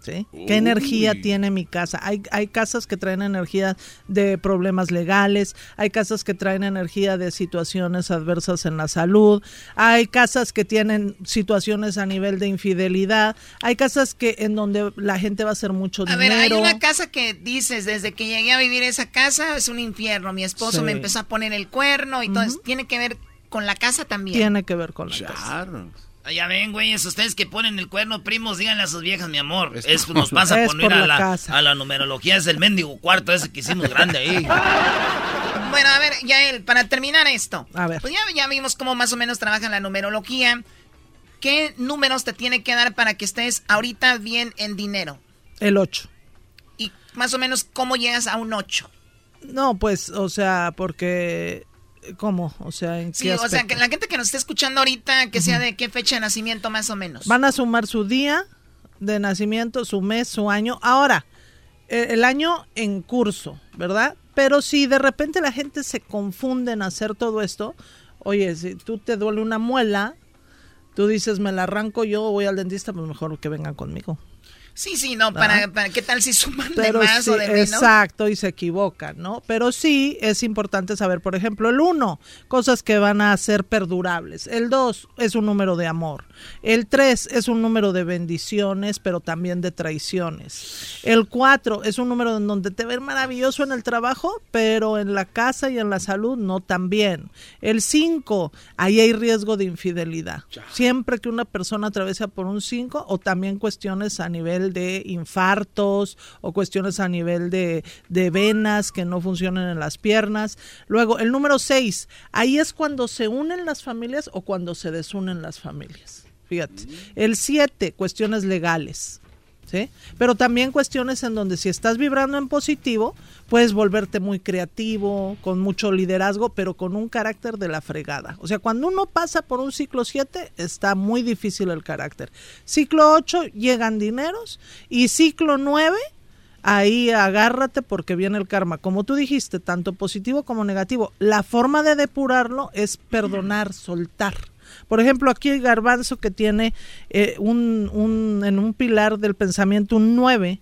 ¿Sí? ¿Qué Uy. energía tiene mi casa? Hay, hay casas que traen energía de problemas legales, hay casas que traen energía de situaciones adversas en la salud, hay casas que tienen situaciones a nivel de infidelidad, hay casas que en donde la gente va a hacer mucho A dinero. ver, hay una casa que dices, desde que llegué a vivir esa casa es un infierno. Mi esposo Sí. me empezó a poner el cuerno y todo eso. Tiene que ver con la casa también. Tiene que ver con la casa. Ah, Ya ven, güeyes, ustedes que ponen el cuerno, primos, díganle a sus viejas, mi amor. Eso nos pasa Es por no ir por a la la, casa. a la numerología, es el mendigo cuarto ese que hicimos grande ahí. Bueno, a ver, Yael, para terminar esto. A ver. Pues ya, ya vimos cómo más o menos trabaja la numerología. ¿Qué números te tiene que dar para que estés ahorita bien en dinero? El 8. Y más o menos cómo llegas a un 8. No, pues, o sea, porque... ¿Cómo? O sea, ¿en qué Sí, o sea, que la gente que nos esté escuchando ahorita, que sea de qué fecha de nacimiento más o menos. Van a sumar su día de nacimiento, su mes, su año. Ahora, eh, el año en curso, ¿verdad? Pero si de repente la gente se confunde en hacer todo esto, oye, si tú te duele una muela, tú dices, me la arranco yo, voy al dentista, pues mejor que vengan conmigo. Sí, sí, no, para, para qué tal si suman Pero de más sí, o de menos. exacto, y se equivocan, ¿no? Pero sí es importante saber, por ejemplo, el 1, cosas que van a ser perdurables. El 2 es un número de amor. El 3 es un número de bendiciones, pero también de traiciones. El 4 es un número en donde te ves maravilloso en el trabajo, pero en la casa y en la salud no tan bien. El 5, ahí hay riesgo de infidelidad. Siempre que una persona atraviesa por un 5 o también cuestiones a nivel de infartos o cuestiones a nivel de, de venas que no funcionan en las piernas. Luego, el número 6, ahí es cuando se unen las familias o cuando se desunen las familias. Fíjate. El 7, cuestiones legales. ¿Sí? Pero también cuestiones en donde si estás vibrando en positivo, puedes volverte muy creativo, con mucho liderazgo, pero con un carácter de la fregada. O sea, cuando uno pasa por un ciclo 7, está muy difícil el carácter. Ciclo 8 llegan dineros y ciclo 9 ahí agárrate porque viene el karma. Como tú dijiste, tanto positivo como negativo. La forma de depurarlo es perdonar, soltar. Por ejemplo, aquí el garbanzo que tiene eh, un, un, en un pilar del pensamiento un 9,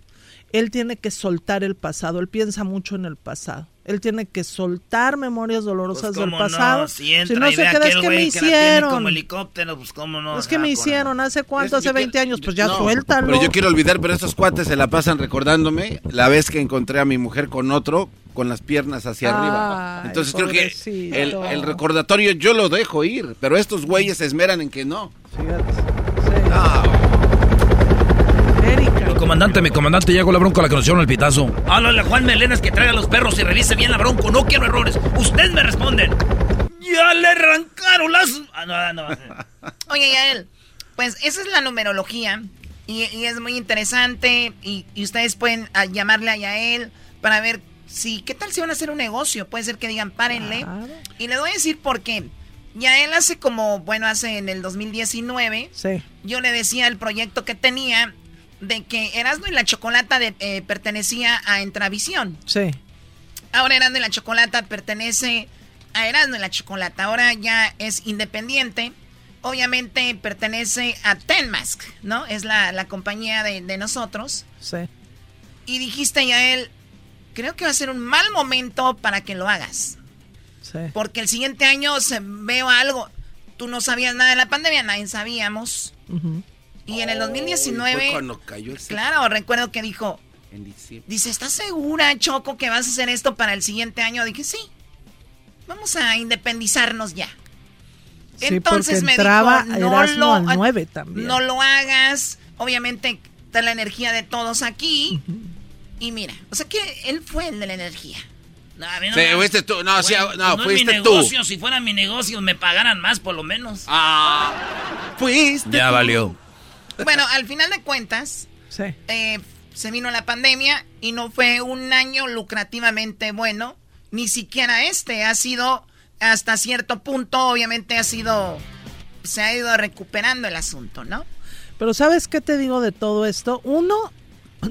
él tiene que soltar el pasado, él piensa mucho en el pasado. Él tiene que soltar memorias dolorosas Pues, del ¿cómo no? pasado. Si entra no se queda, es que me güey que hicieron. como helicóptero, pues cómo no. es que Ah, me hicieron, ¿hace cuánto? Hace 20 años, pues ya No, suéltalo. Pero yo quiero olvidar, pero estos cuates se la pasan recordándome la vez que encontré a mi mujer con otro con las piernas hacia arriba. Entonces creo que el, el recordatorio yo lo dejo ir, pero estos güeyes se esmeran en que no. Mi comandante, mi comandante, ya con la bronca la que nos hicieron el pitazo. Háblale a Juan Melenas que traiga los perros y revise bien la bronco. No quiero errores. Ustedes me responden. Ya le arrancaron las. Ah, no, no. Oye, Yael, pues esa es la numerología y, y es muy interesante y, y ustedes pueden llamarle a Yael para ver si, ¿qué tal si van a hacer un negocio? Puede ser que digan, párenle. Y les voy a decir por qué. Yael hace como, bueno, hace en el 2019, Sí. yo le decía el proyecto que tenía de que Erasmo y la Chocolata de- eh, pertenecía a Entravisión. Sí. Ahora Erasmo y la Chocolata pertenece a Erasmo y la Chocolata. Ahora ya es independiente. Obviamente pertenece a Tenmask, ¿no? Es la, la compañía de, de nosotros. Sí. Y dijiste ya él, creo que va a ser un mal momento para que lo hagas. Sí. Porque el siguiente año se veo algo. Tú no sabías nada de la pandemia, nadie sabíamos. Y en el Fue 2019, cuando cayó el claro, recuerdo que dijo, en diciembre. Dice, ¿estás segura, Choco, que vas a hacer esto para el siguiente año? Dije, sí. Vamos a independizarnos ya. Sí, Entonces me entraba dijo, no lo, al 9 también. no lo hagas. Obviamente está la energía de todos aquí. Y mira, o sea que él fue el de la energía. No, a mí no Sí, me- fuiste tú, no, sí, Güey, no, es fuiste mi tú. negocio. Si fuera mi negocio, me pagaran más, por lo menos. Ah, fuiste. Ya valió. Bueno, al final de cuentas, Sí. eh, se vino la pandemia y no fue un año lucrativamente bueno. Ni siquiera este ha sido hasta cierto punto, obviamente ha sido, se ha ido recuperando el asunto, ¿no? Pero ¿sabes qué te digo de todo esto? Uno,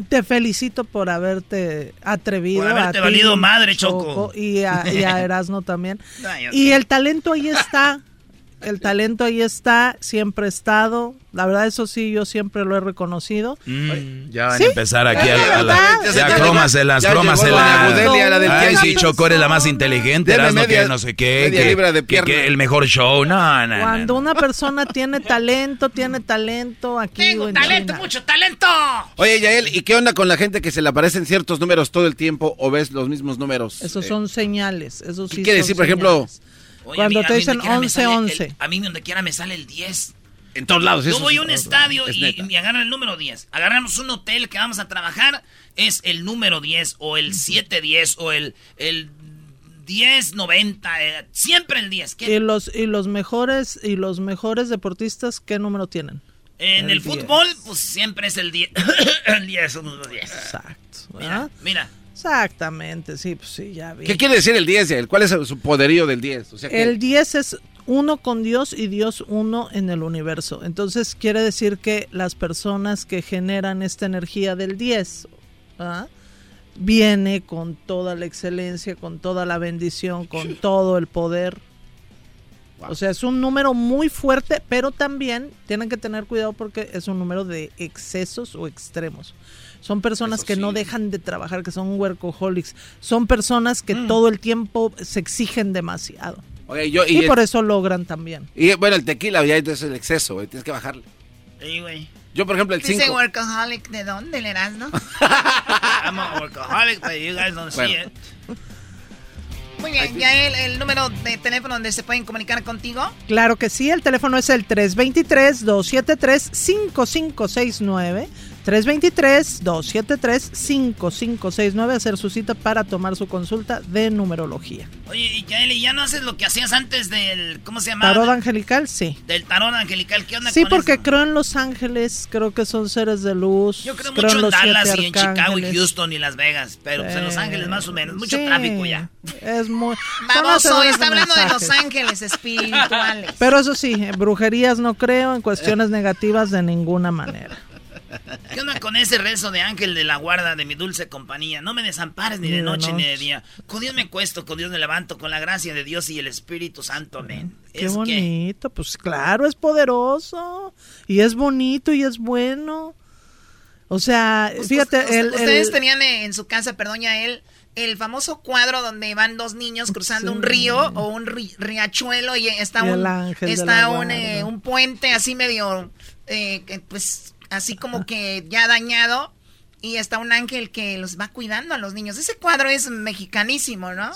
te felicito por haberte atrevido. Por haberte a ti, valido madre, Choco. Y a, y a Erasmo también. Y el talento ahí está. El talento ahí está, siempre ha estado. La verdad, eso sí, yo siempre lo he reconocido. Mm, ya van ¿Sí? a empezar aquí a, la- a la-. Ya, crómaselas, ya crómaselas. del Ay, sí, Choco, eres la más inteligente, Erasmo, media- que no sé qué, media que, libra de que- pierna. que el mejor show. No, no, no. Cuando una persona tiene talento, tiene talento aquí. Tengo talento, China. mucho talento. Oye, Yael, ¿y qué onda con la gente que se le aparecen ciertos números todo el tiempo o ves los mismos números? Esos Eh, son señales. Eso sí ¿Qué quiere decir, por ejemplo? Oye, Cuando mí- te dicen donde quiera me 11, sale el- 11. a mí donde quiera me sale el 10. En todos lados. Yo voy a un estadio Es y, me agarran el número 10. Agarramos un hotel que vamos a trabajar, es el número 10 o el 710 o el, el 1090, eh, siempre el 10. ¿Qué? Y los y los mejores y los mejores deportistas qué número tienen? En el, el 10. fútbol, pues siempre es el 10. el 10, somos los 10. Exacto. Mira, mira. Exactamente, sí, pues sí, ya vi. ¿Qué quiere decir el 10, Yael? ¿Cuál es su poderío del 10? O sea, que- El 10 es uno con Dios y Dios uno en el universo. Entonces quiere decir que las personas que generan esta energía del 10 ¿ah? viene con toda la excelencia, con toda la bendición, con todo el poder. O sea, es un número muy fuerte, pero también tienen que tener cuidado porque es un número de excesos o extremos. Son personas Eso que no dejan de trabajar, que son workaholics. Son personas que Mm. todo el tiempo se exigen demasiado. Oye, yo, Y, y, por eso logran también. y, bueno, el tequila ya es el exceso, güey, tienes que bajarle. Sí, güey. Yo, por ejemplo, el Dice 5. workaholic, ¿de dónde le eras, no? I'm a workaholic, but you guys don't see it. Muy bien, ya el, el número de teléfono donde se pueden comunicar contigo. Claro que sí, el teléfono es el 323-273-5569. 323-273-5569. Hacer su cita para tomar su consulta de numerología. Oye, y Yael, ¿y ya no haces lo que hacías antes del. ¿Cómo se llamaba? Tarot angelical, sí. Del tarot angelical. ¿Qué onda Sí, con porque eso? creo en los ángeles, creo que son seres de luz. Yo creo en mucho en los Dallas y en Chicago y. Houston y Las Vegas. Pero pues, en Los. Ángeles más o menos. Mucho Sí, tráfico ya. Es muy... Baboso, está hablando de los ángeles espirituales. Pero eso sí, en brujerías no creo, en cuestiones negativas de ninguna manera. ¿Qué onda con ese rezo de ángel de la guarda de mi dulce compañía? No me desampares ni de noche ni de día. Con Dios me cuesto, con Dios me levanto, con la gracia de Dios y el Espíritu Santo. Amén. Qué bonito, pues claro, es poderoso. Y es bonito y es bueno. O sea, fíjate, el- ustedes tenían en su casa, perdón, ya él, el famoso cuadro donde van dos niños cruzando Sí. un río o un ri- riachuelo y está Y un está un, eh, un puente así medio eh, pues así como que ya dañado y está un ángel que los va cuidando a los niños. Ese cuadro es mexicanísimo, ¿no?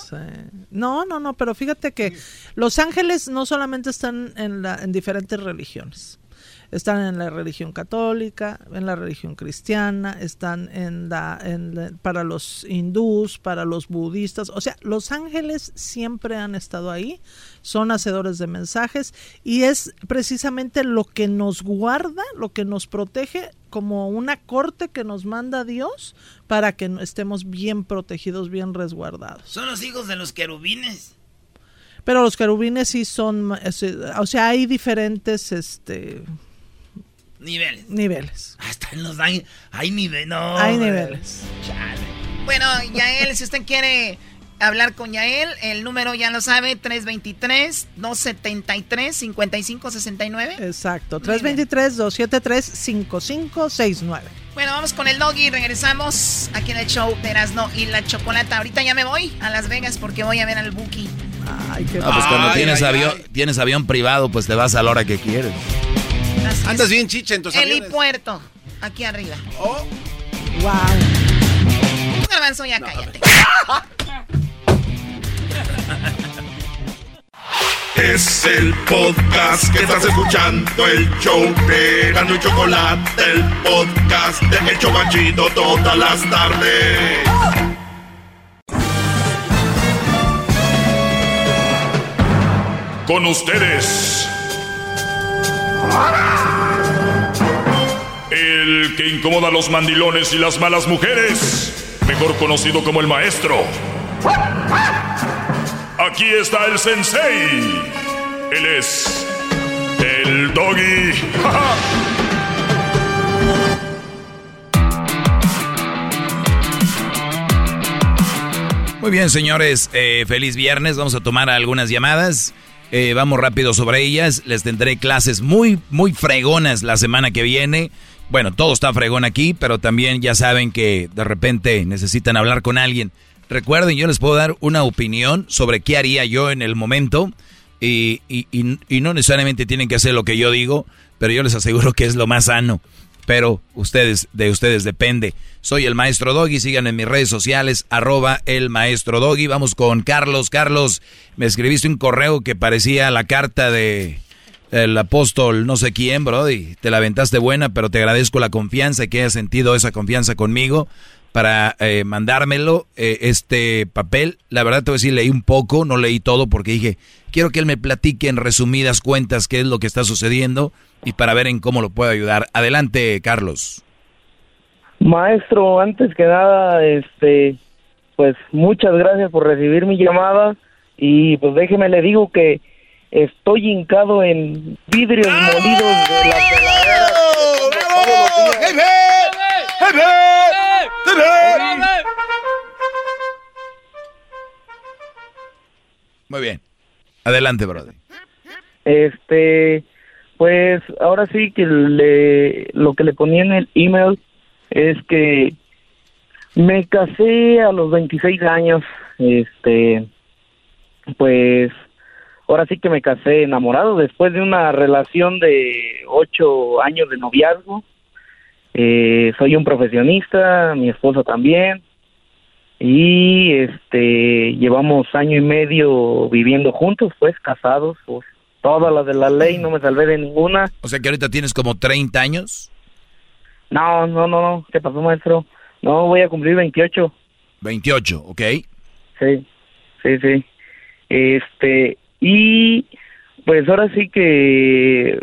No, no, no, pero fíjate que los ángeles no solamente están en, la, en diferentes religiones. Están en la religión católica, en la religión cristiana, están en la, en la- para los hindús, para los budistas. O sea, los ángeles siempre han estado ahí, son hacedores de mensajes y es precisamente lo que nos guarda, lo que nos protege como una corte que nos manda Dios para que estemos bien protegidos, bien resguardados. Son los hijos de los querubines. Pero los querubines sí son, es- o sea, hay diferentes este Niveles. niveles. Hasta en los hay, hay niveles. No, Hay niveles. Chale. Bueno, Yael, si usted quiere hablar con Yael, el número ya lo sabe, 323-273-5569. Exacto, 323-273-5569. Bueno, vamos con el doggy, regresamos aquí en el show de Erasmo y la Chocolata. Ahorita ya me voy a Las Vegas porque voy a ver al Buki. Ay, qué Ah, pues cuando Ay, tienes, ay, avión, ay. tienes avión privado, pues te vas a la hora que quieres. Andas bien chicha en tus. Helipuerto, aquí arriba. Oh. Wow. Garbanzo, ya cállate. Es el podcast que estás escuchando, el show de Gano y Chocolate, el podcast de El Chobachito todas las tardes. Con ustedes. El que incomoda a los mandilones y las malas mujeres. Mejor conocido como el maestro. Aquí está el sensei. Él es. El doggy. Muy bien, señores, eh, feliz viernes. Vamos a tomar algunas llamadas. Eh, vamos rápido sobre ellas. Les tendré clases muy, muy fregonas la semana que viene. Bueno, todo está fregón aquí, pero también ya saben que de repente necesitan hablar con alguien. Recuerden, yo les puedo dar una opinión sobre qué haría yo en el momento. Y, y- y- y no necesariamente tienen que hacer lo que yo digo, pero yo les aseguro que es lo más sano. Pero ustedes, de ustedes depende. Soy el maestro Doggy, síganme en mis redes sociales, arroba el maestro Doggy. Vamos con Carlos. Carlos, me escribiste un correo que parecía la carta de el apóstol no sé quién, Brody. Te la aventaste buena, pero te agradezco la confianza y que hayas sentido esa confianza conmigo para eh, mandármelo, eh, este papel. La verdad te voy a decir, leí un poco, no leí todo porque dije, quiero que él me platique en resumidas cuentas qué es lo que está sucediendo y para ver en cómo lo puedo ayudar. Adelante, Carlos. Maestro, antes que nada, este, pues muchas gracias por recibir mi llamada y pues déjeme le digo que estoy hincado en vidrios molidos de la peladera. Muy bien. Adelante, Brody. Este, pues ahora sí que le, lo que le ponía en el email es que me casé a los 26 años, este, pues ahora sí que me casé enamorado después de una relación de ocho años de noviazgo. Eh, soy un profesionista, mi esposa también, y este llevamos año y medio viviendo juntos, pues casados, pues todas las de la ley, no me salvé de ninguna. O sea que ahorita tienes como 30 años. No, no, no, no, ¿qué pasó, maestro? No, voy a cumplir 28. 28, ¿ok? Sí, sí, sí. Este, y pues ahora sí que,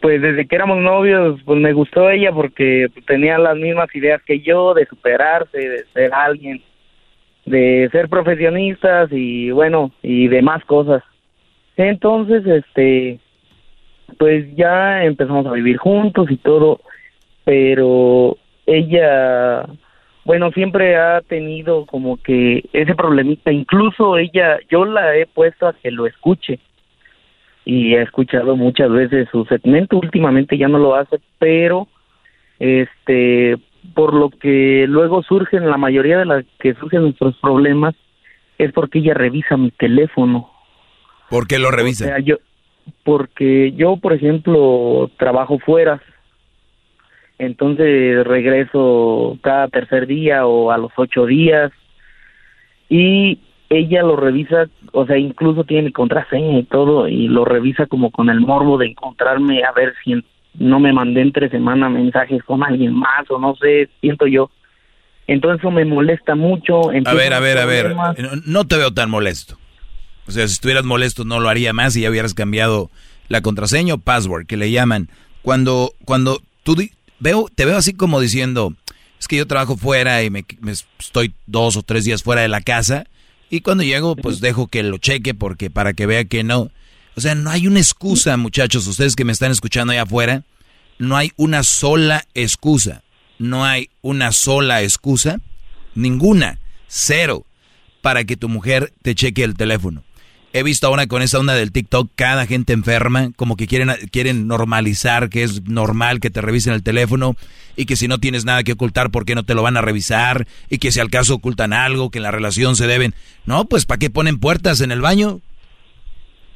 pues desde que éramos novios, pues me gustó ella porque tenía las mismas ideas que yo de superarse, de ser alguien, de ser profesionistas y bueno, y demás cosas. Entonces, este, pues ya empezamos a vivir juntos y todo. pero ella, bueno, siempre ha tenido como que ese problemita, incluso ella, yo la he puesto a que lo escuche y he escuchado muchas veces su segmento, últimamente ya no lo hace, pero este por lo que luego surgen la mayoría de las que surgen nuestros problemas es porque ella revisa mi teléfono. ¿Por qué lo revisa? O sea, yo porque yo, por ejemplo, trabajo fuera. Entonces regreso cada tercer día o a los ocho días y ella lo revisa, o sea, incluso tiene mi contraseña y todo y lo revisa como con el morbo de encontrarme a ver si no me mandé entre semana mensajes con alguien más o no sé, siento yo. Entonces eso me molesta mucho. A ver, a ver, a ver, no te veo tan molesto. O sea, si estuvieras molesto no lo haría más y ya hubieras cambiado la contraseña o password que le llaman. Cuando, cuando tú veo, te veo así como diciendo, es que yo trabajo fuera y me, estoy dos o tres días fuera de la casa y cuando llego pues dejo que lo cheque porque para que vea que no. O sea, no hay una excusa, muchachos, ustedes que me están escuchando allá afuera, no hay una sola excusa. No hay una sola excusa, ninguna, cero, para que tu mujer te cheque el teléfono. He visto ahora con esa onda del TikTok, cada gente enferma, como que quieren, quieren normalizar que es normal que te revisen el teléfono y que si no tienes nada que ocultar, ¿por qué no te lo van a revisar? Y que si al caso ocultan algo, que en la relación se deben. No, pues ¿para qué ponen puertas en el baño?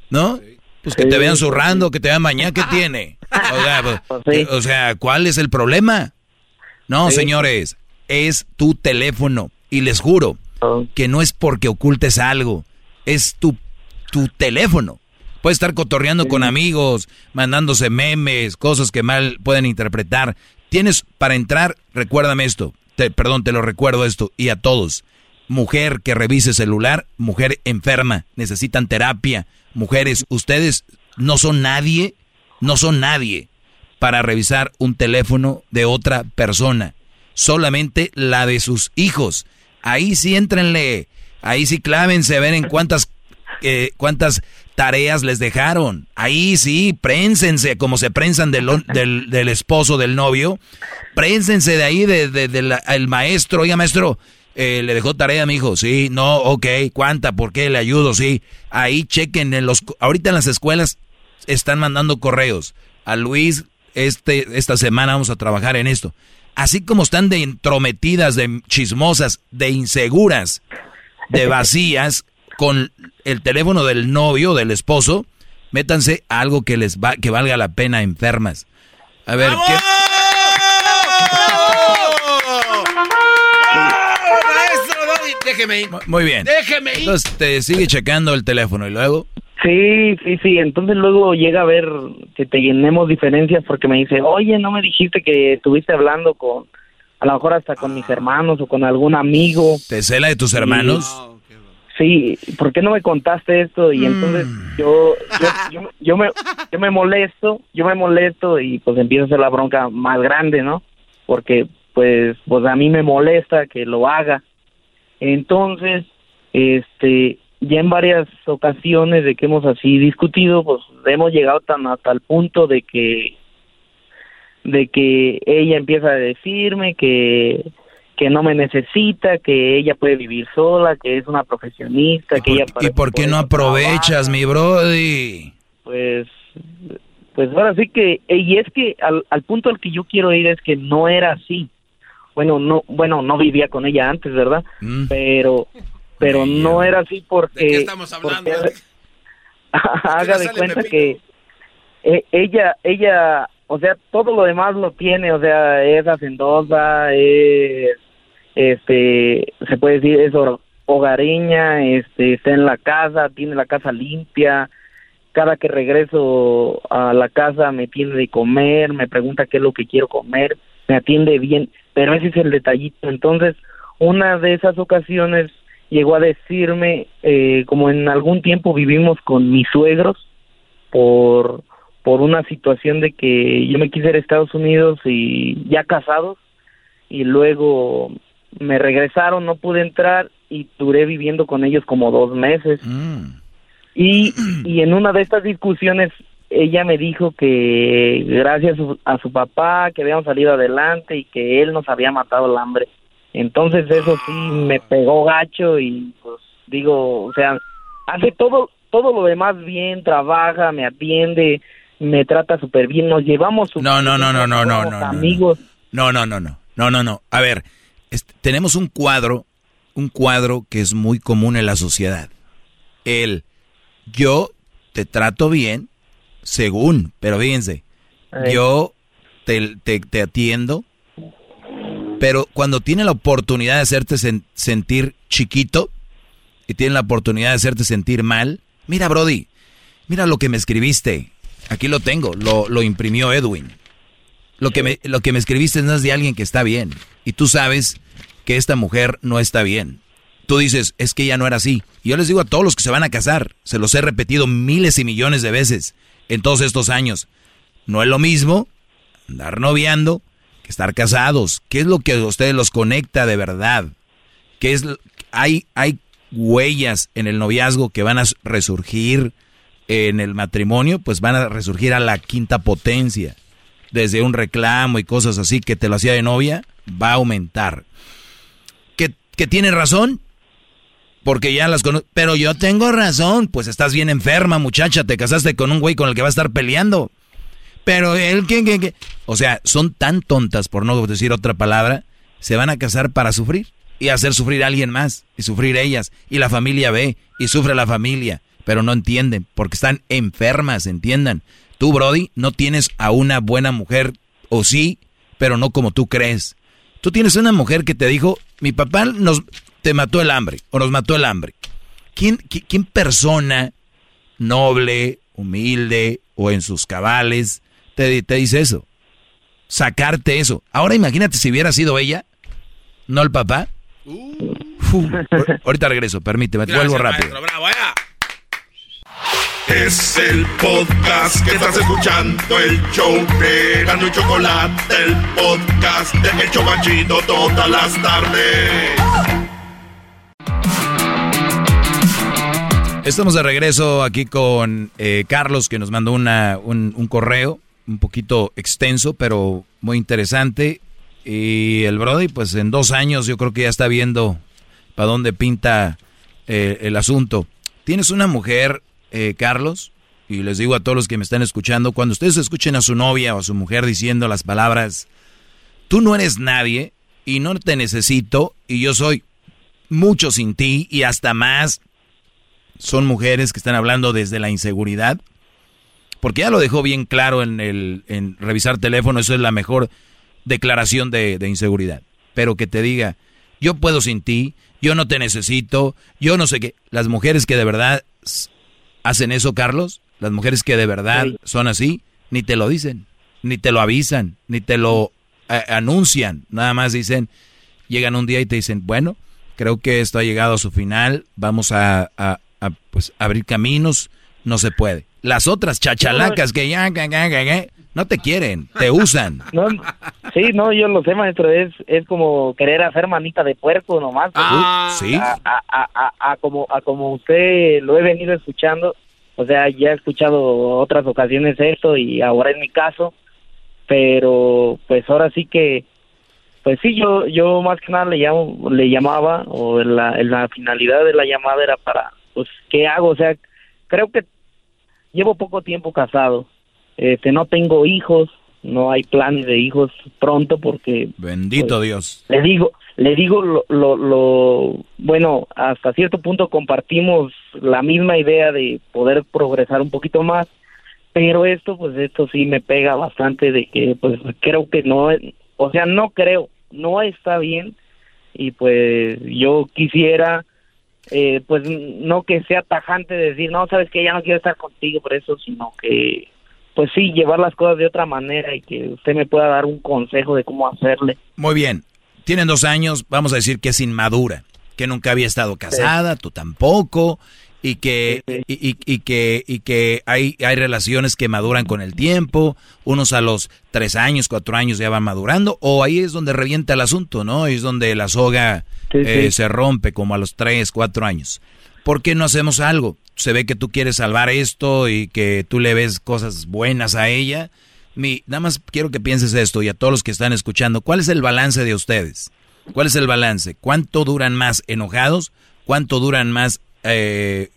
¿No? Pues que te vean zurrando, que te vean mañana, ¿qué tiene? O sea, pues, o sea, ¿cuál es el problema? No, señores, es tu teléfono. Y les juro que no es porque ocultes algo, es tu tu teléfono. Puedes estar cotorreando con amigos, mandándose memes, cosas que mal pueden interpretar. Tienes para entrar, recuérdame esto, te, perdón, te lo recuerdo esto, y a todos. Mujer que revise celular, mujer enferma, necesitan terapia. Mujeres, ustedes no son nadie, no son nadie para revisar un teléfono de otra persona. Solamente la de sus hijos. Ahí sí entrenle, ahí sí clávense, ven en cuántas cuántas tareas les dejaron. Ahí sí, prénsense como se prensan del, del, esposo, del novio. Prénsense de ahí, del de, maestro. Oiga, maestro, eh, le dejó tarea a mi hijo. Sí, no, ok. ¿Cuánta? ¿Por qué? Le ayudo, sí. Ahí chequen en los... Ahorita en las escuelas están mandando correos. A Luis, este, esta semana vamos a trabajar en esto. Así como están de entrometidas, de chismosas, de inseguras, de vacías, con el teléfono del novio, del esposo, métanse a algo que les va, que valga la pena enfermas. A ver, ¿qué? Déjeme ir. Muy bien. Déjeme ir. Entonces te sigue checando el teléfono y luego. Sí, sí, sí. Entonces luego llega a ver que te llenemos diferencias porque me dice, oye, no me dijiste que estuviste hablando con, a lo mejor hasta con mis hermanos o con algún amigo. ¿Te cela de tus hermanos? Sí, ¿por qué no me contaste esto? Y entonces Mm. yo, yo, yo, me, yo me molesto, yo me molesto y pues empiezo a hacer la bronca más grande, ¿no? Porque pues, pues a mí me molesta que lo haga. Entonces, este, ya en varias ocasiones de que hemos así discutido, pues hemos llegado tan hasta el punto de que de que ella empieza a decirme que que no me necesita, que ella puede vivir sola, que es una profesionista, que ella ¿Y por qué no aprovechas, mi brody? Pues, pues ahora sí que, y es que al, al punto al que yo quiero ir es que no era así. Bueno, no, bueno, no vivía con ella antes, ¿verdad? Mm. Pero, pero no era así porque. ¿De qué estamos hablando? porque- haga de cuenta que eh, ella, ella, o sea, todo lo demás lo tiene, o sea, es hacendosa, es, este, se puede decir, es hogareña, este, está en la casa, tiene la casa limpia, cada que regreso a la casa me tiene de comer, me pregunta qué es lo que quiero comer, me atiende bien, pero ese es el detallito. Entonces, una de esas ocasiones llegó a decirme, eh, como en algún tiempo vivimos con mis suegros por por una situación de que yo me quise ir a Estados Unidos y ya casados y luego me regresaron, no pude entrar y duré viviendo con ellos como dos meses. Y, y en una de estas discusiones ella me dijo que gracias a su, a su papá que habíamos salido adelante y que él nos había matado el hambre. Entonces eso sí me pegó gacho y pues digo, o sea, hace todo todo lo demás bien, trabaja, me atiende, me trata súper bien, nos llevamos No, no, no, no, no, no, no. amigos. No, no, no, no. No, no, no. A ver, tenemos un cuadro, un cuadro que es muy común en la sociedad. El yo te trato bien, según, pero fíjense, yo te, te, atiendo, pero cuando tiene la oportunidad de hacerte sentir chiquito y tiene la oportunidad de hacerte sentir mal, mira Brody, mira lo que me escribiste, aquí lo tengo, lo, lo imprimió Edwin. Lo que, me, lo que me escribiste no es de alguien que está bien. Y tú sabes que esta mujer no está bien. Tú dices, es que ella no era así. Y yo les digo a todos los que se van a casar, se los he repetido miles y millones de veces en todos estos años. No es lo mismo andar noviando que estar casados. ¿Qué es lo que a ustedes los conecta de verdad? ¿Qué es, hay, hay huellas en el noviazgo que van a resurgir en el matrimonio, pues van a resurgir a la quinta potencia desde un reclamo y cosas así que te lo hacía de novia, va a aumentar. ¿Que, que tiene razón? Porque ya las conozco. Pero yo tengo razón. Pues estás bien enferma, muchacha. Te casaste con un güey con el que va a estar peleando. Pero él, ¿qué, qué, qué? O sea, son tan tontas, por no decir otra palabra, se van a casar para sufrir y hacer sufrir a alguien más y sufrir ellas. Y la familia ve y sufre la familia. Pero no entienden porque están enfermas, entiendan. Tú, Brody, no tienes a una buena mujer, o sí, pero no como tú crees. Tú tienes una mujer que te dijo, mi papá nos te mató el hambre, o nos mató el hambre. ¿Quién, quién persona noble, humilde, o en sus cabales, te, te dice eso? Sacarte eso. Ahora imagínate si hubiera sido ella, no el papá. ahorita regreso, permíteme, te vuelvo rápido. Es el podcast que estás escuchando, el show de Gano y Chocolate, el podcast de Hecho Chocachito todas las tardes. Estamos de regreso aquí con eh, Carlos que nos mandó una, un, correo un poquito extenso, pero muy interesante. Y el Brody, pues en dos años yo creo que ya está viendo para dónde pinta eh, el asunto. Tienes una mujer eh, Carlos, y les digo a todos los que me están escuchando, cuando ustedes escuchen a su novia o a su mujer diciendo las palabras, tú no eres nadie y no te necesito y yo soy mucho sin ti y hasta más, son mujeres que están hablando desde la inseguridad, porque ya lo dejó bien claro en, el, en revisar teléfono, eso es la mejor declaración de, de inseguridad, pero que te diga, yo puedo sin ti, yo no te necesito, yo no sé qué, las mujeres que de verdad hacen eso, Carlos? Las mujeres que de verdad son así, ni te lo dicen, ni te lo avisan, ni te lo eh, anuncian. Nada más dicen, llegan un día y te dicen, bueno, creo que esto ha llegado a su final, vamos a, pues, abrir caminos, no se puede. Las otras chachalacas que ya, no te quieren, te usan. No, sí, no, yo lo sé, maestro, es, es como querer hacer manita de puerco nomás. Ah, sí. A, a, a, como, a como usted lo he venido escuchando, o sea, ya he escuchado otras ocasiones esto y ahora en mi caso, pero pues ahora sí que, pues sí, yo, yo más que nada le, llamo, le llamaba, o la, la finalidad de la llamada era para, pues, ¿qué hago? O sea, creo que llevo poco tiempo casado este, no tengo hijos, no hay planes de hijos pronto porque... Bendito pues, Dios. Le digo, le digo lo, lo, lo, bueno, hasta cierto punto compartimos la misma idea de poder progresar un poquito más, pero esto, pues esto sí me pega bastante de que, pues creo que no, o sea, no creo, no está bien y pues yo quisiera eh, pues no que sea tajante decir no sabes que ya no quiero estar contigo por eso sino que pues sí, llevar las cosas de otra manera y que usted me pueda dar un consejo de cómo hacerle. Muy bien. Tienen dos años, vamos a decir que es inmadura, que nunca había estado casada, tú tampoco, y que, y, y, que, y que hay, hay relaciones que maduran con el tiempo, unos a los tres años, cuatro años ya van madurando, o ahí es donde revienta el asunto, ¿no? Ahí es donde la soga eh, se rompe como a los tres, cuatro años. ¿Por qué no hacemos algo? Se ve que tú quieres salvar esto y que tú le ves cosas buenas a ella. Mi, nada más quiero que pienses esto y a todos los que están escuchando, ¿cuál es el balance de ustedes? ¿Cuál es el balance? ¿Cuánto duran más enojados? ¿Cuánto duran más eh,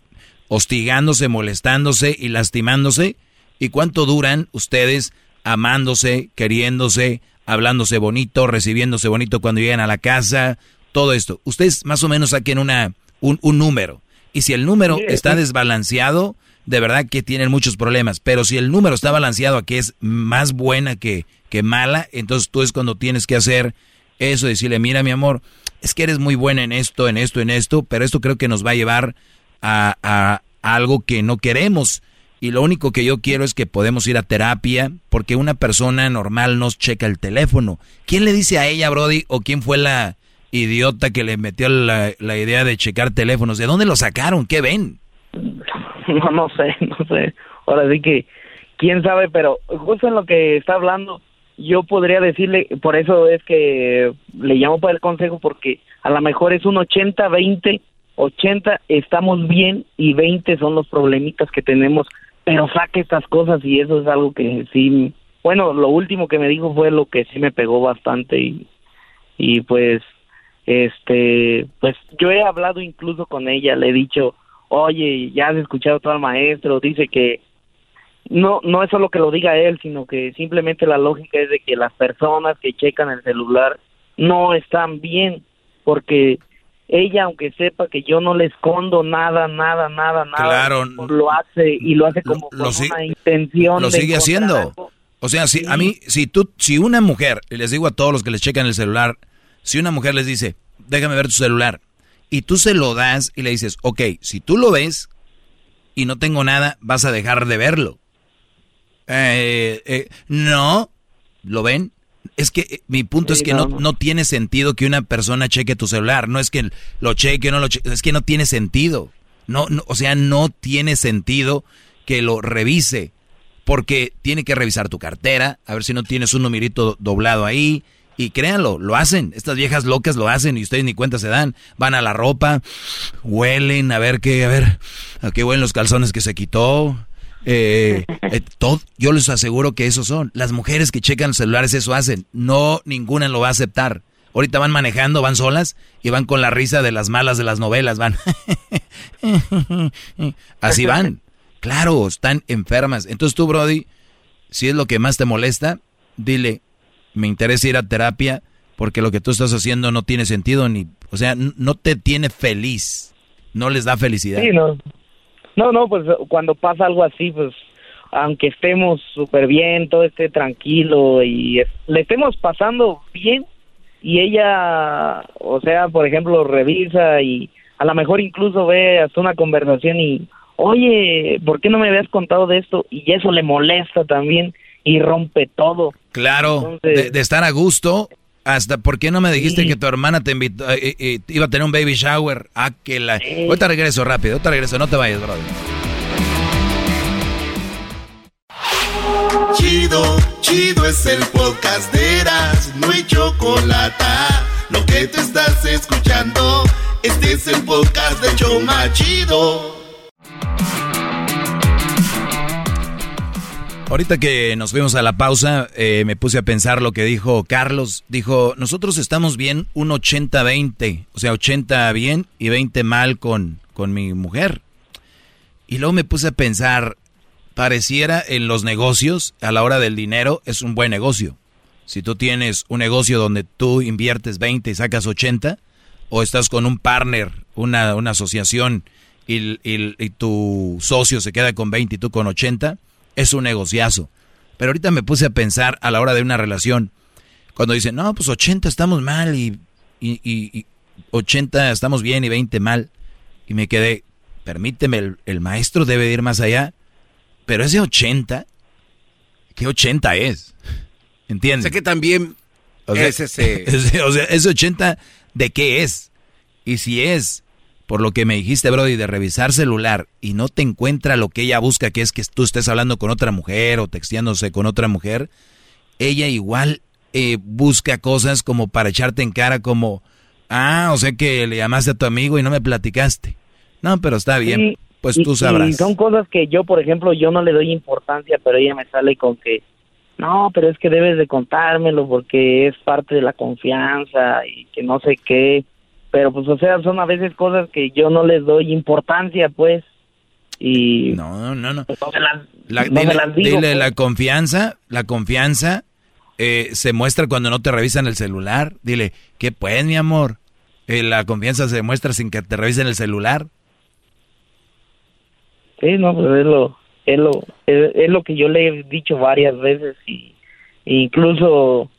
hostigándose, molestándose y lastimándose? ¿Y cuánto duran ustedes amándose, queriéndose, hablándose bonito, recibiéndose bonito cuando llegan a la casa? Todo esto. Ustedes más o menos saquen una, un, número. Y si el número está desbalanceado, de verdad que tienen muchos problemas. Pero si el número está balanceado a que es más buena que, que mala, entonces tú es cuando tienes que hacer eso, decirle, mira mi amor, es que eres muy buena en esto, en esto, en esto, pero esto creo que nos va a llevar a, a, algo que no queremos. Y lo único que yo quiero es que podemos ir a terapia, porque una persona normal nos checa el teléfono. ¿Quién le dice a ella, Brody, o quién fue la idiota que le metió la, la idea de checar teléfonos? ¿De dónde lo sacaron? ¿Qué ven? No, no sé, no sé. Ahora sí que, quién sabe, pero justo en lo que está hablando, yo podría decirle, por eso es que le llamo para el consejo, porque a lo mejor es un 80-20, 80 estamos bien y 20 son los problemitas que tenemos, pero saque estas cosas y eso es algo que sí, bueno, lo último que me dijo fue lo que sí me pegó bastante y, y pues, este, pues yo he hablado incluso con ella, le he dicho, oye, ya has escuchado todo al maestro, dice que no no es solo que lo diga él, sino que simplemente la lógica es de que las personas que checan el celular no están bien, porque ella, aunque sepa que yo no le escondo nada, nada, nada, nada, lo hace y lo hace como con una intención. Lo sigue haciendo. O sea, si a mí, si tú, si una mujer, y les digo a todos los que les checan el celular, si una mujer les dice, déjame ver tu celular, y tú se lo das y le dices, ok, si tú lo ves y no tengo nada, vas a dejar de verlo. Eh, eh, no, ¿lo ven? Es que eh, mi punto es que no, no, tiene sentido que una persona cheque tu celular. No es que lo cheque o no lo cheque, es que no tiene sentido. No, no, o sea, no tiene sentido que lo revise. Porque tiene que revisar tu cartera, a ver si no tienes un numerito doblado ahí. Y créanlo, lo hacen. Estas viejas locas lo hacen y ustedes ni cuenta se dan. Van a la ropa, huelen, a ver qué, a ver, a qué huelen los calzones que se quitó eh, eh, todo, yo les aseguro que esos son. Las mujeres que checan los celulares eso hacen. No, ninguna lo va a aceptar. Ahorita van manejando, van solas y van con la risa de las malas de las novelas, van. Así van. Claro, están enfermas. Entonces tú, Brody, si es lo que más te molesta, dile, me interesa ir a terapia porque lo que tú estás haciendo no tiene sentido ni, o sea, no te tiene feliz, no les da felicidad. Sí, no. No, no, pues cuando pasa algo así, pues aunque estemos súper bien, todo esté tranquilo y le estemos pasando bien y ella, o sea, por ejemplo, revisa y a lo mejor incluso ve hasta una conversación y, oye, ¿por qué no me habías contado de esto? Y eso le molesta también y rompe todo. Claro, de, estar a gusto. Hasta, ¿por qué no me dijiste que tu hermana te invitó, eh, eh, iba a tener un baby shower? Ah, que la... Ahorita regreso rápido, ahorita regreso, no te vayas, brother. Chido, chido es el podcast de Eras, no hay chocolate. Lo que te estás escuchando, este es el podcast de Choma Chido. Ahorita que nos fuimos a la pausa, eh, me puse a pensar lo que dijo Carlos. Dijo, nosotros estamos bien un 80-20, o sea, 80 bien y 20 mal con, con mi mujer. Y luego me puse a pensar, pareciera en los negocios, a la hora del dinero, es un buen negocio. Si tú tienes un negocio donde tú inviertes 20 y sacas 80, o estás con un partner, una, una asociación, y, y tu socio se queda con 20 y tú con 80, es un negociazo. Pero ahorita me puse a pensar a la hora de una relación, cuando dicen, no, pues 80 estamos mal y, y, 80 estamos bien y 20 mal. Y me quedé, permíteme, el, maestro debe ir más allá. Pero ese 80, ¿qué 80 es? ¿Entiendes? Sé que también es ese... o sea, ese 80, ¿de qué es? Y si es por lo que me dijiste, Brody, de revisar celular y no te encuentra lo que ella busca, que es que tú estés hablando con otra mujer o texteándose con otra mujer, ella igual eh, busca cosas como para echarte en cara como, ah, o sea que le llamaste a tu amigo y no me platicaste. No, pero está bien. Sí, pues y- tú sabrás. Y son cosas que yo, por ejemplo, yo no le doy importancia, pero ella me sale con que, no, pero es que debes de contármelo porque es parte de la confianza y que no sé qué. Pero pues, o sea, son a veces cosas que yo no les doy importancia, pues. Y... No, no, no. pues, no se las, La- no se dile, las digo, dile pues. la confianza, la confianza eh, se muestra cuando no te revisan el celular. Dile, ¿qué pues, mi amor? Eh, la confianza se muestra sin que te revisen el celular. Sí, no, pues es lo, es lo, es, es lo que yo le he dicho varias veces y incluso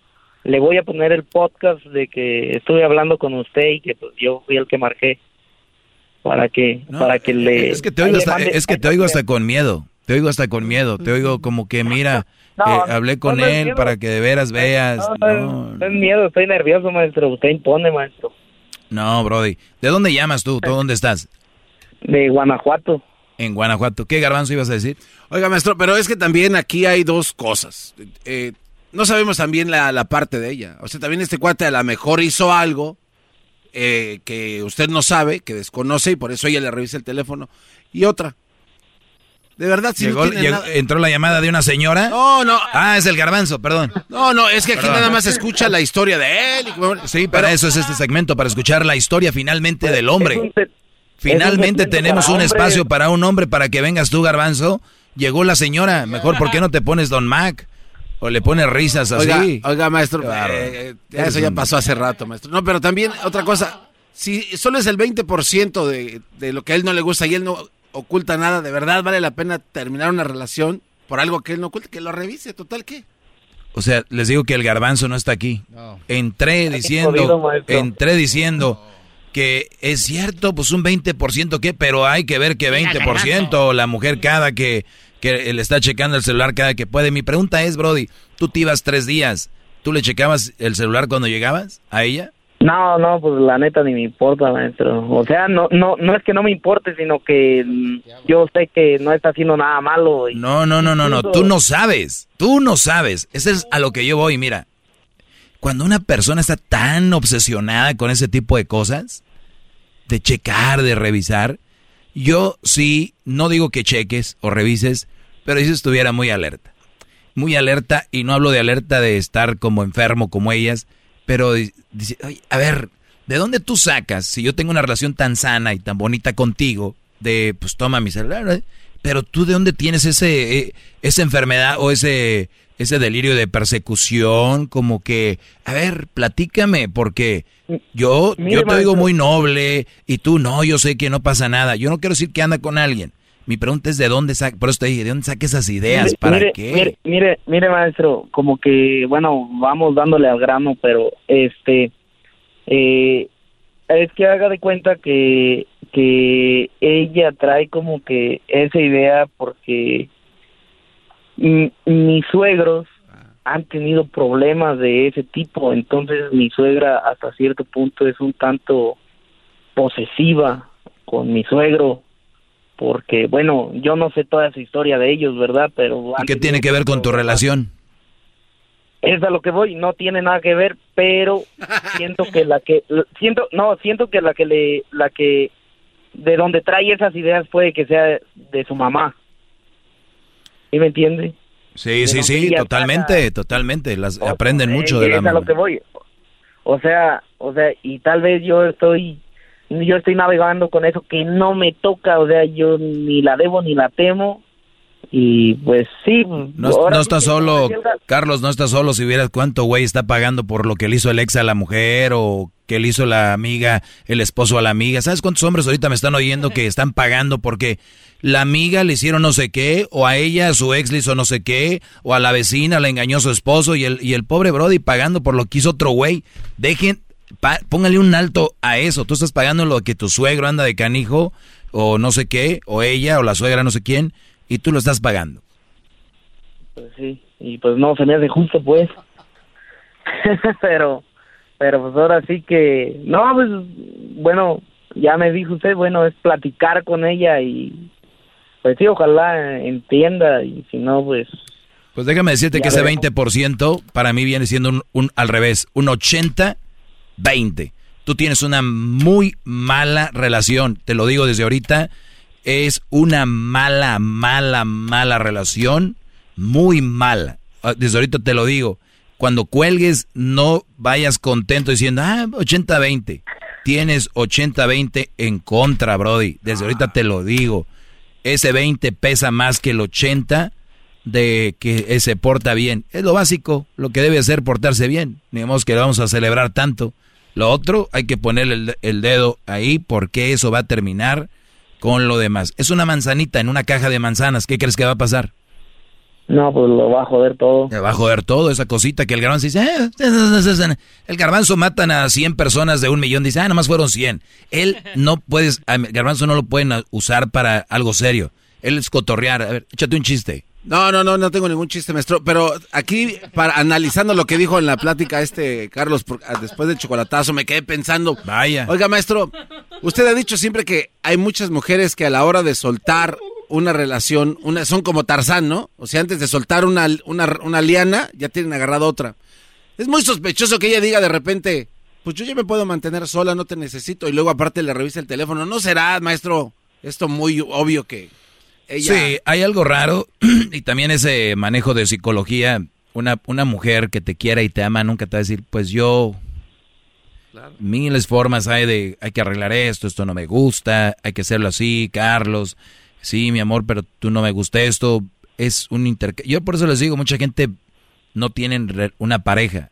le voy a poner el podcast de que estuve hablando con usted y que pues yo fui el que marqué para que, para que le. Es que te oigo hasta, mande- es que te oigo hasta con miedo. Te oigo hasta con miedo. Te oigo como que, mira, No, hablé con no, es él para que de veras veas. No, no, no es miedo, estoy nervioso, maestro. Usted impone, maestro. No, Brody. ¿De dónde llamas tú? ¿Tú dónde estás? De Guanajuato. En Guanajuato. ¿Qué garbanzo ibas a decir? Oiga, maestro, pero es que también aquí hay dos cosas. Eh, no sabemos también la, la parte de ella. O sea, también este cuate a lo mejor hizo algo eh, que usted no sabe, que desconoce y por eso ella le revisa el teléfono. Y otra. De verdad, si Llegó- no tiene llegó- nada- ¿Entró la llamada de una señora? No, no. Ah, es el garbanzo, perdón. No, no, es que aquí Perdón. nada más se escucha la historia de él. y- Sí, para eso es este segmento, para escuchar la historia finalmente del hombre. Finalmente tenemos un espacio para un hombre para que vengas tú, garbanzo. Llegó la señora. Mejor, ¿por qué no te pones Don Mac? O le pones risas así. Oiga, oiga, maestro, bárbaro. eh, eh, eso ya pasó hace rato, maestro. No, pero también otra cosa, si solo es el 20% de, de lo que a él no le gusta y él no oculta nada, ¿de verdad vale la pena terminar una relación por algo que él no oculta? Que lo revise, total, ¿qué? O sea, les digo que el garbanzo no está aquí. Entré jodido, diciendo, maestro. entré diciendo que es cierto, pues un 20% qué, pero hay que ver que 20% la mujer cada que, que le está checando el celular cada que puede. Mi pregunta es, Brody, tú te ibas tres días, ¿tú le checabas el celular cuando llegabas a ella? No, no, pues la neta ni me importa, maestro. O sea, no, no, no es que no me importe, sino que mm, yo sé que no está haciendo nada malo. y- No, no, no, no, no, tú no sabes, tú no sabes. Ese es a lo que yo voy, mira. Cuando una persona está tan obsesionada con ese tipo de cosas, de checar, de revisar, yo sí, no digo que cheques o revises, pero si estuviera muy alerta. Muy alerta, y no hablo de alerta de estar como enfermo como ellas, pero di- dice, "Oye, a ver, ¿de dónde tú sacas, si yo tengo una relación tan sana y tan bonita contigo, de pues toma mi celular, ¿eh? pero tú de dónde tienes ese, eh, esa enfermedad o ese, ese delirio de persecución, como que, a ver, platícame, porque yo, Mire, yo te digo maestro. muy noble y tú no, yo sé que no pasa nada. Yo no quiero decir que anda con alguien. Mi pregunta es de dónde saca, por eso te dije, ¿de dónde saca esas ideas? Mire, ¿Para mire, qué? Mire, mire, mire, maestro, como que, bueno, vamos dándole al grano, pero este, eh, es que haga de cuenta que, que ella trae como que esa idea porque mis suegros han tenido problemas de ese tipo, entonces mi suegra hasta cierto punto es un tanto posesiva con mi suegro, porque bueno, yo no sé toda esa historia de ellos, ¿verdad? Pero ¿Y ¿Qué tiene que ver con tu relación? es a lo que voy, no tiene nada que ver, pero siento que la que siento no, siento que la que le la que de donde trae esas ideas puede que sea de su mamá. ¿Sí me entiende? Sí, sí, sí, totalmente, totalmente. Las aprenden mucho de la a lo que voy. O sea, o sea, y tal vez yo estoy yo estoy navegando con eso que no me toca, o sea, yo ni la debo ni la temo y pues sí, No, no que solo, Carlos, no estás solo si vieras cuánto güey está pagando por lo que le hizo el ex a la mujer o que le hizo la amiga, el esposo a la amiga. ¿Sabes cuántos hombres ahorita me están oyendo que están pagando porque la amiga le hicieron no sé qué o a ella, a su ex le hizo no sé qué o a la vecina le engañó su esposo y el, y el pobre Brody pagando por lo que hizo otro güey? Dejen, pa- póngale un alto a eso. Tú estás pagando lo que tu suegro anda de canijo o no sé qué, o ella o la suegra no sé quién y tú lo estás pagando. Pues sí, y pues no, se me hace justo pues. pero, pero pues ahora sí que, no, pues bueno, ya me dijo usted, bueno, es platicar con ella y pues sí, ojalá entienda y si no, pues Pues déjame decirte que ese veremos. 20% para mí viene siendo un, un- al revés, un 80-20. Tú tienes una muy mala relación, te lo digo desde ahorita, es una mala, mala, mala relación, muy mala. Ah, desde ahorita te lo digo. Cuando cuelgues, no vayas contento diciendo, ah, 80-20. Tienes 80-20 en contra, Brody. Desde ahorita te lo digo. Ese 20 pesa más que el 80 de que se porta bien. Es lo básico, lo que debe hacer portarse bien. Digamos que lo vamos a celebrar tanto. Lo otro, hay que poner el, dedo ahí porque eso va a terminar con lo demás. Es una manzanita en una caja de manzanas. ¿Qué crees que va a pasar? No, pues lo va a joder todo. Le va a joder todo, esa cosita que el garbanzo dice, eh, el garbanzo matan a 100 personas de un millón, dice, ah, nomás fueron 100. Él no puedes, el garbanzo no lo pueden usar para algo serio. Él es cotorrear. A ver, échate un chiste. No, no, no, no tengo ningún chiste, maestro. Pero aquí, para analizando lo que dijo en la plática este Carlos, ah, después del chocolatazo, me quedé pensando. Vaya. Oiga, maestro, usted ha dicho siempre que hay muchas mujeres que a la hora de soltar una relación, una, son como Tarzán, ¿no? O sea, antes de soltar una, una, una liana, ya tienen agarrado otra. Es muy sospechoso que ella diga de repente, pues yo ya me puedo mantener sola, no te necesito, y luego aparte le revisa el teléfono. ¿No será, maestro, esto muy obvio que ella... Sí, hay algo raro, y también ese manejo de psicología, una, una mujer que te quiera y te ama nunca te va a decir, pues yo... Miles formas hay de, hay que arreglar esto, esto no me gusta, hay que hacerlo así, Carlos sí, mi amor, pero tú no me gusta esto, es un intercambio. Yo por eso les digo, mucha gente no tienen una pareja,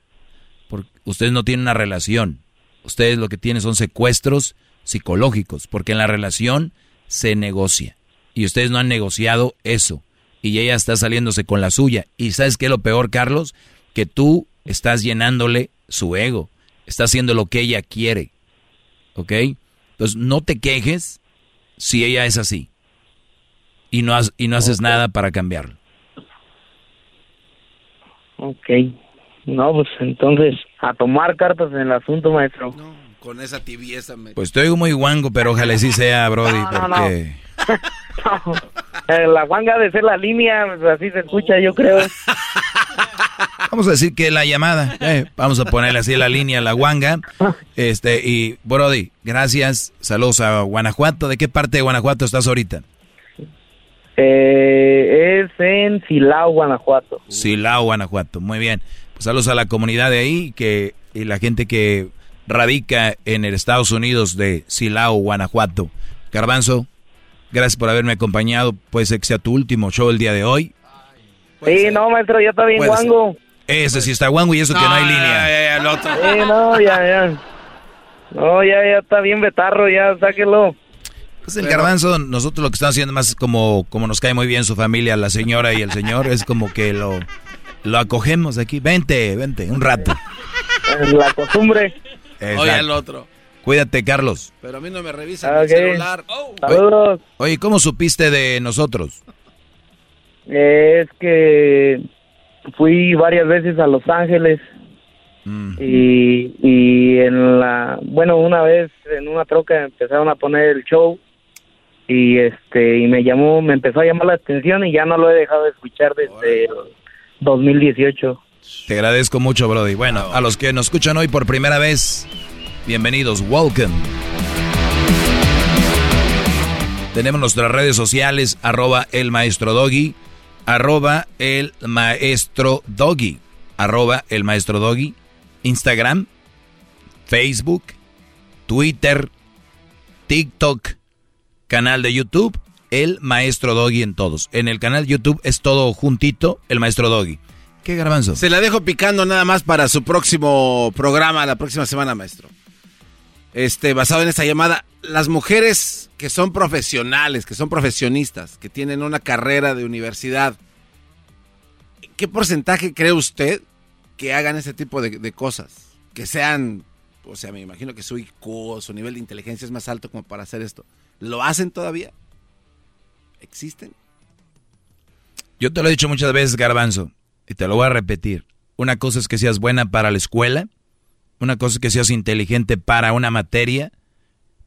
porque ustedes no tienen una relación, ustedes lo que tienen son secuestros psicológicos, porque en la relación se negocia, y ustedes no han negociado eso, y ella está saliéndose con la suya, y ¿sabes qué es lo peor, Carlos? Que tú estás llenándole su ego, está haciendo lo que ella quiere, ¿ok? Entonces no te quejes si ella es así y no, y no haces nada para cambiarlo. Ok. No, pues entonces, a tomar cartas en el asunto, maestro. No, con esa tibieza. Me... Pues oigo muy guango, pero ojalá sí sea, Brody, porque... Eh, la guanga de ser la línea, así se escucha, yo creo. Vamos a decir que la llamada, eh, vamos a ponerle así la línea, la guanga. Este, y Brody, gracias, saludos a Guanajuato. ¿De qué parte de Guanajuato estás ahorita? Eh, es en Silao, Guanajuato. Silao, Guanajuato. Muy bien. Pues saludos a la comunidad de ahí que, y la gente que radica en el Estados Unidos de Silao, Guanajuato. Garbanzo, gracias por haberme acompañado. Puede ser que sea tu último show el día de hoy. Sí, no, maestro, ya está bien guango. Ese sí está guango y eso que no hay línea. Ya, ya, el otro. Sí, no, ya, ya. No, ya, ya está bien betarro, ya, sáquelo. Pues el garbanzo, nosotros lo que estamos haciendo más como, como nos cae muy bien su familia, la señora y el señor, es como que lo, lo acogemos aquí. Vente, vente, un rato. La costumbre. Oye, al otro. Cuídate, Carlos. Pero a mí no me revisan el celular. Saludos. Oye, ¿cómo supiste de nosotros? Es que fui varias veces a Los Ángeles mm. y, y en la, bueno, una vez en una troca empezaron a poner el show y este y me llamó, me empezó a llamar la atención y ya no lo he dejado de escuchar desde 2018. Te agradezco mucho, Brody. Bueno, a los que nos escuchan hoy por primera vez, bienvenidos, welcome. Tenemos nuestras redes sociales, arroba el maestro doggy, arroba el maestro doggy, arroba el maestro doggy, Instagram, Facebook, Twitter, TikTok, canal de YouTube, el maestro Doggy en todos. En el canal YouTube es todo juntito, el maestro Doggy. ¿Qué garbanzo? Se la dejo picando nada más para su próximo programa, la próxima semana, maestro. Este, basado en esta llamada, las mujeres que son profesionales, que son profesionistas, que tienen una carrera de universidad, ¿qué porcentaje cree usted que hagan ese tipo de, cosas? Que sean, o sea, me imagino que su IQ, su nivel de inteligencia es más alto como para hacer esto. ¿Lo hacen todavía? ¿Existen? Yo te lo he dicho muchas veces, Garbanzo, y te lo voy a repetir. Una cosa es que seas buena para la escuela, una cosa es que seas inteligente para una materia,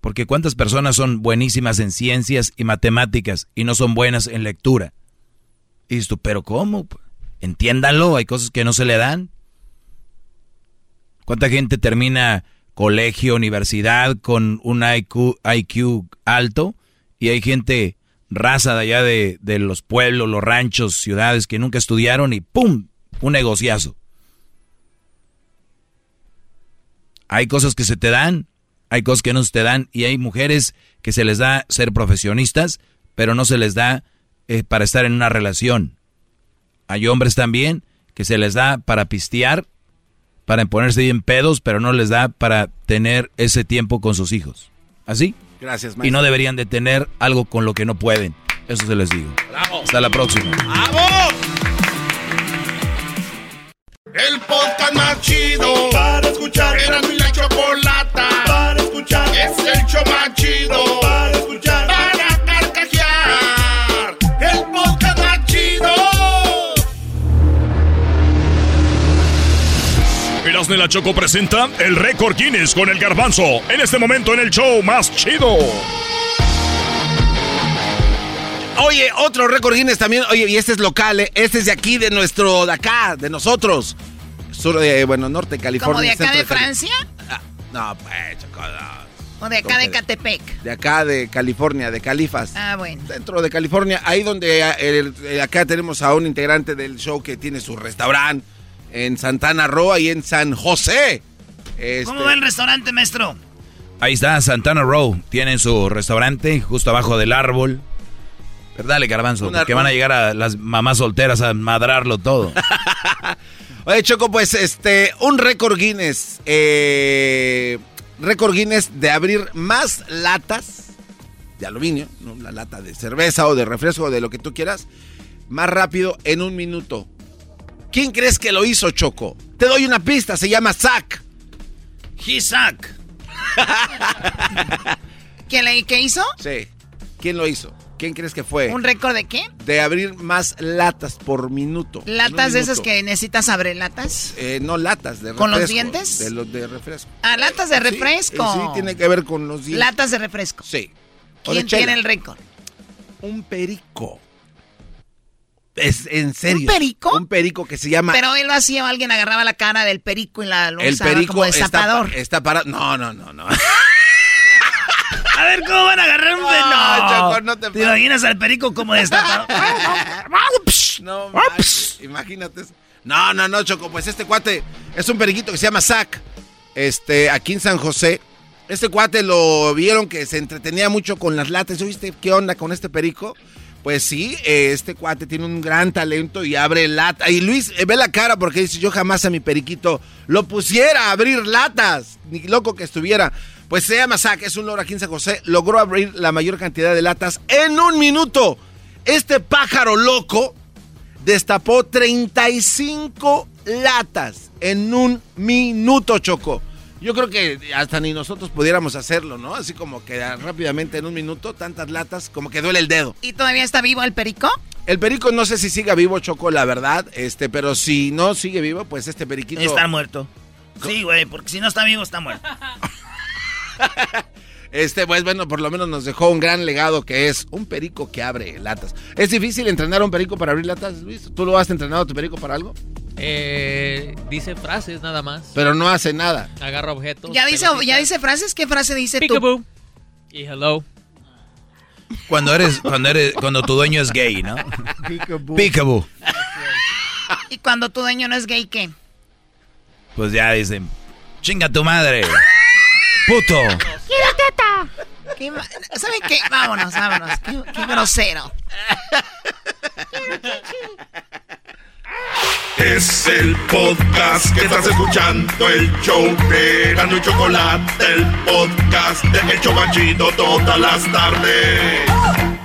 porque cuántas personas son buenísimas en ciencias y matemáticas y no son buenas en lectura. Y dices tú, pero ¿cómo? Entiéndanlo, hay cosas que no se le dan. ¿Cuánta gente termina colegio, universidad, con un IQ, alto, y hay gente raza de allá de, de los pueblos, los ranchos, ciudades que nunca estudiaron y ¡pum! Un negociazo. Hay cosas que se te dan, hay cosas que no se te dan, y hay mujeres que se les da ser profesionistas, pero no se les da eh, para estar en una relación. Hay hombres también que se les da para pistear, para ponerse bien pedos, pero no les da para tener ese tiempo con sus hijos. ¿Así? Gracias, Y no deberían de tener algo con lo que no pueden. Eso se les digo. Bravo. Hasta la próxima. ¡Vamos! El podcast más chido para escuchar. Era mi la chocolata para escuchar. Es el show más chido para escuchar. Para carcajear. El podcast más chido. Erasmo y la Choco presenta el récord Guinness con el garbanzo. En este momento en el show más chido. Oye, otro récord Guinness también. Oye, y este es local, ¿eh? Este es de aquí, de nuestro, de acá, de nosotros. Sur de, bueno, norte de California. ¿Como de acá de Cali- Francia? Ah, no, pues, Choco, no. ¿O de acá de Catepec? De acá de California, de Califas. Ah, bueno. Dentro de California, ahí donde eh, el- el- acá tenemos a un integrante del show que tiene su restaurante en Santana Roa y en San José. Este, ¿Cómo va el restaurante, maestro? Ahí está, Santana Row. Tienen su restaurante justo abajo del árbol. Pero dale, garbanzo, Una- porque van a llegar a las mamás solteras a madrarlo todo. Oye, Choco, pues este, un récord Guinness. Eh, récord Guinness de abrir más latas de aluminio, ¿no? la lata de cerveza o de refresco o de lo que tú quieras, más rápido en un minuto. ¿Quién crees que lo hizo, Choco? Te doy una pista, se llama Zack. He Zack. ¿Quién le, ¿Qué hizo? Sí. ¿Quién lo hizo? ¿Quién crees que fue? ¿Un récord de qué? De abrir más latas por minuto. ¿Latas de esas que necesitas abrir latas? Eh, no latas de refresco. ¿Con los dientes? De los de refresco. Ah, latas de Sí, refresco. eh, Sí, tiene que ver con los dientes. Latas de refresco. Sí. O ¿Quién tiene el récord? Un perico. Es en serio. ¿Un perico? Un perico que se llama. Pero él lo hacía, o alguien agarraba la cara del perico y la lo el usaba perico como está, destapador. está parado. No, no, no, no. A ver, ¿cómo van a agarrar un No, no, Choco, no te ¿Te imaginas al perico como destapador? No, manches, imagínate. No, no, no, Choco. Pues este cuate es un periquito que se llama Zack. Este, aquí en San José. Este cuate lo vieron que se entretenía mucho con las latas. ¿Viste qué onda con este perico? Pues sí, este cuate tiene un gran talento y abre lata. Y Luis, eh, ve la cara porque dice, yo jamás a mi periquito lo pusiera a abrir latas. Ni loco que estuviera. Pues se llama Zack, es un loro aquí en San José. Logró abrir la mayor cantidad de latas en un minuto. Este pájaro loco destapó 35 latas en un minuto, Choco. Yo creo que hasta ni nosotros pudiéramos hacerlo, ¿no? Así como que rápidamente en un minuto, tantas latas, como que duele el dedo. ¿Y todavía está vivo el perico? El perico no sé si siga vivo, Choco, la verdad, este, pero si no sigue vivo, pues este periquito... Está muerto. Sí, güey, porque si no está vivo, está muerto. Este, pues bueno, por lo menos nos dejó un gran legado que es un perico que abre latas. ¿Es difícil entrenar a un perico para abrir latas, Luis? ¿Tú lo has entrenado a tu perico para algo? Eh, dice frases nada más. Pero no hace nada. Agarra objetos. ¿Ya dice. ¿Ya dice frases? ¿Qué frase dice tú? Peekaboo. Y hello. Cuando eres, cuando eres, cuando tu dueño es gay, ¿no? Peekaboo. ¿Y cuando tu dueño no es gay, qué? Pues ya dicen, chinga tu madre. Puto. ¡Quiero teta! ¿Qué ¿Saben qué? Vámonos, vámonos. Qué, qué grosero. Es el podcast que estás escuchando, el show de Erasmo y Chocolate, el podcast de El Chobachito todas las tardes.